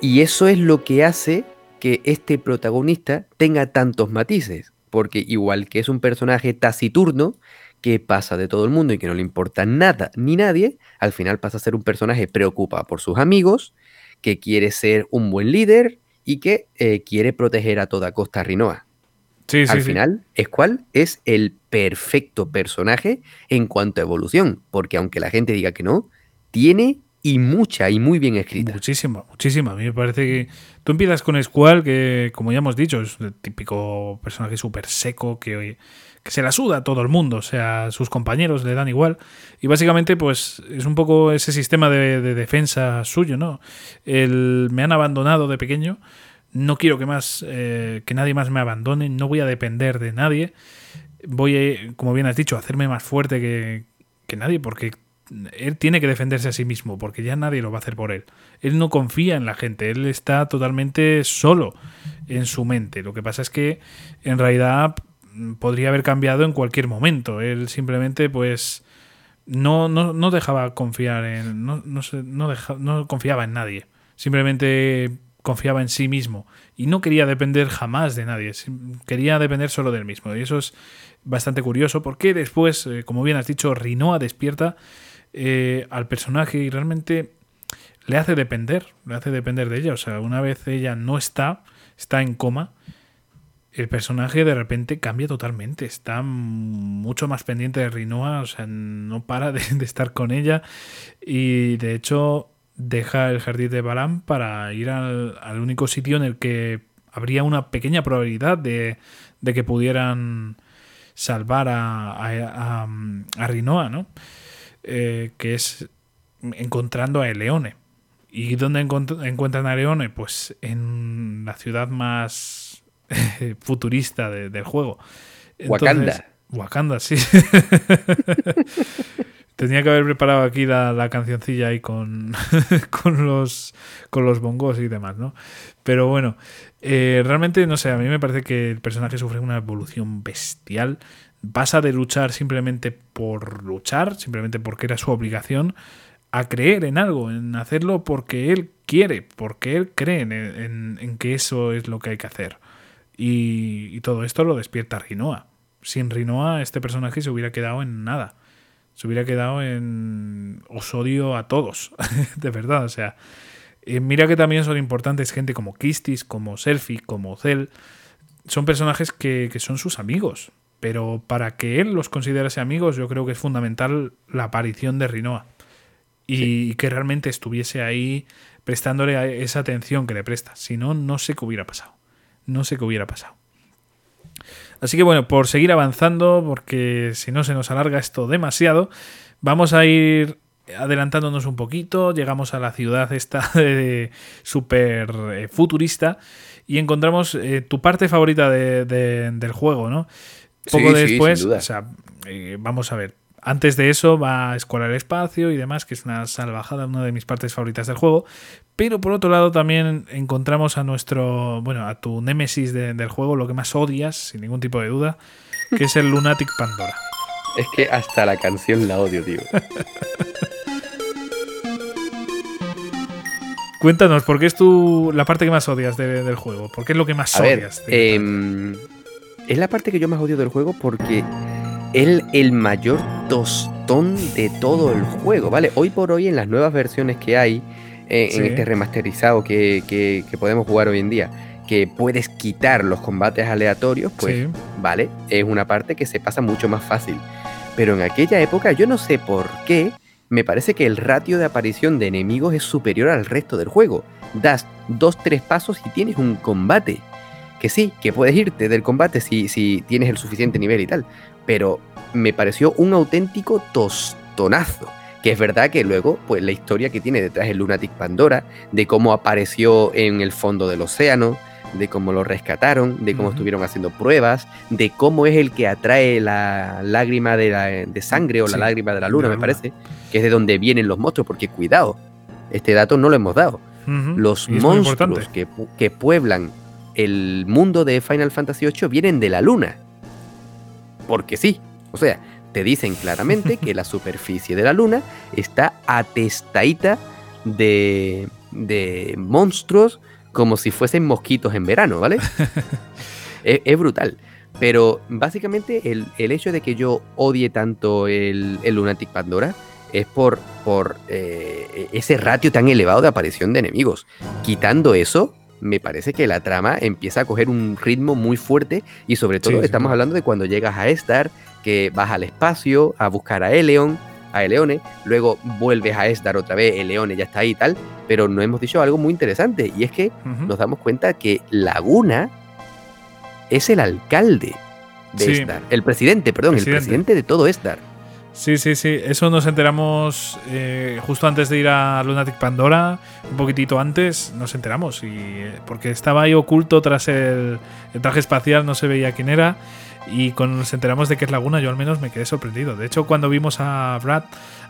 Y eso es lo que hace que este protagonista tenga tantos matices, porque igual que es un personaje taciturno, que pasa de todo el mundo y que no le importa nada ni nadie, al final pasa a ser un personaje preocupado por sus amigos, que quiere ser un buen líder y que eh, quiere proteger a toda costa a Rinoa. Sí, al final, es cual es el perfecto personaje en cuanto a evolución, porque aunque la gente diga que no, tiene y mucha y muy bien escrita. Muchísima, muchísima. A mí me parece que tú empiezas con Squall, que como ya hemos dicho, es el típico personaje súper seco que, que se la suda a todo el mundo, o sea, sus compañeros le dan igual. Y básicamente, pues es un poco ese sistema de, defensa suyo, ¿no? El, me han abandonado de pequeño, no quiero que, más, eh, que nadie más me abandone, no voy a depender de nadie. Voy, como bien has dicho, a hacerme más fuerte que, que nadie, porque él tiene que defenderse a sí mismo, porque ya nadie lo va a hacer por él. Él no confía en la gente, él está totalmente solo en su mente. Lo que pasa es que en realidad podría haber cambiado en cualquier momento. Él simplemente, pues, no, no, dejaba confiar en. No, no, no, no confiaba en nadie. Simplemente confiaba en sí mismo. Y no quería depender jamás de nadie. Quería depender solo del mismo. Y eso es bastante curioso, porque después, eh, como bien has dicho, Rinoa despierta eh, al personaje y realmente le hace depender, le hace depender de ella. O sea, una vez ella no está, está en coma, el personaje de repente cambia totalmente. Está mucho más pendiente de Rinoa, o sea, no para de, estar con ella. Y de hecho, deja el jardín de Balam para ir al, único sitio en el que habría una pequeña probabilidad de, que pudieran salvar a, a, a Rinoa, ¿no? Eh, que es encontrando a Eleone. ¿Y dónde encuentran a Eleone? Pues en la ciudad más [LAUGHS] futurista del juego. Wakanda. Wakanda, sí. [LAUGHS] Tenía que haber preparado aquí la, la cancioncilla ahí con, [LAUGHS] con, los, con los bongos y demás, ¿no? Pero bueno, eh, realmente, no sé, a mí me parece que el personaje sufre una evolución bestial pasa de luchar simplemente por luchar, simplemente porque era su obligación, a creer en algo, en hacerlo porque él quiere, porque él cree en, que eso es lo que hay que hacer. Y, todo esto lo despierta Rinoa. Sin Rinoa este personaje se hubiera quedado en nada. Se hubiera quedado en... Os odio a todos, [LAUGHS] de verdad. O sea, eh, mira que también son importantes gente como Kistis, como Selfie, como Cell. Son personajes que, que son sus amigos pero para que él los considerase amigos, yo creo que es fundamental la aparición de Rinoa. Y que realmente estuviese ahí prestándole esa atención que le presta. Si no, no sé qué hubiera pasado. No sé qué hubiera pasado. Así que bueno, por seguir avanzando, porque si no se nos alarga esto demasiado, vamos a ir adelantándonos un poquito, llegamos a la ciudad esta [LAUGHS] eh, futurista y encontramos eh, tu parte favorita de- de- del juego, ¿no? Poco Sí, después, o sea, eh, vamos a ver. Antes de eso va a el espacio y demás, que es una salvajada, una de mis partes favoritas del juego. Pero por otro lado también encontramos a nuestro, bueno, a tu némesis de- del juego, lo que más odias, sin ningún tipo de duda, que es el [LAUGHS] Lunatic Pandora. Es que hasta la canción la odio, tío. [LAUGHS] Cuéntanos, ¿por qué es tu, la parte que más odias de- del juego? ¿Por qué es lo que más A odias? em, es la parte que yo más odio del juego porque es el mayor tostón de todo el juego, ¿vale? Hoy por hoy en las nuevas versiones que hay, eh, en este remasterizado que, que- que podemos jugar hoy en día, que puedes quitar los combates aleatorios, pues Sí. vale, es una parte que se pasa mucho más fácil. Pero en aquella época yo no sé por qué, me parece que el ratio de aparición de enemigos es superior al resto del juego. Das dos, tres pasos y tienes un combate. Que sí, que puedes irte del combate si, si tienes el suficiente nivel y tal. Pero me pareció un auténtico tostonazo. Que es verdad que luego, pues la historia que tiene detrás el Lunatic Pandora, de cómo apareció en el fondo del océano, de cómo lo rescataron, de cómo estuvieron haciendo pruebas, de cómo es el que atrae la lágrima de, la- de sangre o la lágrima de la de luna, me parece, que es de donde vienen los monstruos, porque cuidado, este dato no lo hemos dado. Los monstruos que, que pueblan el mundo de Final Fantasy VIII vienen de la luna. Porque sí. O sea, te dicen claramente que la [LAUGHS] superficie de la luna está atestadita de, de monstruos como si fuesen mosquitos en verano, ¿vale? [LAUGHS] es, es brutal. Pero básicamente el, el hecho de que yo odie tanto el, el Lunatic Pandora es por, por eh, ese ratio tan elevado de aparición de enemigos. Quitando eso, me parece que la trama empieza a coger un ritmo muy fuerte y sobre todo Sí, estamos hablando de cuando llegas a Estar, que vas al espacio a buscar a Eleon, a Eleone, luego vuelves a Estar otra vez, Eleone ya está ahí y tal, pero no hemos dicho algo muy interesante y es que nos damos cuenta que Laguna es el alcalde de Sí. Estar, el presidente, perdón, Presidente. el presidente de todo Estar. Sí, sí, sí. Eso nos enteramos eh, justo antes de ir a Lunatic Pandora, un poquitito antes, nos enteramos. Y, eh, porque estaba ahí oculto tras el, el traje espacial, no se veía quién era. Y cuando nos enteramos de que es Laguna, yo al menos me quedé sorprendido. De hecho, cuando vimos a Brad,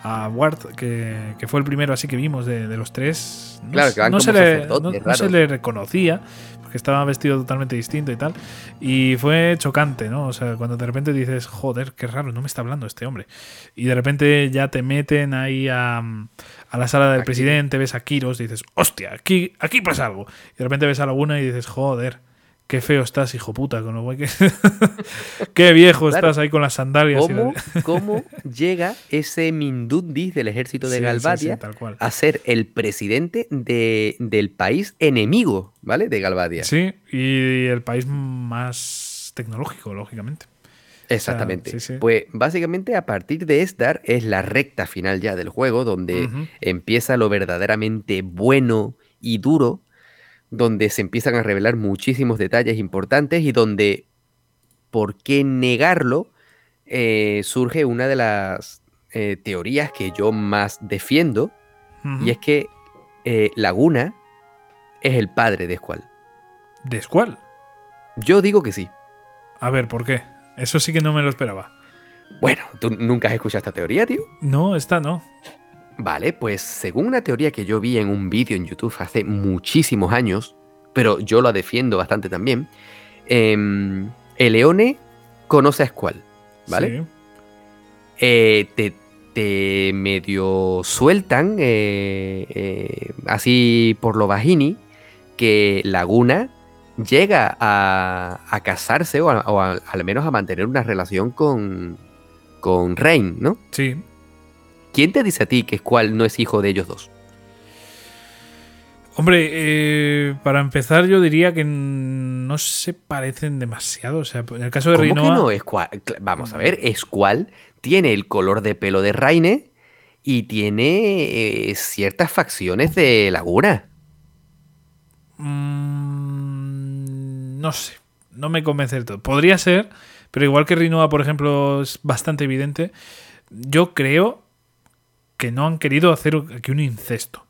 a Ward, que, que fue el primero así que vimos de, de los tres, no, Claro, que no se como le, sacerdotes no- no raros. se le reconocía, porque estaba vestido totalmente distinto y tal. Y fue chocante, ¿no? O sea, cuando de repente dices, joder, qué raro, no me está hablando este hombre. Y de repente ya te meten ahí a, a la sala del Aquí. presidente, ves a Kiros, dices, hostia, aquí, aquí pasa algo. Y de repente ves a Laguna y dices, joder, qué feo estás, hijo puta, con lo guay que... [LAUGHS] qué viejo Claro. estás ahí con las sandalias. y ¿Cómo, la- [LAUGHS] cómo llega ese Mindundis del ejército de Sí, Galvadia sí, a ser el presidente de- del país enemigo, ¿vale? De Galvadia. Sí, y el país más tecnológico, lógicamente. Exactamente. sí, sí. Pues básicamente a partir de Estar es la recta final ya del juego, donde empieza lo verdaderamente bueno y duro, donde se empiezan a revelar muchísimos detalles importantes y donde, ¿por qué negarlo? Eh, surge una de las eh, teorías que yo más defiendo, y es que eh, Laguna es el padre de Squall. ¿De Squall? Yo digo que sí. A ver, ¿por qué? Eso sí que no me lo esperaba. Bueno, ¿tú nunca has escuchado esta teoría, tío? No, esta no. Vale, pues según una teoría que yo vi en un vídeo en YouTube hace muchísimos años, pero yo la defiendo bastante también, em, Eleone conoce a Squall, ¿vale? Sí. Eh, te, te medio sueltan, eh, eh, así por lo bajini, que Laguna llega a, a casarse o, a- o a- al menos a mantener una relación con, con Rain, ¿no? Sí. ¿Quién te dice a ti que Squall no es hijo de ellos dos? Hombre, eh, para empezar yo diría que no se parecen demasiado. O sea, en el caso de ¿Cómo Rinoa... que no? Vamos a ver, Squall tiene el color de pelo de Raine y tiene eh, ciertas facciones de Laguna. Mm, no sé. No me convence del todo. Podría ser, pero igual que Rinoa, por ejemplo, es bastante evidente. Yo creo que no han querido hacer aquí un incesto.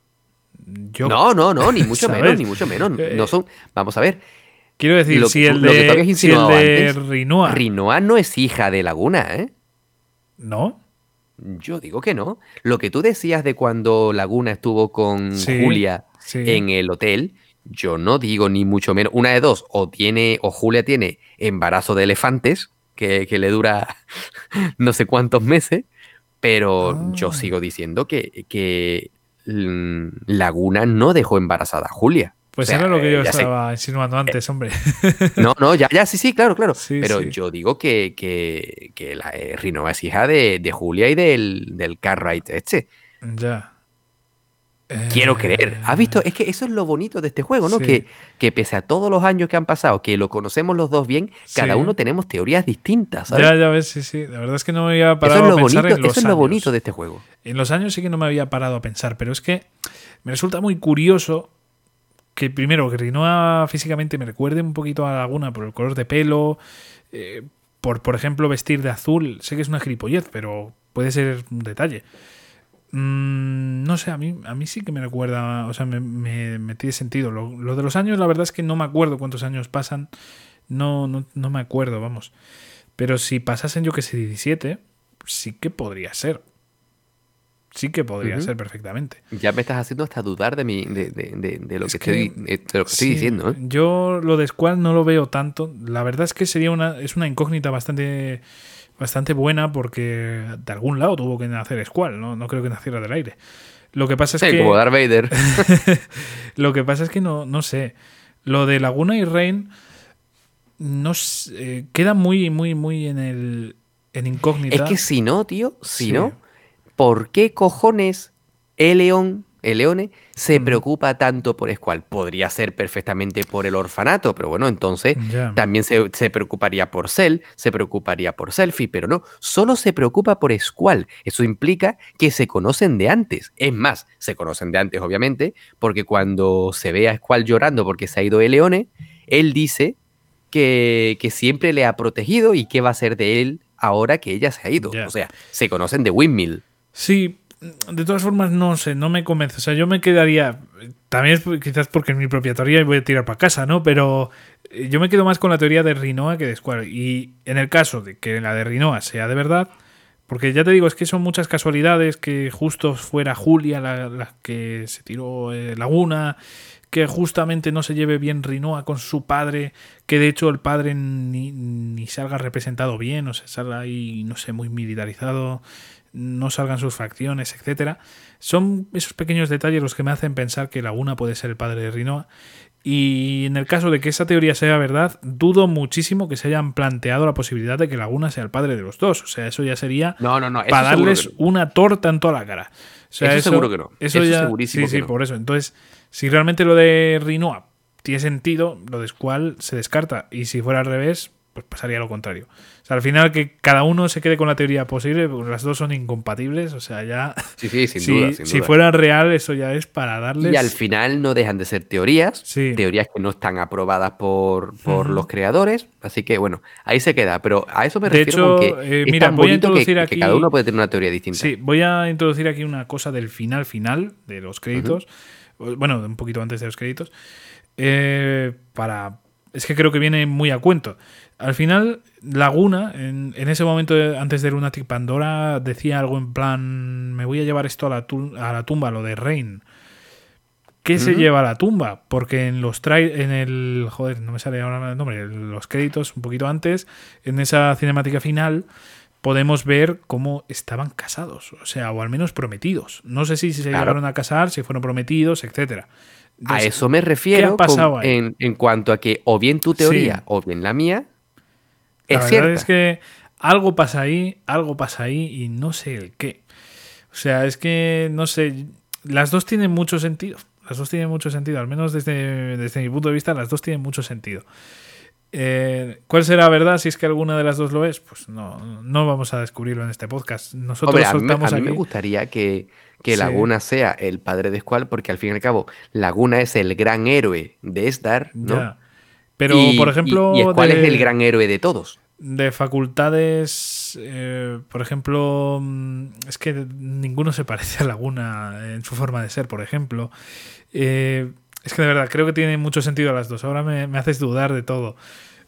Yo, No, no, no, ni mucho [LAUGHS] ¿Sabes? menos, ni mucho menos. Eh, No son. Vamos a ver. quiero decir, lo si que el lo que de, si el de antes, Rinoa, Rinoa no es hija de Laguna, ¿eh? ¿no? Yo digo que no. Lo que tú decías de cuando Laguna estuvo con Sí, Julia sí. en el hotel, yo no digo ni mucho menos. Una de dos, o tiene, o Julia tiene embarazo de elefantes, que, que le dura [LAUGHS] no sé cuántos meses, pero yo Ah. sigo diciendo que, que Laguna no dejó embarazada a Julia. Pues O sea, era lo que yo sé- estaba insinuando antes, hombre. No, no, ya, ya, sí, sí, claro, claro. Sí, Pero sí. yo digo que, que, que la eh, Rinoa es hija de, de Julia y del, del Cartwright este. ya. Quiero Eh, creer. ¿Has visto? Es que eso es lo bonito de este juego, ¿no? Sí. Que, que pese a todos los años que han pasado, que lo conocemos los dos bien, cada Sí. uno tenemos teorías distintas, ¿sabes? Ya, ya ves, sí, sí. La verdad es que no me había parado es a pensar bonito, en los eso es lo años. bonito de este juego. En los años sí que no me había parado a pensar, pero es que me resulta muy curioso que primero que Rinoa físicamente me recuerde un poquito a Laguna por el color de pelo, eh, por por ejemplo vestir de azul. Sé que es una gilipollez, pero puede ser un detalle. Mm, no sé, a mí, a mí sí que me recuerda, o sea, me, me, me tiene sentido. Lo, lo de los años, la verdad es que no me acuerdo cuántos años pasan. No, no, no me acuerdo, vamos. Pero si pasasen, yo que sé, 17, sí que podría ser. Sí que podría ser perfectamente. Ya me estás haciendo hasta dudar de, mi, de, de- de- de lo Es que, estoy, de lo que estoy Sí, diciendo. ¿eh? Yo lo de Squall no lo veo tanto. La verdad es que sería una, es una incógnita bastante, bastante buena porque de algún lado tuvo que nacer Squall, ¿no? No creo que naciera del aire. Lo que pasa es Sí, que. como Darth Vader. [LAUGHS] Lo que pasa es que no, no sé. Lo de Laguna y Rain no eh, queda muy, muy, muy en el en incógnita. Es que si no, tío, si Sí. no, ¿por qué cojones el león, el leone, se Mm. preocupa tanto por Squall? Podría ser perfectamente por el orfanato, pero bueno, entonces también se, se preocuparía por Cell, se preocuparía por Selfie, pero no, solo se preocupa por Squall. Eso implica que se conocen de antes. Es más, se conocen de antes, obviamente, porque cuando se ve a Squall llorando porque se ha ido el leone, él dice que, que siempre le ha protegido y qué va a ser de él ahora que ella se ha ido. O sea, se conocen de Windmill. Sí, de todas formas, no sé, no me convence. O sea, yo me quedaría. También es quizás porque es mi propia teoría y voy a tirar para casa, ¿no? Pero eh, yo me quedo más con la teoría de Rinoa que de Squall. Y en el caso de que la de Rinoa sea de verdad, porque ya te digo, es que son muchas casualidades que justo fuera Julia la, la que se tiró eh, Laguna, que justamente no se lleve bien Rinoa con su padre, que de hecho el padre ni, ni salga representado bien, o sea, salga ahí, no sé, muy militarizado, no salgan sus facciones, etcétera. Son esos pequeños detalles los que me hacen pensar que Laguna puede ser el padre de Rinoa. Y en el caso de que esa teoría sea verdad, dudo muchísimo que se hayan planteado la posibilidad de que Laguna sea el padre de los dos. O sea, eso ya sería No, no, no. eso para darles no. una torta en toda la cara. O sea, Eso seguro que no. Eso, Eso ya, segurísimo sí, que sí, no. por eso. Entonces, si realmente lo de Rinoa tiene sentido, lo de Squall se descarta. Y si fuera al revés, pues pasaría lo contrario. Sea, al final que cada uno se quede con la teoría posible, pues las dos son incompatibles. O sea, ya. Sí, sí, sin [LAUGHS] si, duda, sin si duda. fuera real, eso ya es para darles. Y al final no dejan de ser teorías, Sí. teorías que no están aprobadas por, por los creadores, así que bueno, ahí se queda, pero a eso me De refiero con hecho, que eh, es mira, tan voy a que, introducir que aquí- cada uno puede tener una teoría distinta. Sí, voy a introducir aquí una cosa del final final de los créditos. Bueno, un poquito antes de los créditos. Eh, para. Es que creo que viene muy a cuento. Al final, Laguna, en, en ese momento de- antes de Lunatic Pandora, decía algo en plan: Me voy a llevar esto a la, a la tumba, lo de Rain. ¿Qué se lleva a la tumba? Porque en los en el. Joder, no me sale ahora el nombre. en Los créditos, un poquito antes, en esa cinemática final, podemos ver cómo estaban casados. O sea, o al menos prometidos. No sé si se Claro. llegaron a casar, si fueron prometidos, etcétera. A eso me refiero ¿qué ha pasado con- en, en cuanto a que o bien tu teoría Sí. o bien la mía La es verdad cierta. es que algo pasa ahí, algo pasa ahí y no sé el qué. O sea, es que no sé. Las dos tienen mucho sentido. Las dos tienen mucho sentido. Al menos desde, desde mi punto de vista, las dos tienen mucho sentido. Eh, ¿Cuál será verdad si es que alguna de las dos lo es? Pues no, no vamos a descubrirlo en este podcast. Nosotros Hombre, a mí, me- soltamos a mí me aquí. gustaría que, que Sí. Laguna sea el padre de Squall, porque al fin y al cabo, Laguna es el gran héroe de Star, ¿no? Ya. Pero, Y- por ejemplo. Y, y Squall de- es el gran héroe de todos. de facultades, eh, por ejemplo, mm, es que ninguno se parece a Laguna en su forma de ser, por ejemplo. Eh, es que de verdad, creo que tiene mucho sentido las dos. Ahora me, me haces dudar de todo.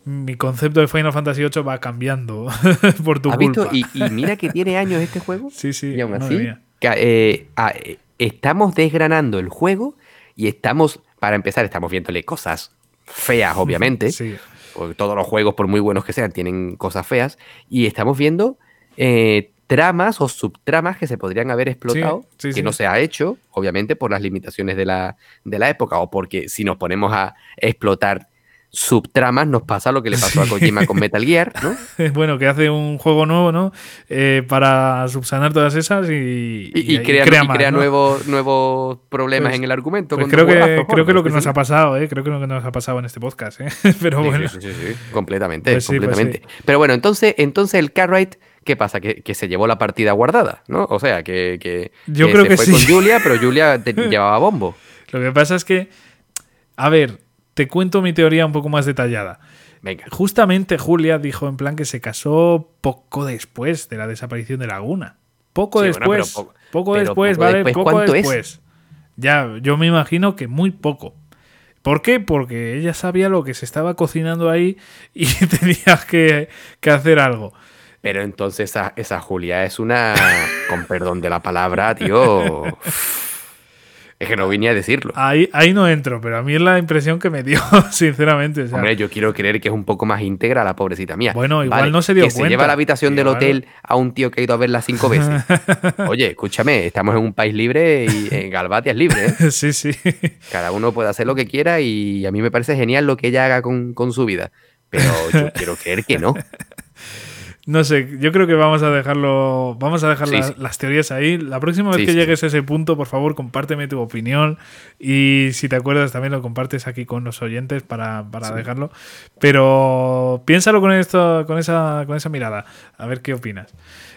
Mi concepto de Final Fantasy VIII va cambiando [LAUGHS] por tu ¿Has culpa. visto? Y, y mira que tiene años este juego. [LAUGHS] Sí, sí. Y aún así, eh, eh, estamos desgranando el juego y estamos, para empezar, estamos viéndole cosas feas, [LAUGHS] obviamente. Sí. porque todos los juegos, por muy buenos que sean, tienen cosas feas. Y estamos viendo eh, tramas o subtramas que se podrían haber explotado, sí, que sí. no se ha hecho, obviamente, por las limitaciones de la, de la época, o porque si nos ponemos a explotar subtramas, nos pasa lo que le pasó a. Kojima con Metal Gear, ¿no? [LAUGHS] Bueno, que hace un juego nuevo, ¿no? Eh, para subsanar todas esas y, Y, y crea, y más, crea ¿no? nuevos, nuevos problemas Pues- en el argumento. Pues creo que, creo que lo que nos ha pasado, ¿eh? Creo que lo que nos ha pasado en este podcast, ¿eh? [LAUGHS] Pero sí. bueno. Sí, sí, sí, sí, completamente, Pues pues completamente. Pero bueno, entonces, entonces el Cartwright, ¿qué pasa? Que, que se llevó la partida guardada, ¿no? O sea, que, que, Yo que creo se que fue sí. con Julia, pero [LAUGHS] Julia te- llevaba bombo. Lo que pasa es que, a ver, te cuento mi teoría un poco más detallada. Venga. Justamente Julia dijo en plan que se casó poco después de la desaparición de Laguna. Poco Sí, bueno, pero después. poco- poco pero después, poco ¿vale? después, poco ¿cuánto es? después. Ya, yo me imagino que muy poco. ¿Por qué? Porque ella sabía lo que se estaba cocinando ahí y [LAUGHS] tenía que, que hacer algo. Pero entonces esa, esa Julia es una, con perdón de la palabra, tío. [LAUGHS] Es que no vine a decirlo. Ahí, ahí no entro, pero a mí es la impresión que me dio, [LAUGHS] sinceramente. o sea, Hombre, yo quiero creer que es un poco más íntegra la pobrecita mía. Bueno, igual no se dio que se cuenta. lleva a la habitación del hotel a un tío que ha ido a verla cinco [LAUGHS] veces. Oye, escúchame, estamos en un país libre y [LAUGHS] en Galvatia es libre, ¿eh? sí, sí. Cada uno puede hacer lo que quiera y a mí me parece genial lo que ella haga con, con su vida. Pero yo quiero creer que no. No sé, yo creo que vamos a dejarlo. Vamos a dejar Sí, la- sí. las teorías ahí. La próxima vez Sí, que llegues a ese punto, por favor, compárteme tu opinión. Y si te acuerdas, también lo compartes aquí con los oyentes para, para dejarlo. Pero piénsalo con esto, con esa, con esa mirada. A ver qué opinas.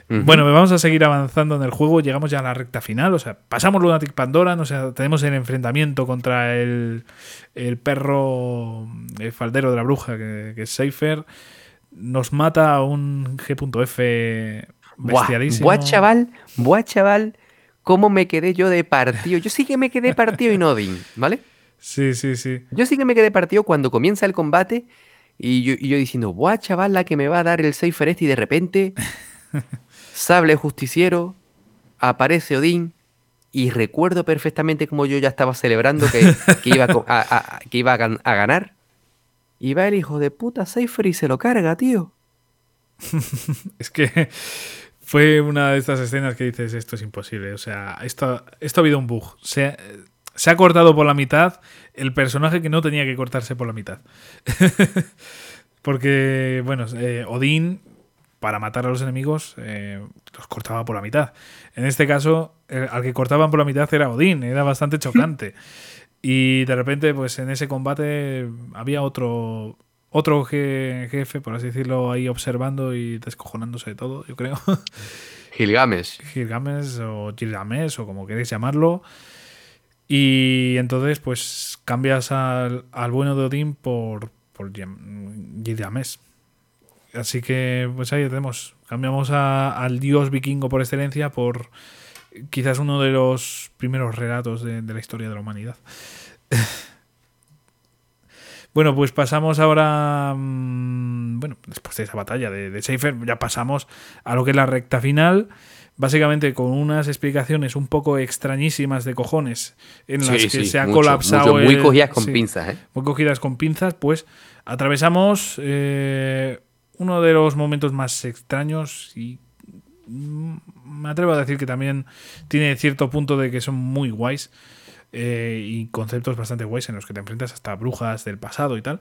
Bueno, vamos a seguir avanzando en el juego. Llegamos ya a la recta final. O sea, pasamos Lunatic Pandora. O sea, tenemos el enfrentamiento contra el, el perro el faldero de la bruja, que, que es Seifer. Nos mata un G.F. Buah, bestialísimo. buah, chaval, buah, chaval, cómo me quedé yo de partido. Yo sí que me quedé partido y no Odin, ¿vale? Sí, sí, sí. Yo sí que me quedé partido cuando comienza el combate y yo, y yo diciendo, buah, chaval, la que me va a dar el Cypher este y de repente, [LAUGHS] sable justiciero, aparece Odín y recuerdo perfectamente como yo ya estaba celebrando que, que iba, a, co- a- a- que iba a, gan- a ganar. Y va el hijo de puta Cypher y se lo carga, tío. [LAUGHS] Es que fue una de estas escenas que dices, esto es imposible. O sea, esto, esto ha habido un bug. Se, ha- se ha cortado por la mitad el personaje que no tenía que cortarse por la mitad. [LAUGHS] Porque, bueno, eh, Odín, para matar a los enemigos, eh, los cortaba por la mitad. En este caso, el- al que cortaban por la mitad era Odín, era bastante chocante. [LAUGHS] Y de repente, pues en ese combate había otro otro je- jefe, por así decirlo, ahí observando y descojonándose de todo, yo creo. [LAUGHS] Gilgamesh. Gilgamesh o Gilgamesh o como queréis llamarlo. Y entonces, pues cambias al, al bueno de Odín por, por Gil- Gilgamesh. Así que, pues ahí tenemos. Cambiamos a- al dios vikingo por excelencia por quizás uno de los primeros relatos de, de la historia de la humanidad. [LAUGHS] Bueno, pues pasamos ahora. mm, Bueno, después de esa batalla de, de Seifer, ya pasamos a lo que es la recta final. Básicamente con unas explicaciones un poco extrañísimas de cojones en las Sí, que sí, se ha mucho, colapsado. mucho, muy el- cogidas con sí, pinzas, ¿eh? muy cogidas con pinzas, pues atravesamos eh, uno de los momentos más extraños y mm, me atrevo a decir que también tiene cierto punto de que son muy guays eh, y conceptos bastante guays en los que te enfrentas hasta brujas del pasado y tal.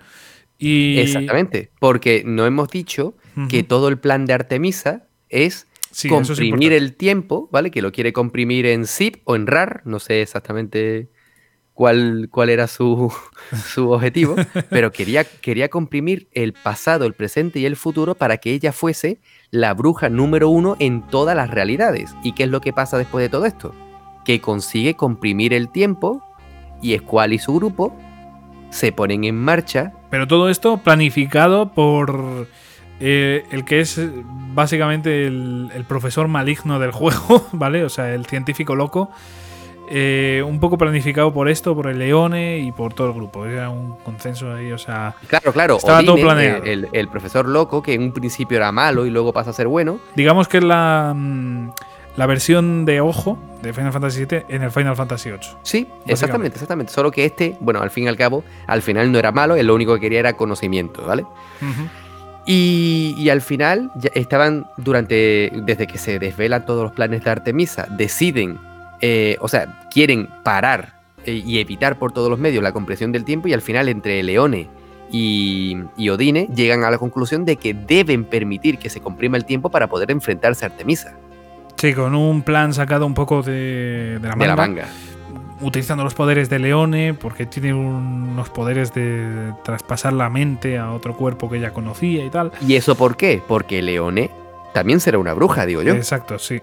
Y, Exactamente, porque no hemos dicho que todo el plan de Artemisa es Sí, eso es comprimir el tiempo, ¿vale? Que lo quiere comprimir en zip o en RAR, no sé exactamente cuál, cuál era su, [LAUGHS] su objetivo, [LAUGHS] pero quería, quería comprimir el pasado, el presente y el futuro para que ella fuese la bruja número uno en todas las realidades. ¿Y qué es lo que pasa después de todo esto? Que consigue comprimir el tiempo y Squall y su grupo se ponen en marcha Pero todo esto planificado por eh, el que es básicamente el, el profesor maligno del juego, [LAUGHS] ¿vale? O sea, el científico loco. Eh, un poco planificado por esto, por el Leone y por todo el grupo. Era un consenso ahí, o sea. Claro, claro. Estaba todo planeado. El, el profesor loco, que en un principio era malo y luego pasa a ser bueno. Digamos que es la, mm, la versión de ojo de Final Fantasy VII en el Final Fantasy VIII. Sí, exactamente, exactamente. Solo que este, bueno, al fin y al cabo, al final no era malo, él lo único que quería era conocimiento, ¿vale? Y, y al final ya estaban durante, desde que se desvelan todos los planes de Artemisa, deciden, eh, o sea, quieren parar eh, y evitar por todos los medios la compresión del tiempo y al final entre Leone y, y Odine llegan a la conclusión de que deben permitir que se comprima el tiempo para poder enfrentarse a Artemisa Sí, con un plan sacado un poco de, de la de manga. la manga. utilizando los poderes de Leone, porque tiene unos poderes de traspasar la mente a otro cuerpo que ella conocía y tal. ¿Y eso por qué? Porque Leone también será una bruja, digo yo. Exacto, sí.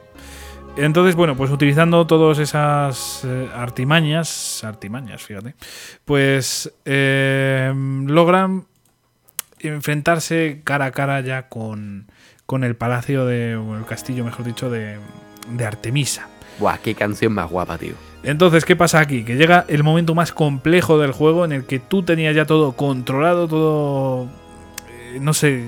Entonces, bueno, pues utilizando todas esas eh, artimañas, artimañas, fíjate, pues eh, logran enfrentarse cara a cara ya con, con el palacio de, o el castillo, mejor dicho, de, de Artemisa. Buah, qué canción más guapa, tío. Entonces, ¿qué pasa aquí? Que llega el momento más complejo del juego en el que tú tenías ya todo controlado, todo... eh, no sé,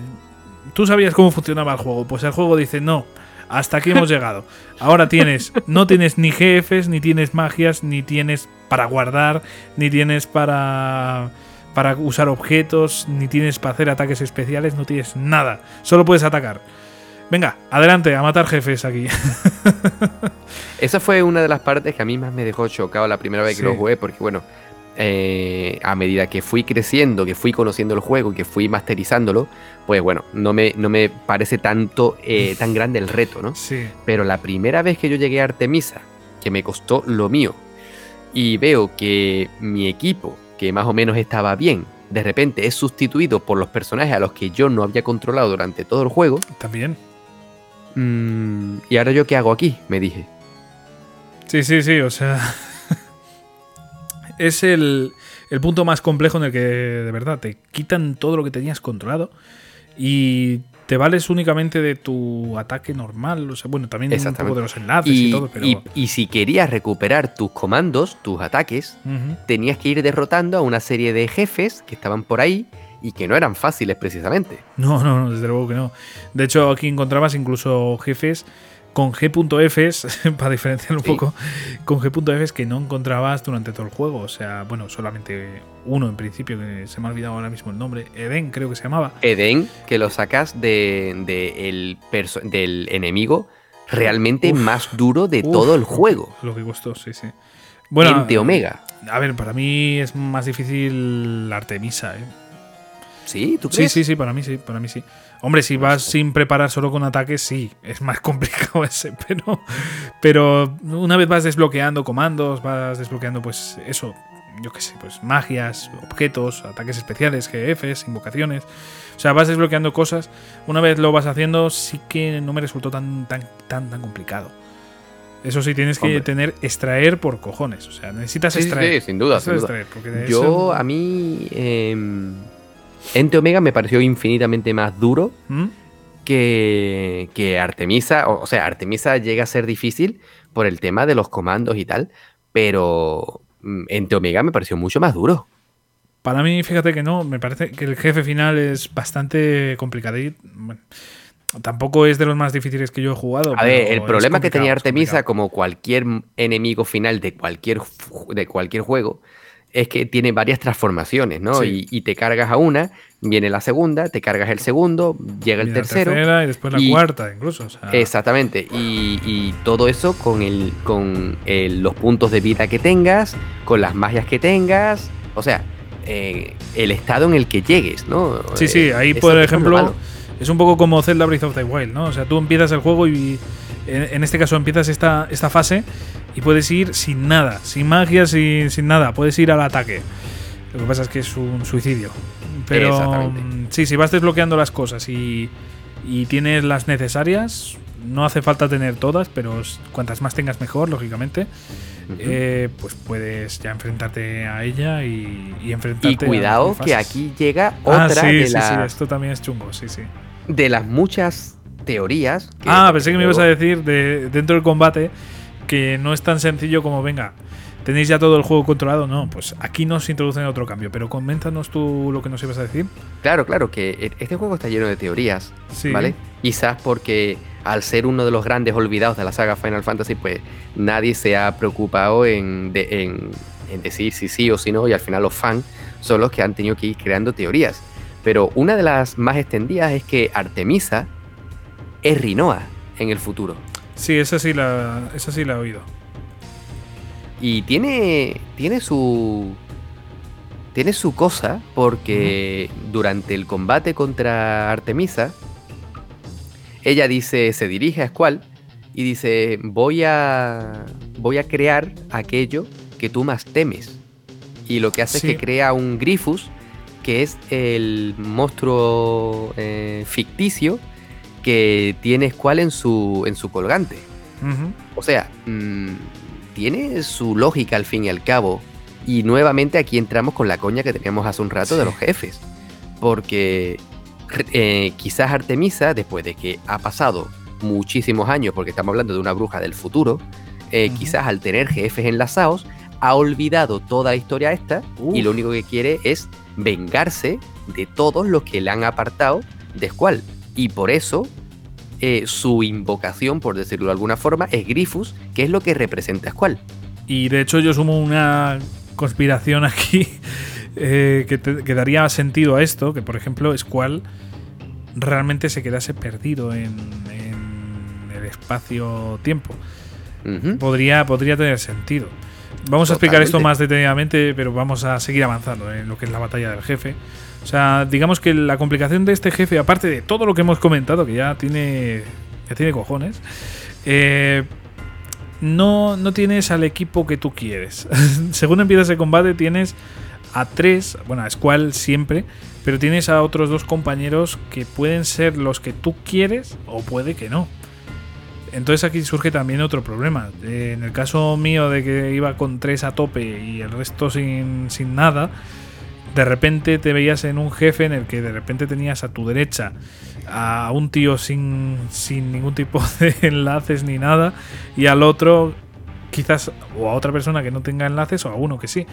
tú sabías cómo funcionaba el juego. Pues el juego dice, no, hasta aquí hemos llegado. Ahora tienes, no tienes ni jefes, ni tienes magias, ni tienes para guardar, ni tienes para... Para usar objetos, ni tienes para hacer ataques especiales, no tienes nada. Solo puedes atacar. Venga, adelante, a matar jefes aquí. [LAUGHS] Esa fue una de las partes que a mí más me dejó chocado la primera vez que Sí. lo jugué, porque bueno, eh, a medida que fui creciendo, que fui conociendo el juego, que fui masterizándolo, pues bueno, no me, no me parece tanto eh, tan grande el reto, ¿no? Sí. Pero la primera vez que yo llegué a Artemisa, que me costó lo mío, y veo que mi equipo, que más o menos estaba bien, de repente es sustituido por los personajes a los que yo no había controlado durante todo el juego, También. mm, ¿y ahora yo qué hago aquí? Me dije. Sí, sí, sí, o sea. Es el, el punto más complejo en el que de verdad te quitan todo lo que tenías controlado y te vales únicamente de tu ataque normal. O sea, bueno, también un poco de los enlaces y, Y, todo, pero. y- y si querías recuperar tus comandos, tus ataques, tenías que ir derrotando a una serie de jefes que estaban por ahí y que no eran fáciles precisamente. No, no, no, desde luego que no. De hecho, aquí encontrabas incluso jefes con G.Fs, [LAUGHS] para diferenciar un Sí. poco, con G.Fs que no encontrabas durante todo el juego. O sea, bueno, solamente uno en principio, que se me ha olvidado ahora mismo el nombre. Eden, creo que se llamaba. Eden, que lo sacas de, de el del enemigo realmente Uf. más duro de Uf, todo el juego. Lo que costó, sí, sí. Bueno, Ente Omega. A ver, para mí es más difícil la Artemisa, ¿eh? ¿Sí? ¿Tú Sí, crees? sí, sí, para mí sí, para mí sí. Hombre, si vas sin preparar solo con ataques, sí, es más [LAUGHS] complicado ese, pero, pero una vez vas desbloqueando comandos, vas desbloqueando, pues eso, yo qué sé, pues magias, objetos, ataques especiales, GFs, invocaciones. O sea, vas desbloqueando cosas. Una vez lo vas haciendo, sí que no me resultó tan, tan, tan, tan complicado. Eso sí, tienes que tener extraer por cojones. O sea, necesitas Sí, extraer. sí, sin duda, sin duda. extraer, Yo, eso- a mí, em, Ente Omega me pareció infinitamente más duro ¿Mm? que, que Artemisa. O, o sea, Artemisa llega a ser difícil por el tema de los comandos y tal, pero mm, Ente Omega me pareció mucho más duro. Para mí, fíjate que no, me parece que el jefe final es bastante complicado. Bueno, tampoco es de los más difíciles que yo he jugado. A ver, el problema que tenía Artemisa, como cualquier enemigo final de cualquier, de cualquier juego, es que tiene varias transformaciones, ¿no? Sí. Y, y te cargas a una, viene la segunda, te cargas el segundo, llega el la tercero. tercera y después la y- cuarta, incluso. o sea, Exactamente, y, y todo eso con, el, con el- los puntos de vida que tengas, con las magias que tengas, o sea, eh, el estado en el que llegues, ¿no? Sí, sí, Eh, ahí eso- por ejemplo es un poco como Zelda Breath of the Wild, ¿no? O sea, tú empiezas el juego y en, este caso empiezas esta, esta fase y puedes ir sin nada, sin magia, sin, sin nada, puedes ir al ataque. Lo que pasa es que es un suicidio. Pero mm, sí, si vas desbloqueando las cosas y, y tienes las necesarias, no hace falta tener todas, pero cuantas más tengas mejor, lógicamente, eh, pues puedes ya enfrentarte a ella y, y enfrentarte Y cuidado que aquí llega Ah, otra sí, de sí, las sí, esto también es chungo, sí, sí. de las muchas teorías. ah, pensé que me ibas a decir de, dentro del combate que no es tan sencillo como venga. ¿Tenéis ya todo el juego controlado? No, pues aquí nos introducen otro cambio. Pero coméntanos tú lo que nos ibas a decir. Claro, claro, que e, este juego está lleno de teorías, ¿vale? Quizás porque al ser uno de los grandes olvidados de la saga Final Fantasy, pues nadie se ha preocupado en, en, en decir si sí o si no, y al final los fans son los que han tenido que ir creando teorías. Pero una de las más extendidas es que Artemisa es Rinoa en el futuro. Sí, esa sí la, esa sí la he oído. Y tiene, tiene su. Tiene su cosa, porque durante el combate contra Artemisa, ella dice, se dirige a Squall y dice: Voy a. Voy a crear aquello que tú más temes. Y lo que hace es que crea un Grifus que es el monstruo eh, ficticio que tiene Squall en su, en su colgante. O sea, mm, tiene su lógica al fin y al cabo. Y nuevamente aquí entramos con la coña que teníamos hace un rato de los jefes. Porque eh, quizás Artemisa, después de que ha pasado muchísimos años, porque estamos hablando de una bruja del futuro, eh, quizás al tener jefes enlazados, ha olvidado toda la historia esta y lo único que quiere es vengarse de todos los que le han apartado de Squall. Y por eso eh, su invocación, por decirlo de alguna forma, es Grifus, que es lo que representa a Squall. Y de hecho yo sumo una conspiración aquí [LAUGHS] eh, que, daría sentido a esto, que por ejemplo Squall realmente se quedase perdido en, el espacio-tiempo. podría, podría tener sentido. Vamos a explicar esto más detenidamente, pero vamos a seguir avanzando en lo que es la batalla del jefe. O sea, digamos que la complicación de este jefe, aparte de todo lo que hemos comentado, que ya tiene, ya tiene cojones, eh, no, no tienes al equipo que tú quieres. [LAUGHS] Según empiezas el combate, tienes a tres, bueno, a Squall siempre, pero tienes a otros dos compañeros que pueden ser los que tú quieres o puede que no. Entonces aquí surge también otro problema. Eh, en el caso mío de que iba con tres a tope y el resto sin, sin nada, de repente te veías en un jefe en el que de repente tenías a tu derecha a un tío sin, sin ningún tipo [LAUGHS] de enlaces ni nada y al otro quizás o a otra persona que no tenga enlaces o a uno que sí.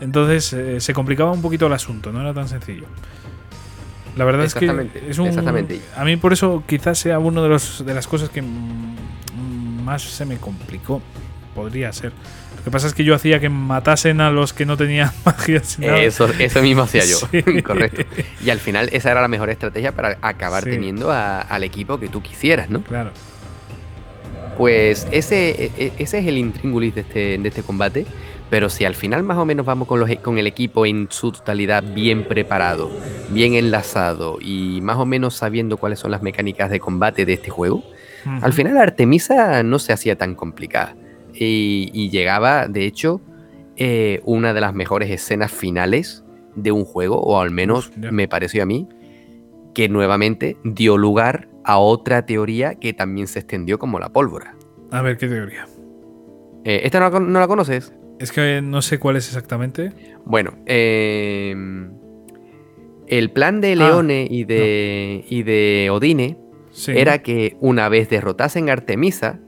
Entonces eh, se complicaba un poquito el asunto, no era tan sencillo. La verdad es que es un, exactamente. a mí por eso quizás sea uno de los de las cosas que más se me complicó. Podría ser. Lo que pasa es que yo hacía que matasen a los que no tenían [LAUGHS] magia. Eso, eso mismo hacía yo. [LAUGHS] [LAUGHS] Correcto. Y al final esa era la mejor estrategia para acabar teniendo al equipo que tú quisieras, ¿no? Claro. Pues ese, e, e, ese es el intríngulis de este, de este combate. Pero si al final más o menos vamos con, los, con el equipo en su totalidad bien preparado, bien enlazado y más o menos sabiendo cuáles son las mecánicas de combate de este juego, al final Artemisa no se hacía tan complicada. Y, llegaba, de hecho, eh, una de las mejores escenas finales de un juego, o al menos me pareció a mí, que nuevamente dio lugar a otra teoría que también se extendió como la pólvora. A ver, ¿qué teoría? Eh, ¿Esta no la conoces? Es que no sé cuál es exactamente. Bueno, em, el plan de ah, Leone y, de, y de Odine era que una vez derrotasen a Artemisa,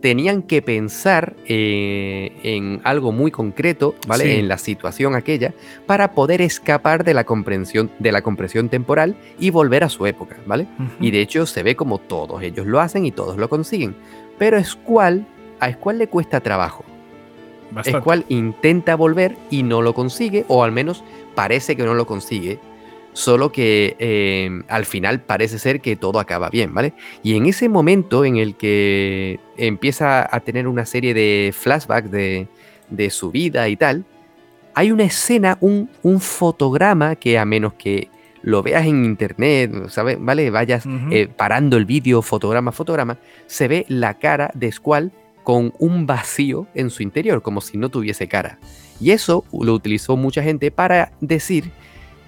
tenían que pensar eh, en algo muy concreto, ¿vale? En la situación aquella, para poder escapar de la comprensión, de la compresión temporal y volver a su época, ¿vale? Y de hecho se ve como todos ellos lo hacen y todos lo consiguen. Pero Squall, a Squall le cuesta trabajo. Bastante. Squall intenta volver y no lo consigue, o al menos parece que no lo consigue. Solo que eh, al final parece ser que todo acaba bien, ¿vale? Y en ese momento en el que empieza a tener una serie de flashbacks de, su vida y tal, hay una escena, un, un, fotograma que a menos que lo veas en internet, ¿sabes? ¿Vale? Vayas eh, parando el vídeo, fotograma, fotograma, se ve la cara de Squall con un vacío en su interior, como si no tuviese cara. Y eso lo utilizó mucha gente para decir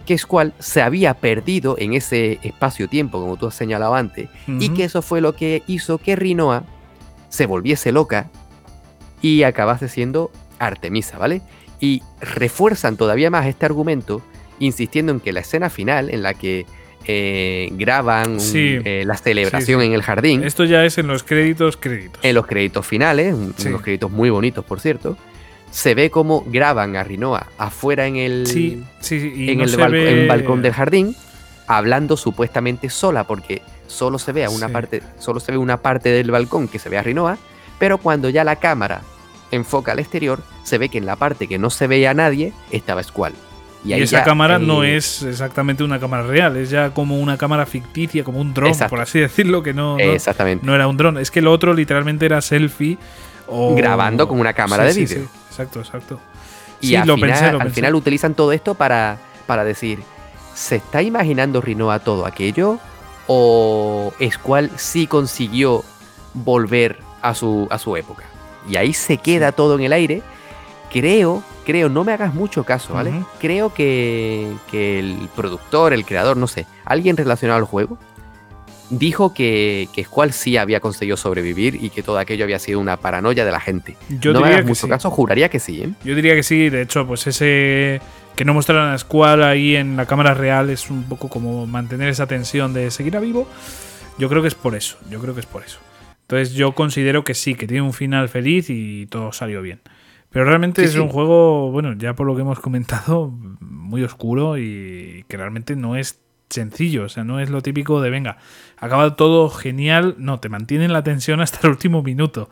que Squall se había perdido en ese espacio-tiempo, como tú has señalado antes, y que eso fue lo que hizo que Rinoa se volviese loca y acabase siendo Artemisa, ¿vale? Y refuerzan todavía más este argumento, insistiendo en que la escena final, en la que eh, graban Sí. eh, la celebración Sí, sí. en el jardín. Esto ya es en los créditos, créditos. En los créditos finales, unos créditos muy bonitos, por cierto, se ve cómo graban a Rinoa afuera en el, Sí, sí, sí, y en no el ve- en balcón del jardín, hablando supuestamente sola, porque solo se ve a una Sí. parte, solo se ve una parte del balcón que se ve a Rinoa, pero cuando ya la cámara enfoca al exterior, se ve que en la parte que no se veía a nadie estaba Squall. Y, ahí esa ya, cámara no es exactamente una cámara real, es ya como una cámara ficticia, como un dron, por así decirlo, que no, no, Exactamente. no era un dron. Es que lo otro literalmente era selfie o... Grabando con una cámara Sí, de sí, vídeo. sí, exacto, exacto. Y Sí, al, lo final, pensé, lo al final utilizan todo esto para, para decir, ¿se está imaginando Rinoa todo aquello? ¿O Squall sí consiguió volver a su, a su época? Y ahí se queda todo en el aire. Creo, creo, no me hagas mucho caso, ¿vale? Creo que, que el productor, el creador, no sé, alguien relacionado al juego, dijo que, que Squall sí había conseguido sobrevivir y que todo aquello había sido una paranoia de la gente. Yo no me diría hagas que mucho sí. caso, juraría que sí, ¿eh? Yo diría que sí, de hecho, pues ese que no mostraran a Squall ahí en la cámara real es un poco como mantener esa tensión de seguir a vivo. Yo creo que es por eso, yo creo que es por eso. Entonces yo considero que sí, que tiene un final feliz y todo salió bien. Pero realmente Sí, es sí. un juego, bueno, ya por lo que hemos comentado, muy oscuro y que realmente no es sencillo, o sea, no es lo típico de venga, acaba todo genial, no, te mantienen la tensión hasta el último minuto.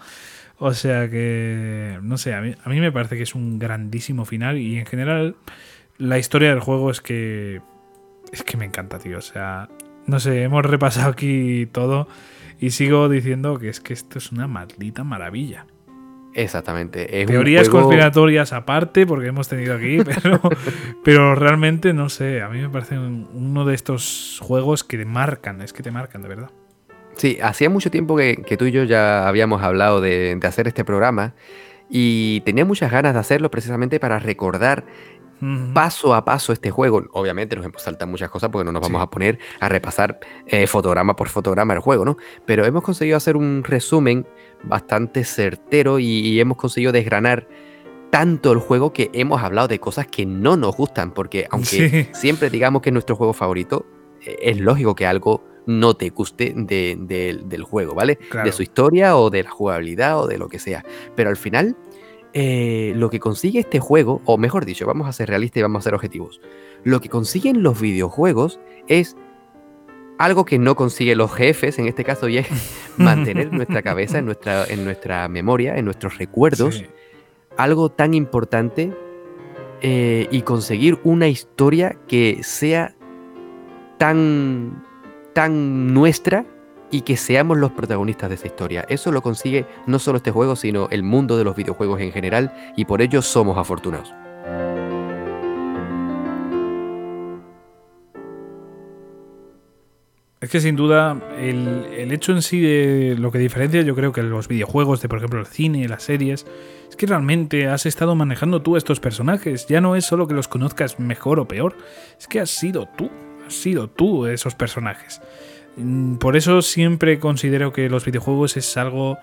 O sea que, no sé, a mí, a mí me parece que es un grandísimo final y en general la historia del juego es que es que me encanta, tío. O sea, no sé, hemos repasado aquí todo y sigo diciendo que es que esto es una maldita maravilla. Exactamente. Es Teorías juego- conspiratorias aparte, porque hemos tenido aquí, [LAUGHS] pero, pero realmente no sé, a mí me parece un- uno de estos juegos que te marcan, es que te marcan, de verdad. Sí, hacía mucho tiempo que, que tú y yo ya habíamos hablado de, de hacer este programa y tenía muchas ganas de hacerlo precisamente para recordar Paso a paso este juego. Obviamente nos saltan muchas cosas porque no nos vamos Sí. a poner a repasar eh, fotograma por fotograma el juego, ¿no? Pero hemos conseguido hacer un resumen bastante certero y, y hemos conseguido desgranar tanto el juego que hemos hablado de cosas que no nos gustan, porque aunque Sí. siempre digamos que es nuestro juego favorito, eh, es lógico que algo no te guste de- de- del juego, ¿vale? Claro. De su historia o de la jugabilidad o de lo que sea. Pero al final, eh, lo que consigue este juego, o mejor dicho, vamos a ser realistas y vamos a ser objetivos. Lo que consiguen los videojuegos es algo que no consiguen los jefes, en este caso, y es [LAUGHS] mantener en nuestra cabeza, en nuestra, en nuestra memoria, en nuestros recuerdos, Sí. algo tan importante eh, y conseguir una historia que sea tan, tan nuestra y que seamos los protagonistas de esa historia. Eso lo consigue no solo este juego, sino el mundo de los videojuegos en general y por ello somos afortunados. Es que sin duda el, el hecho en sí de lo que diferencia yo creo que los videojuegos de por ejemplo el cine, las series, es que realmente has estado manejando tú estos personajes. Ya no es solo que los conozcas mejor o peor, es que has sido tú, has sido tú esos personajes. Mm, Por eso siempre considero que los videojuegos es algo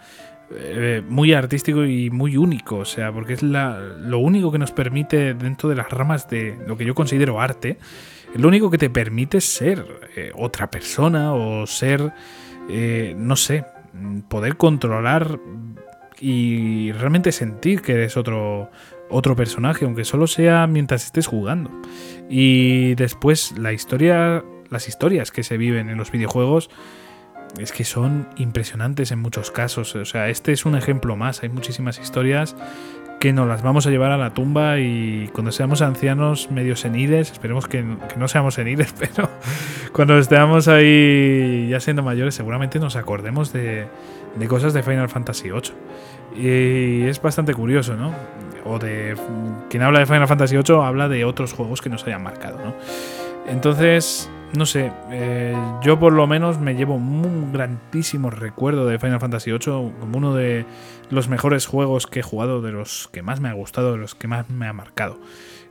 eh, muy artístico y muy único, o sea, porque es la, lo único que nos permite dentro de las ramas de lo que yo considero arte, lo único que te permite ser eh, otra persona o ser, eh, no sé, poder controlar y realmente sentir que eres otro, otro personaje, aunque solo sea mientras estés jugando. Y después la historia, las historias que se viven en los videojuegos es que son impresionantes en muchos casos. O sea, este es un ejemplo más. Hay muchísimas historias que nos las vamos a llevar a la tumba y cuando seamos ancianos medio seniles, esperemos que, no seamos seniles, [LAUGHS] pero cuando estemos ahí ya siendo mayores seguramente nos acordemos de, de cosas de Final Fantasy VIII. Y es bastante curioso, ¿no? O de quien habla de Final Fantasy VIII habla de otros juegos que nos hayan marcado, ¿no? Entonces, no sé, eh, yo por lo menos me llevo un grandísimo recuerdo de Final Fantasy VIII como uno de los mejores juegos que he jugado, de los que más me ha gustado, de los que más me ha marcado.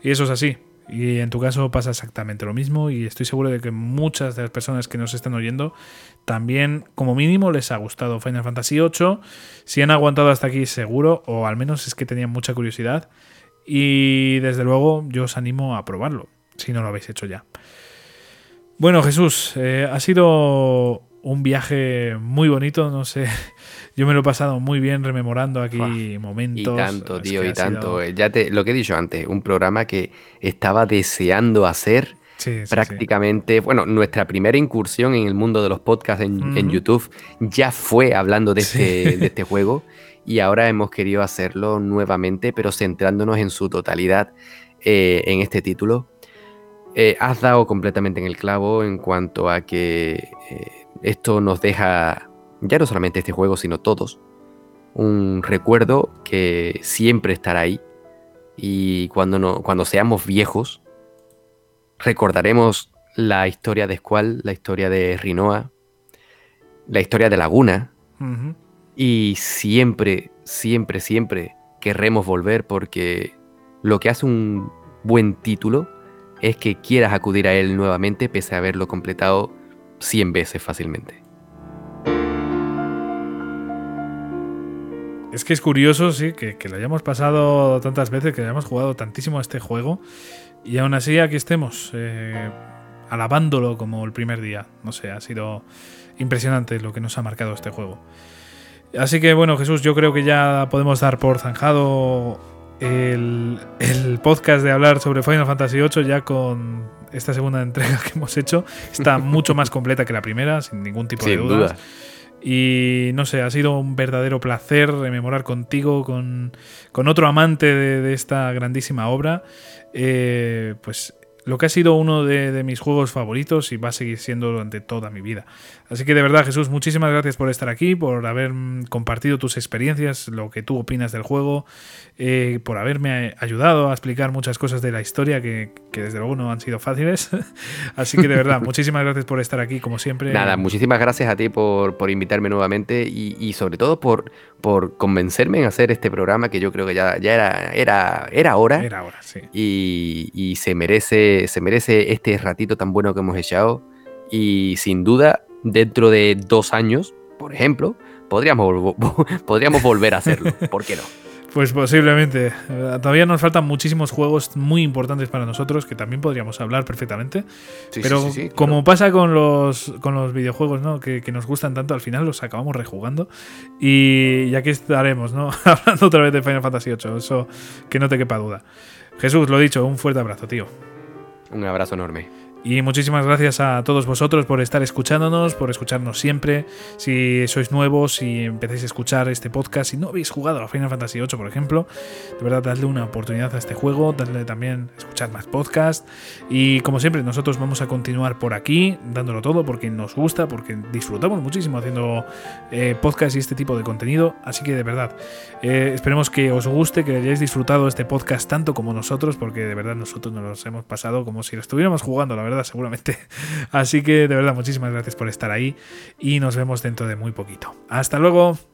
Y eso es así. Y en tu caso pasa exactamente lo mismo y estoy seguro de que muchas de las personas que nos están oyendo también como mínimo les ha gustado Final Fantasy VIII. Si han aguantado hasta aquí seguro, o al menos es que tenían mucha curiosidad. Y desde luego yo os animo a probarlo, si no lo habéis hecho ya. Bueno, Jesús, eh, ha sido un viaje muy bonito, no sé. [LAUGHS] Yo me lo he pasado muy bien rememorando aquí momentos. Y tanto, tío, y tanto. Eh, ya te, lo que he dicho antes, un programa que estaba deseando hacer. prácticamente, bueno, nuestra primera incursión en el mundo de los podcasts en, YouTube ya fue hablando de este, de este [LAUGHS] juego y ahora hemos querido hacerlo nuevamente, pero centrándonos en su totalidad eh, en este título. Eh, has dado completamente en el clavo en cuanto a que esto nos deja, ya no solamente este juego, sino todos, un recuerdo que siempre estará ahí. Y cuando, no, cuando seamos viejos, recordaremos la historia de Squall, la historia de Rinoa, la historia de Laguna. Y siempre, siempre, siempre querremos volver porque lo que hace un buen título es que quieras acudir a él nuevamente pese a haberlo completado 100 veces fácilmente. Es que es curioso, sí, que, lo hayamos pasado tantas veces, que hayamos jugado tantísimo a este juego y aún así aquí estemos, eh, alabándolo como el primer día. No sé, ha sido impresionante lo que nos ha marcado este juego. Así que bueno, Jesús, yo creo que ya podemos dar por zanjado el, el podcast de hablar sobre Final Fantasy VIII ya con esta segunda entrega que hemos hecho está [LAUGHS] mucho más completa que la primera, sin ningún tipo de duda. Y no sé, ha sido un verdadero placer rememorar contigo, con, con otro amante de, esta grandísima obra, eh, pues lo que ha sido uno de, mis juegos favoritos y va a seguir siendo durante toda mi vida. Así que de verdad, Jesús, muchísimas gracias por estar aquí, por haber mm, compartido tus experiencias, lo que tú opinas del juego, eh, por haberme ayudado a explicar muchas cosas de la historia que, desde luego no han sido fáciles. [LAUGHS] Así que de verdad, [LAUGHS] muchísimas gracias por estar aquí, como siempre. Nada, muchísimas gracias a ti por, invitarme nuevamente y, sobre todo por, por convencerme en hacer este programa que yo creo que ya, ya era, era, era hora. Era hora, sí. Y, y se merece se merece este ratito tan bueno que hemos echado y sin duda dentro de dos años, por ejemplo, podríamos, [LAUGHS] podríamos volver a hacerlo. ¿Por qué no? Pues posiblemente. Todavía nos faltan muchísimos juegos muy importantes para nosotros que también podríamos hablar perfectamente. Pero como pasa con los, con los videojuegos ¿no? Que, que, nos gustan tanto, al final los acabamos rejugando. Y ya que estaremos ¿no? [LAUGHS] hablando otra vez de Final Fantasy VIII. Eso que no te quepa duda. Jesús, lo dicho, un fuerte abrazo, tío. Un abrazo enorme. Y muchísimas gracias a todos vosotros por estar escuchándonos, por escucharnos siempre. Si sois nuevos, si empezáis a escuchar este podcast, si no habéis jugado a Final Fantasy VIII, por ejemplo, de verdad, dadle una oportunidad a este juego, dadle también escuchar más podcasts. Y como siempre, nosotros vamos a continuar por aquí, dándolo todo, porque nos gusta, porque disfrutamos muchísimo haciendo eh, podcasts y este tipo de contenido. Así que de verdad, eh, esperemos que os guste, que hayáis disfrutado este podcast tanto como nosotros, porque de verdad nosotros nos los hemos pasado como si lo estuviéramos jugando, la seguramente. [LAUGHS] Así que de verdad, muchísimas gracias por estar ahí y nos vemos dentro de muy poquito. Hasta luego.